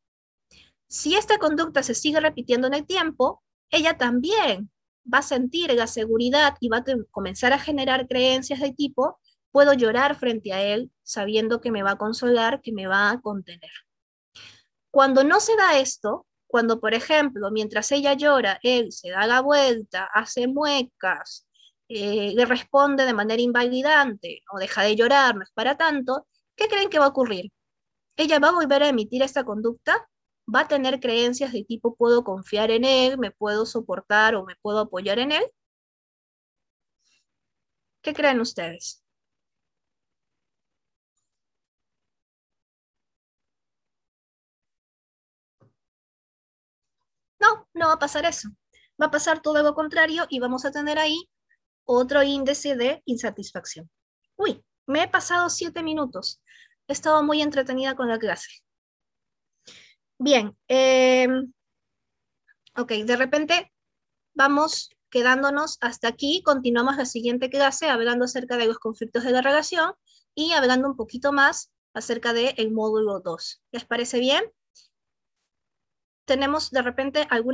Si esta conducta se sigue repitiendo en el tiempo, ella también va a sentir la seguridad y va a comenzar a generar creencias de tipo, puedo llorar frente a él sabiendo que me va a consolar, que me va a contener. Cuando no se da esto, cuando por ejemplo, mientras ella llora, él se da la vuelta, hace muecas, eh, le responde de manera invalidante o deja de llorar, no es para tanto, ¿qué creen que va a ocurrir? Ella va a volver a emitir esta conducta va a tener creencias de tipo puedo confiar en él, me puedo soportar o me puedo apoyar en él. ¿Qué creen ustedes? No, no va a pasar eso. Va a pasar todo lo contrario y vamos a tener ahí otro índice de insatisfacción. Uy, me he pasado siete minutos. He estado muy entretenida con la clase. Bien, eh, ok, de repente vamos quedándonos hasta aquí, continuamos la siguiente clase hablando acerca de los conflictos de la relación y hablando un poquito más acerca del módulo 2. ¿Les parece bien? Tenemos de repente alguna